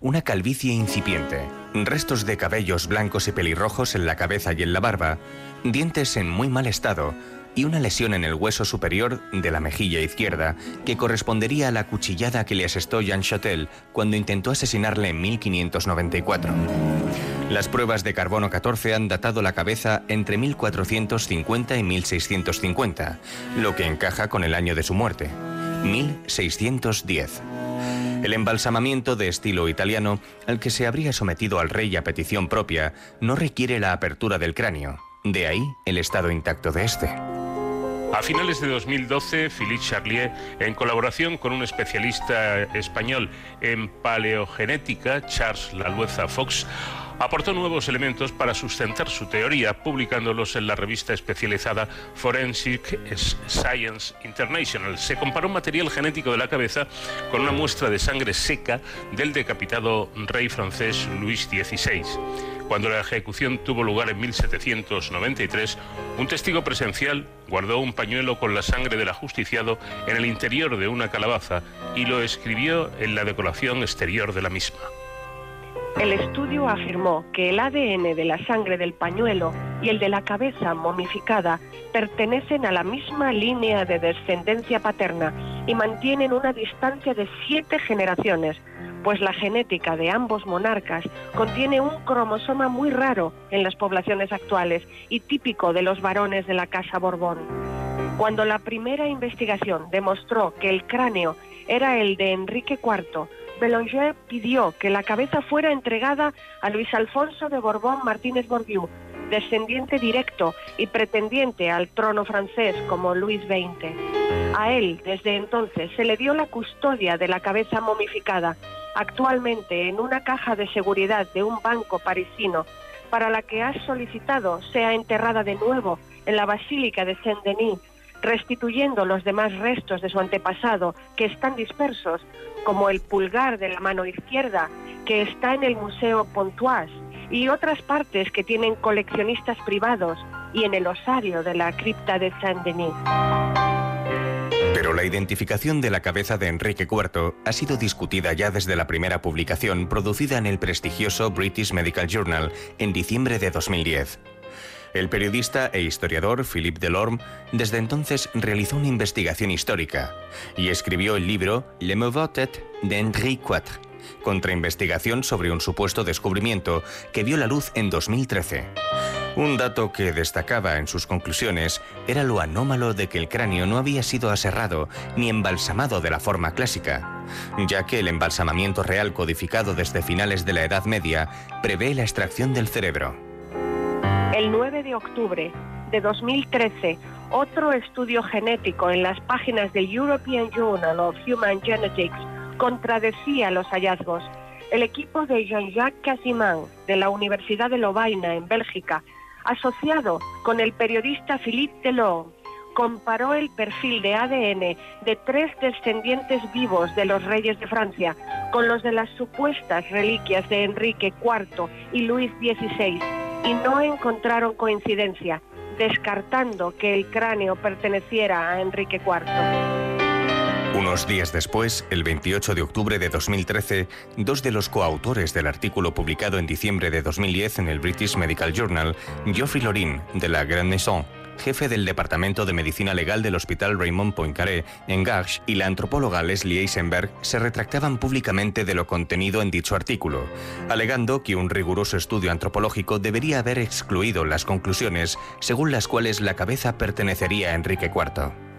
Una calvicie incipiente, restos de cabellos blancos y pelirrojos en la cabeza y en la barba, dientes en muy mal estado y una lesión en el hueso superior de la mejilla izquierda que correspondería a la cuchillada que le asestó Jean Chatel cuando intentó asesinarle en 1594. Las pruebas de carbono 14 han datado la cabeza entre 1450 y 1650, lo que encaja con el año de su muerte, 1610. El embalsamamiento de estilo italiano, al que se habría sometido al rey a petición propia, no requiere la apertura del cráneo. De ahí el estado intacto de este. A finales de 2012, Philippe Charlier, en colaboración con un especialista español en paleogenética, Charles Lalueza Fox, aportó nuevos elementos para sustentar su teoría, publicándolos en la revista especializada Forensic Science International. Se comparó material genético de la cabeza con una muestra de sangre seca del decapitado rey francés Luis XVI. Cuando la ejecución tuvo lugar en 1793, un testigo presencial guardó un pañuelo con la sangre del ajusticiado en el interior de una calabaza y lo escribió en la decoración exterior de la misma. El estudio afirmó que el ADN de la sangre del pañuelo y el de la cabeza momificada pertenecen a la misma línea de descendencia paterna y mantienen una distancia de siete generaciones, pues la genética de ambos monarcas contiene un cromosoma muy raro en las poblaciones actuales y típico de los varones de la Casa Borbón. Cuando la primera investigación demostró que el cráneo era el de Enrique IV, Bellanger pidió que la cabeza fuera entregada a Luis Alfonso de Borbón Martínez Bordiú, descendiente directo y pretendiente al trono francés como Luis XX. A él, desde entonces, se le dio la custodia de la cabeza momificada, actualmente en una caja de seguridad de un banco parisino, para la que ha solicitado sea enterrada de nuevo en la Basílica de Saint-Denis, restituyendo los demás restos de su antepasado que están dispersos, como el pulgar de la mano izquierda, que está en el Museo Pontoise, y otras partes que tienen coleccionistas privados y en el osario de la cripta de Saint-Denis. Pero la identificación de la cabeza de Enrique IV ha sido discutida ya desde la primera publicación producida en el prestigioso British Medical Journal en diciembre de 2010. El periodista e historiador Philippe Delorme desde entonces realizó una investigación histórica y escribió el libro Le d'Henri IV, contrainvestigación sobre un supuesto descubrimiento que vio la luz en 2013. Un dato que destacaba en sus conclusiones era lo anómalo de que el cráneo no había sido aserrado ni embalsamado de la forma clásica, ya que el embalsamamiento real codificado desde finales de la Edad Media prevé la extracción del cerebro. El 9 de octubre de 2013, otro estudio genético en las páginas del European Journal of Human Genetics contradecía los hallazgos. El equipo de Jean-Jacques Casimán de la Universidad de Lovaina en Bélgica, asociado con el periodista Philippe Delorme, comparó el perfil de ADN de tres descendientes vivos de los reyes de Francia con los de las supuestas reliquias de Enrique IV y Luis XVI y no encontraron coincidencia, descartando que el cráneo perteneciera a Enrique IV. Unos días después, el 28 de octubre de 2013, dos de los coautores del artículo publicado en diciembre de 2010 en el British Medical Journal, Geoffrey Lorin, de la Grande Maison, jefe del Departamento de Medicina Legal del Hospital Raymond Poincaré en Garches, y la antropóloga Leslie Eisenberg se retractaban públicamente de lo contenido en dicho artículo, alegando que un riguroso estudio antropológico debería haber excluido las conclusiones según las cuales la cabeza pertenecería a Enrique IV.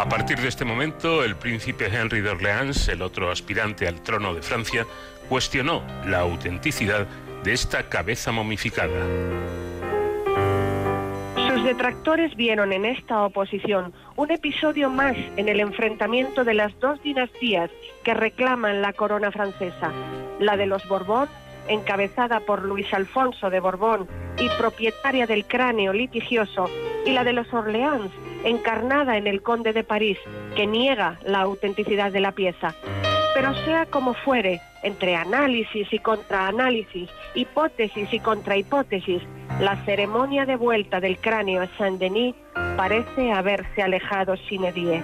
A partir de este momento, el príncipe Henry de Orleans, el otro aspirante al trono de Francia, cuestionó la autenticidad de esta cabeza momificada. Sus detractores vieron en esta oposición un episodio más en el enfrentamiento de las dos dinastías que reclaman la corona francesa, la de los Borbón, encabezada por Luis Alfonso de Borbón y propietaria del cráneo litigioso, y la de los Orleans, encarnada en el conde de París, que niega la autenticidad de la pieza. Pero sea como fuere, entre análisis y contraanálisis, hipótesis y contrahipótesis, la ceremonia de vuelta del cráneo a Saint-Denis parece haberse alejado sin edie.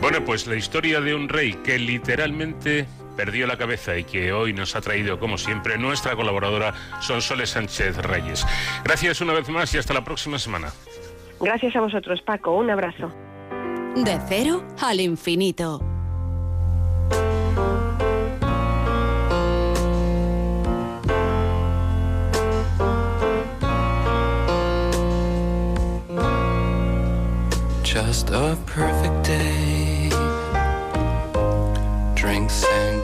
Bueno, pues la historia de un rey que literalmente perdió la cabeza y que hoy nos ha traído, como siempre, nuestra colaboradora Sonsoles Sánchez Reyes. Gracias una vez más y hasta la próxima semana. Gracias a vosotros, Paco. Un abrazo. De cero al infinito. Just a perfect day. Drink sangria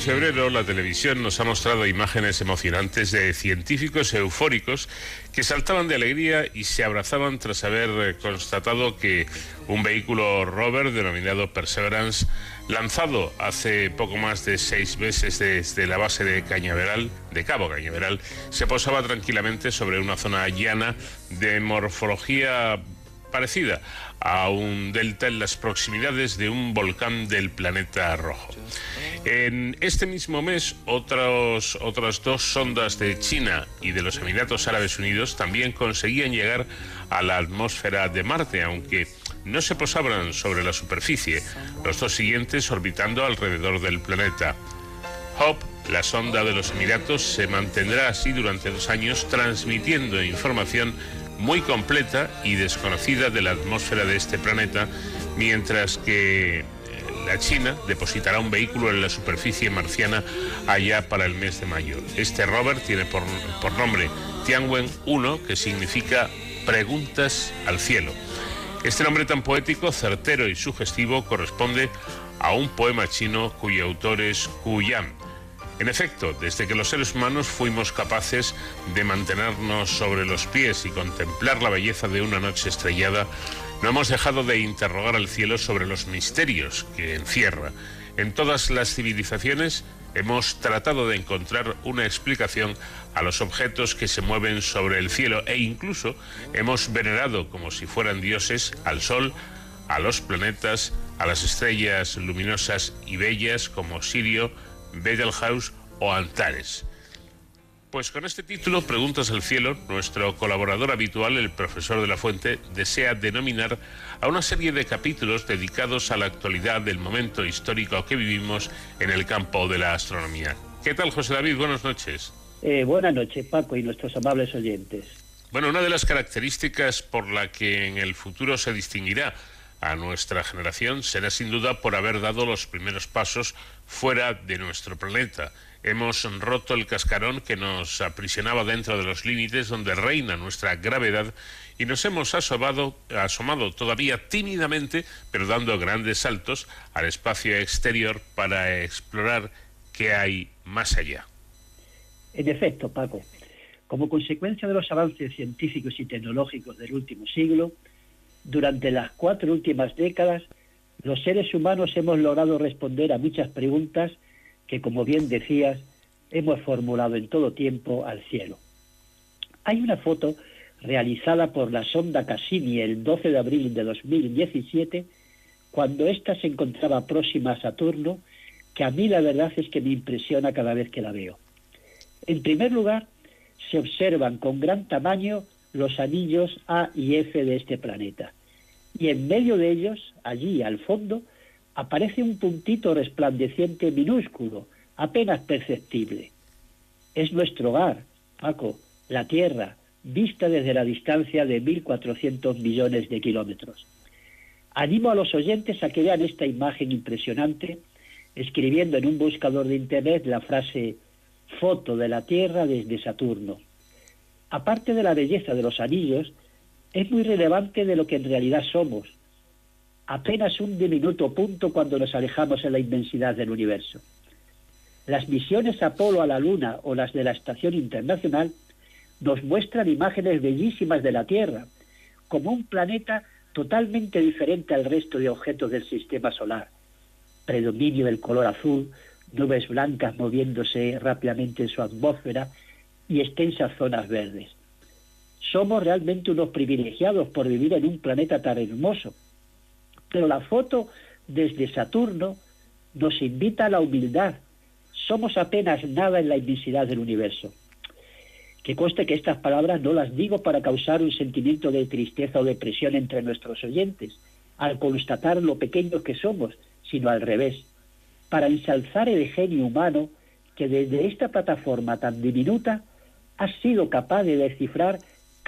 febrero, la televisión nos ha mostrado imágenes emocionantes de científicos eufóricos que saltaban de alegría y se abrazaban tras haber eh, constatado que un vehículo rover denominado Perseverance, lanzado hace poco más de seis meses desde la base de Cañaveral, de Cabo Cañaveral, se posaba tranquilamente sobre una zona llana de morfología parecida a un delta en las proximidades de un volcán del planeta rojo. En este mismo mes, otras dos sondas de China y de los Emiratos Árabes Unidos también conseguían llegar a la atmósfera de Marte, aunque no se posaban sobre la superficie, los dos siguientes orbitando alrededor del planeta. Hope, la sonda de los Emiratos, se mantendrá así durante dos años transmitiendo información muy completa y desconocida de la atmósfera de este planeta, mientras que eh, la China depositará un vehículo en la superficie marciana allá para el mes de mayo. Este rover tiene por, por nombre Tianwen 1, que significa preguntas al cielo. Este nombre tan poético, certero y sugestivo corresponde a un poema chino cuyo autor es Ku Yan en efecto, desde que los seres humanos fuimos capaces de mantenernos sobre los pies y contemplar la belleza de una noche estrellada, no hemos dejado de interrogar al cielo sobre los misterios que encierra. En todas las civilizaciones hemos tratado de encontrar una explicación a los objetos que se mueven sobre el cielo e incluso hemos venerado como si fueran dioses al Sol, a los planetas, a las estrellas luminosas y bellas como Sirio, Betelgeuse o Antares. Pues con este título, Preguntas al Cielo, nuestro colaborador habitual, el profesor de la Fuente, desea denominar a una serie de capítulos dedicados a la actualidad del momento histórico que vivimos en el campo de la astronomía. ¿Qué tal, José David? Buenas noches. Eh, buenas noches, Paco, y nuestros amables oyentes. Bueno, una de las características por la que en el futuro se distinguirá a nuestra generación será sin duda por haber dado los primeros pasos fuera de nuestro planeta. Hemos roto el cascarón que nos aprisionaba dentro de los límites donde reina nuestra gravedad y nos hemos asomado, asomado todavía tímidamente, pero dando grandes saltos al espacio exterior para explorar qué hay más allá. En efecto, Paco, como consecuencia de los avances científicos y tecnológicos del último siglo, durante las cuatro últimas décadas, los seres humanos hemos logrado responder a muchas preguntas que, como bien decías, hemos formulado en todo tiempo al cielo. Hay una foto realizada por la sonda Cassini el 12 de abril de 2017, cuando ésta se encontraba próxima a Saturno, que a mí la verdad es que me impresiona cada vez que la veo. En primer lugar, se observan con gran tamaño los anillos A y F de este planeta y en medio de ellos, allí al fondo, aparece un puntito resplandeciente minúsculo, apenas perceptible. Es nuestro hogar, Paco, la Tierra, vista desde la distancia de 1.400 millones de kilómetros. Animo a los oyentes a que vean esta imagen impresionante escribiendo en un buscador de Internet la frase foto de la Tierra desde Saturno. Aparte de la belleza de los anillos, es muy relevante de lo que en realidad somos. Apenas un diminuto punto cuando nos alejamos en la inmensidad del universo. Las misiones Apolo a la Luna o las de la Estación Internacional nos muestran imágenes bellísimas de la Tierra, como un planeta totalmente diferente al resto de objetos del sistema solar. Predominio del color azul, nubes blancas moviéndose rápidamente en su atmósfera y extensas zonas verdes. Somos realmente unos privilegiados por vivir en un planeta tan hermoso. Pero la foto desde Saturno nos invita a la humildad. Somos apenas nada en la inmensidad del universo. Que conste que estas palabras no las digo para causar un sentimiento de tristeza o depresión entre nuestros oyentes, al constatar lo pequeños que somos, sino al revés, para ensalzar el genio humano que desde esta plataforma tan diminuta ha sido capaz de descifrar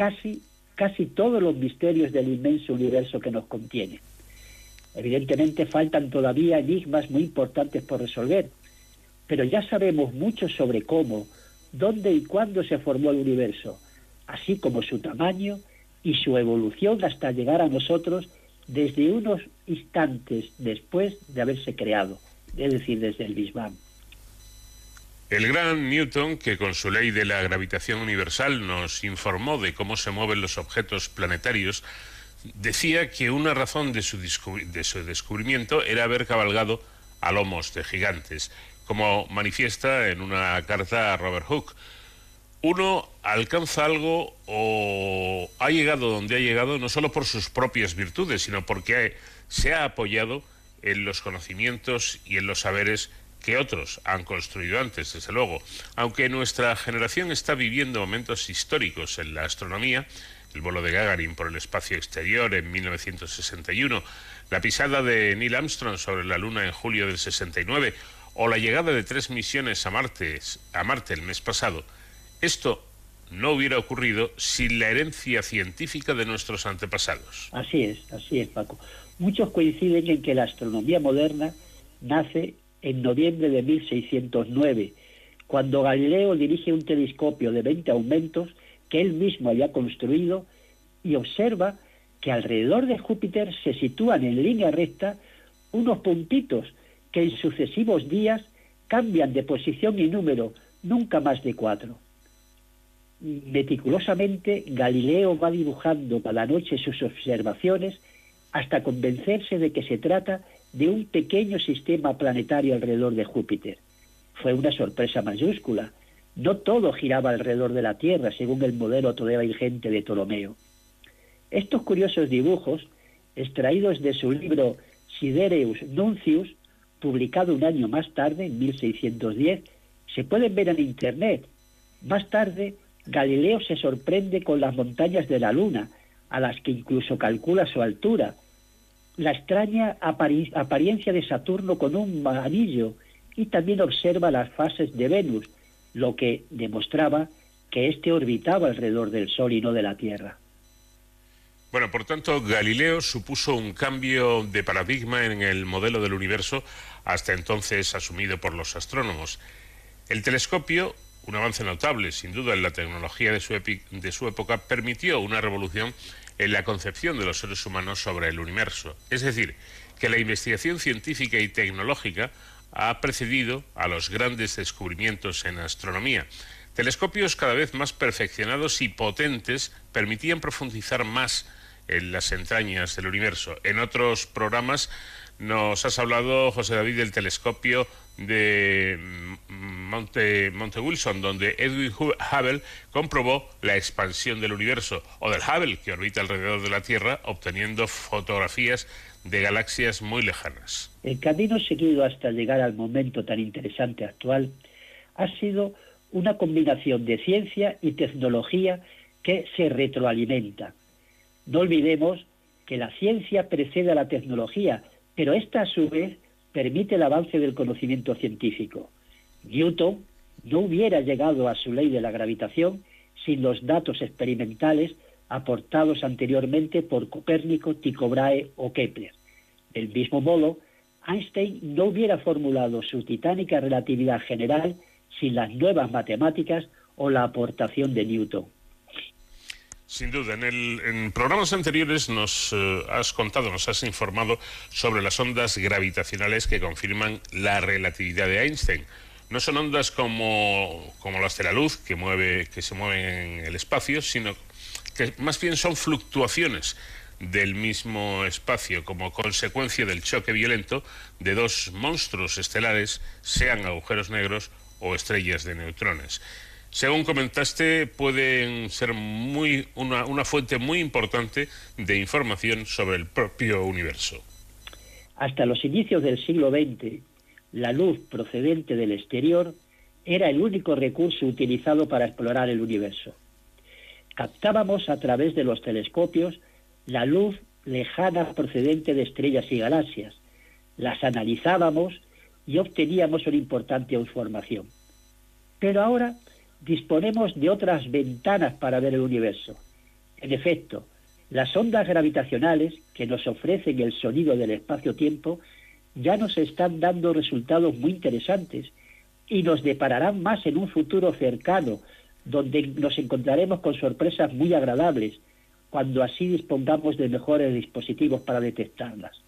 casi, casi todos los misterios del inmenso universo que nos contiene. Evidentemente faltan todavía enigmas muy importantes por resolver, pero ya sabemos mucho sobre cómo, dónde y cuándo se formó el universo, así como su tamaño y su evolución hasta llegar a nosotros desde unos instantes después de haberse creado, es decir, desde el Big El gran Newton, que con su ley de la gravitación universal nos informó de cómo se mueven los objetos planetarios, decía que una razón de su, de su descubrimiento era haber cabalgado a lomos de gigantes, como manifiesta en una carta a Robert Hooke. Uno alcanza algo o ha llegado donde ha llegado no solo por sus propias virtudes, sino porque se ha apoyado en los conocimientos y en los saberes que otros han construido antes, desde luego. Aunque nuestra generación está viviendo momentos históricos en la astronomía, el vuelo de Gagarin por el espacio exterior en 1961, la pisada de Neil Armstrong sobre la Luna en julio del 69 o la llegada de tres misiones a Marte, a Marte el mes pasado, esto no hubiera ocurrido sin la herencia científica de nuestros antepasados. Así es, así es, Paco. Muchos coinciden en que la astronomía moderna nace en noviembre de 1609, cuando Galileo dirige un telescopio de 20 aumentos que él mismo había construido y observa que alrededor de Júpiter se sitúan en línea recta unos puntitos que en sucesivos días cambian de posición y número, nunca más de cuatro. Meticulosamente, Galileo va dibujando cada noche sus observaciones hasta convencerse de que se trata de un pequeño sistema planetario alrededor de Júpiter. Fue una sorpresa mayúscula. No todo giraba alrededor de la Tierra, según el modelo todavía vigente de Ptolomeo. Estos curiosos dibujos, extraídos de su libro Sidereus Nuncius, publicado un año más tarde, en 1610, se pueden ver en Internet. Más tarde, Galileo se sorprende con las montañas de la Luna, a las que incluso calcula su altura, la extraña apariencia de Saturno con un anillo y también observa las fases de Venus, lo que demostraba que éste orbitaba alrededor del Sol y no de la Tierra. Bueno, por tanto, Galileo supuso un cambio de paradigma en el modelo del universo hasta entonces asumido por los astrónomos. El telescopio, un avance notable sin duda en la tecnología de su, de su época, permitió una revolución en la concepción de los seres humanos sobre el universo. Es decir, que la investigación científica y tecnológica ha precedido a los grandes descubrimientos en astronomía. Telescopios cada vez más perfeccionados y potentes permitían profundizar más en las entrañas del universo. En otros programas nos has hablado, José David, del telescopio de Monte, Wilson, donde Edwin Hubble comprobó la expansión del universo, o del Hubble, que orbita alrededor de la Tierra, obteniendo fotografías de galaxias muy lejanas. El camino seguido hasta llegar al momento tan interesante actual ha sido una combinación de ciencia y tecnología que se retroalimenta. No olvidemos que la ciencia precede a la tecnología, pero esta a su vez permite el avance del conocimiento científico. Newton no hubiera llegado a su ley de la gravitación sin los datos experimentales aportados anteriormente por Copérnico, Tycho Brahe o Kepler. Del mismo modo, Einstein no hubiera formulado su titánica relatividad general sin las nuevas matemáticas o la aportación de Newton. Sin duda, en, el, en programas anteriores nos eh, has contado, nos has informado sobre las ondas gravitacionales que confirman la relatividad de Einstein. No son ondas como, como las de la luz que, mueve, que se mueven en el espacio, sino que más bien son fluctuaciones del mismo espacio como consecuencia del choque violento de dos monstruos estelares, sean agujeros negros o estrellas de neutrones según comentaste, pueden ser muy, una, una fuente muy importante de información sobre el propio universo. Hasta los inicios del siglo XX, la luz procedente del exterior era el único recurso utilizado para explorar el universo. Captábamos a través de los telescopios la luz lejana procedente de estrellas y galaxias, las analizábamos y obteníamos una importante información. Pero ahora disponemos de otras ventanas para ver el universo. En efecto, las ondas gravitacionales que nos ofrecen el sonido del espacio-tiempo ya nos están dando resultados muy interesantes y nos depararán más en un futuro cercano, donde nos encontraremos con sorpresas muy agradables, cuando así dispongamos de mejores dispositivos para detectarlas.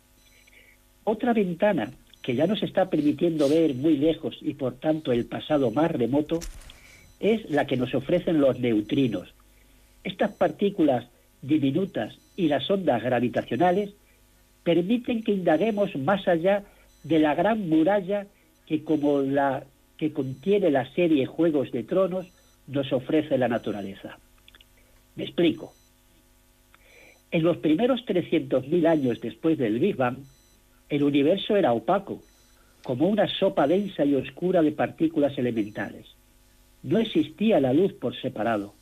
Otra ventana que ya nos está permitiendo ver muy lejos y por tanto el pasado más remoto, es la que nos ofrecen los neutrinos. Estas partículas diminutas y las ondas gravitacionales permiten que indaguemos más allá de la gran muralla que como la que contiene la serie Juegos de Tronos nos ofrece la naturaleza. Me explico. En los primeros 300.000 años después del Big Bang, el universo era opaco, como una sopa densa y oscura de partículas elementales. No existía la luz por separado.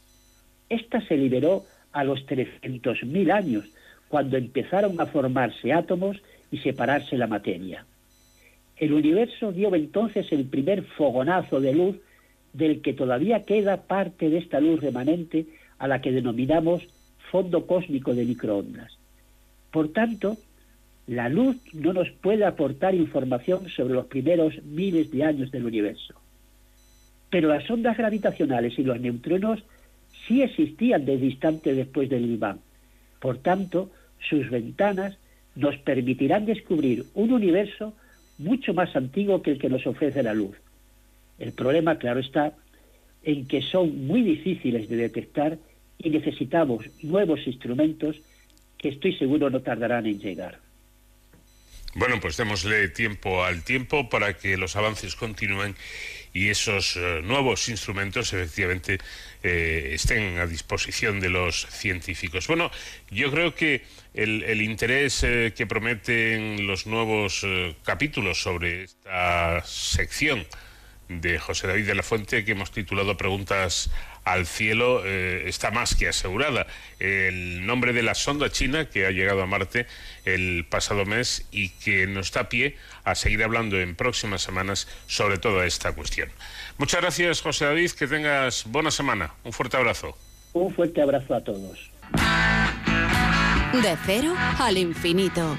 Esta se liberó a los 300.000 años, cuando empezaron a formarse átomos y separarse la materia. El universo dio entonces el primer fogonazo de luz del que todavía queda parte de esta luz remanente a la que denominamos fondo cósmico de microondas. Por tanto, la luz no nos puede aportar información sobre los primeros miles de años del universo. Pero las ondas gravitacionales y los neutronos sí existían de distante después del Big. Por tanto, sus ventanas nos permitirán descubrir un universo mucho más antiguo que el que nos ofrece la luz. El problema, claro está, en que son muy difíciles de detectar y necesitamos nuevos instrumentos que estoy seguro no tardarán en llegar. Bueno, pues démosle tiempo al tiempo para que los avances continúen y esos eh, nuevos instrumentos efectivamente eh, estén a disposición de los científicos. Bueno, yo creo que el, interés eh, que prometen los nuevos capítulos sobre esta sección de José David de la Fuente que hemos titulado Preguntas al cielo eh, está más que asegurada. El nombre de la sonda china que ha llegado a Marte el pasado mes y que nos da pie a seguir hablando en próximas semanas sobre toda esta cuestión. Muchas gracias, José David. Que tengas buena semana. Un fuerte abrazo. Un fuerte abrazo a todos. De cero al infinito.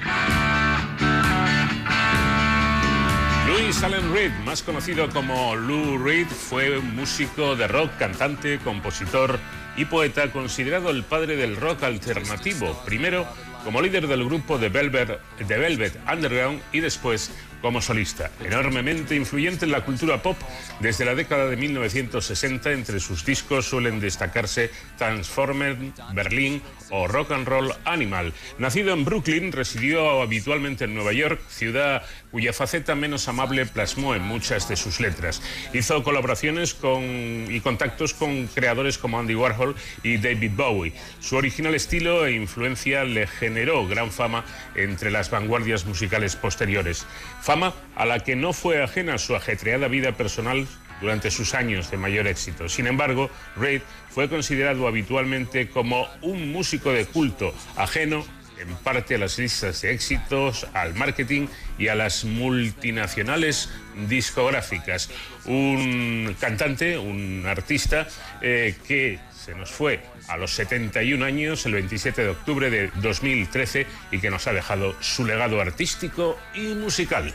Allen Reed, más conocido como Lou Reed, fue un músico de rock, cantante, compositor y poeta considerado el padre del rock alternativo, primero como líder del grupo de Velvet Underground y después como solista. Enormemente influyente en la cultura pop, desde la década de 1960 entre sus discos suelen destacarse Transformer, Berlín o Rock and Roll Animal. Nacido en Brooklyn, residió habitualmente en Nueva York, ciudad cuya faceta menos amable plasmó en muchas de sus letras. Hizo colaboraciones con, y contactos con creadores como Andy Warhol y David Bowie. Su original estilo e influencia le generó gran fama entre las vanguardias musicales posteriores fama a la que no fue ajena su ajetreada vida personal durante sus años de mayor éxito. Sin embargo, Reid fue considerado habitualmente como un músico de culto, ajeno en parte a las listas de éxitos, al marketing y a las multinacionales discográficas. Un cantante, un artista eh, que se nos fue a los 71 años, el 27 de octubre de 2013, y que nos ha dejado su legado artístico y musical.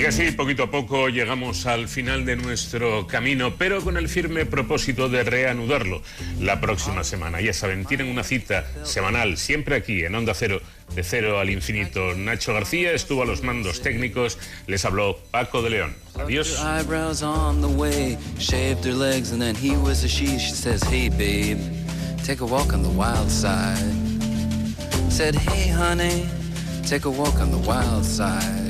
Y así, poquito a poco, llegamos al final de nuestro camino, pero con el firme propósito de reanudarlo la próxima semana. Ya saben, tienen una cita semanal, siempre aquí, en Onda Cero, de cero al infinito. Nacho García estuvo a los mandos técnicos, les habló Paco de León. Adiós. Said, hey honey, take a walk on the wild side.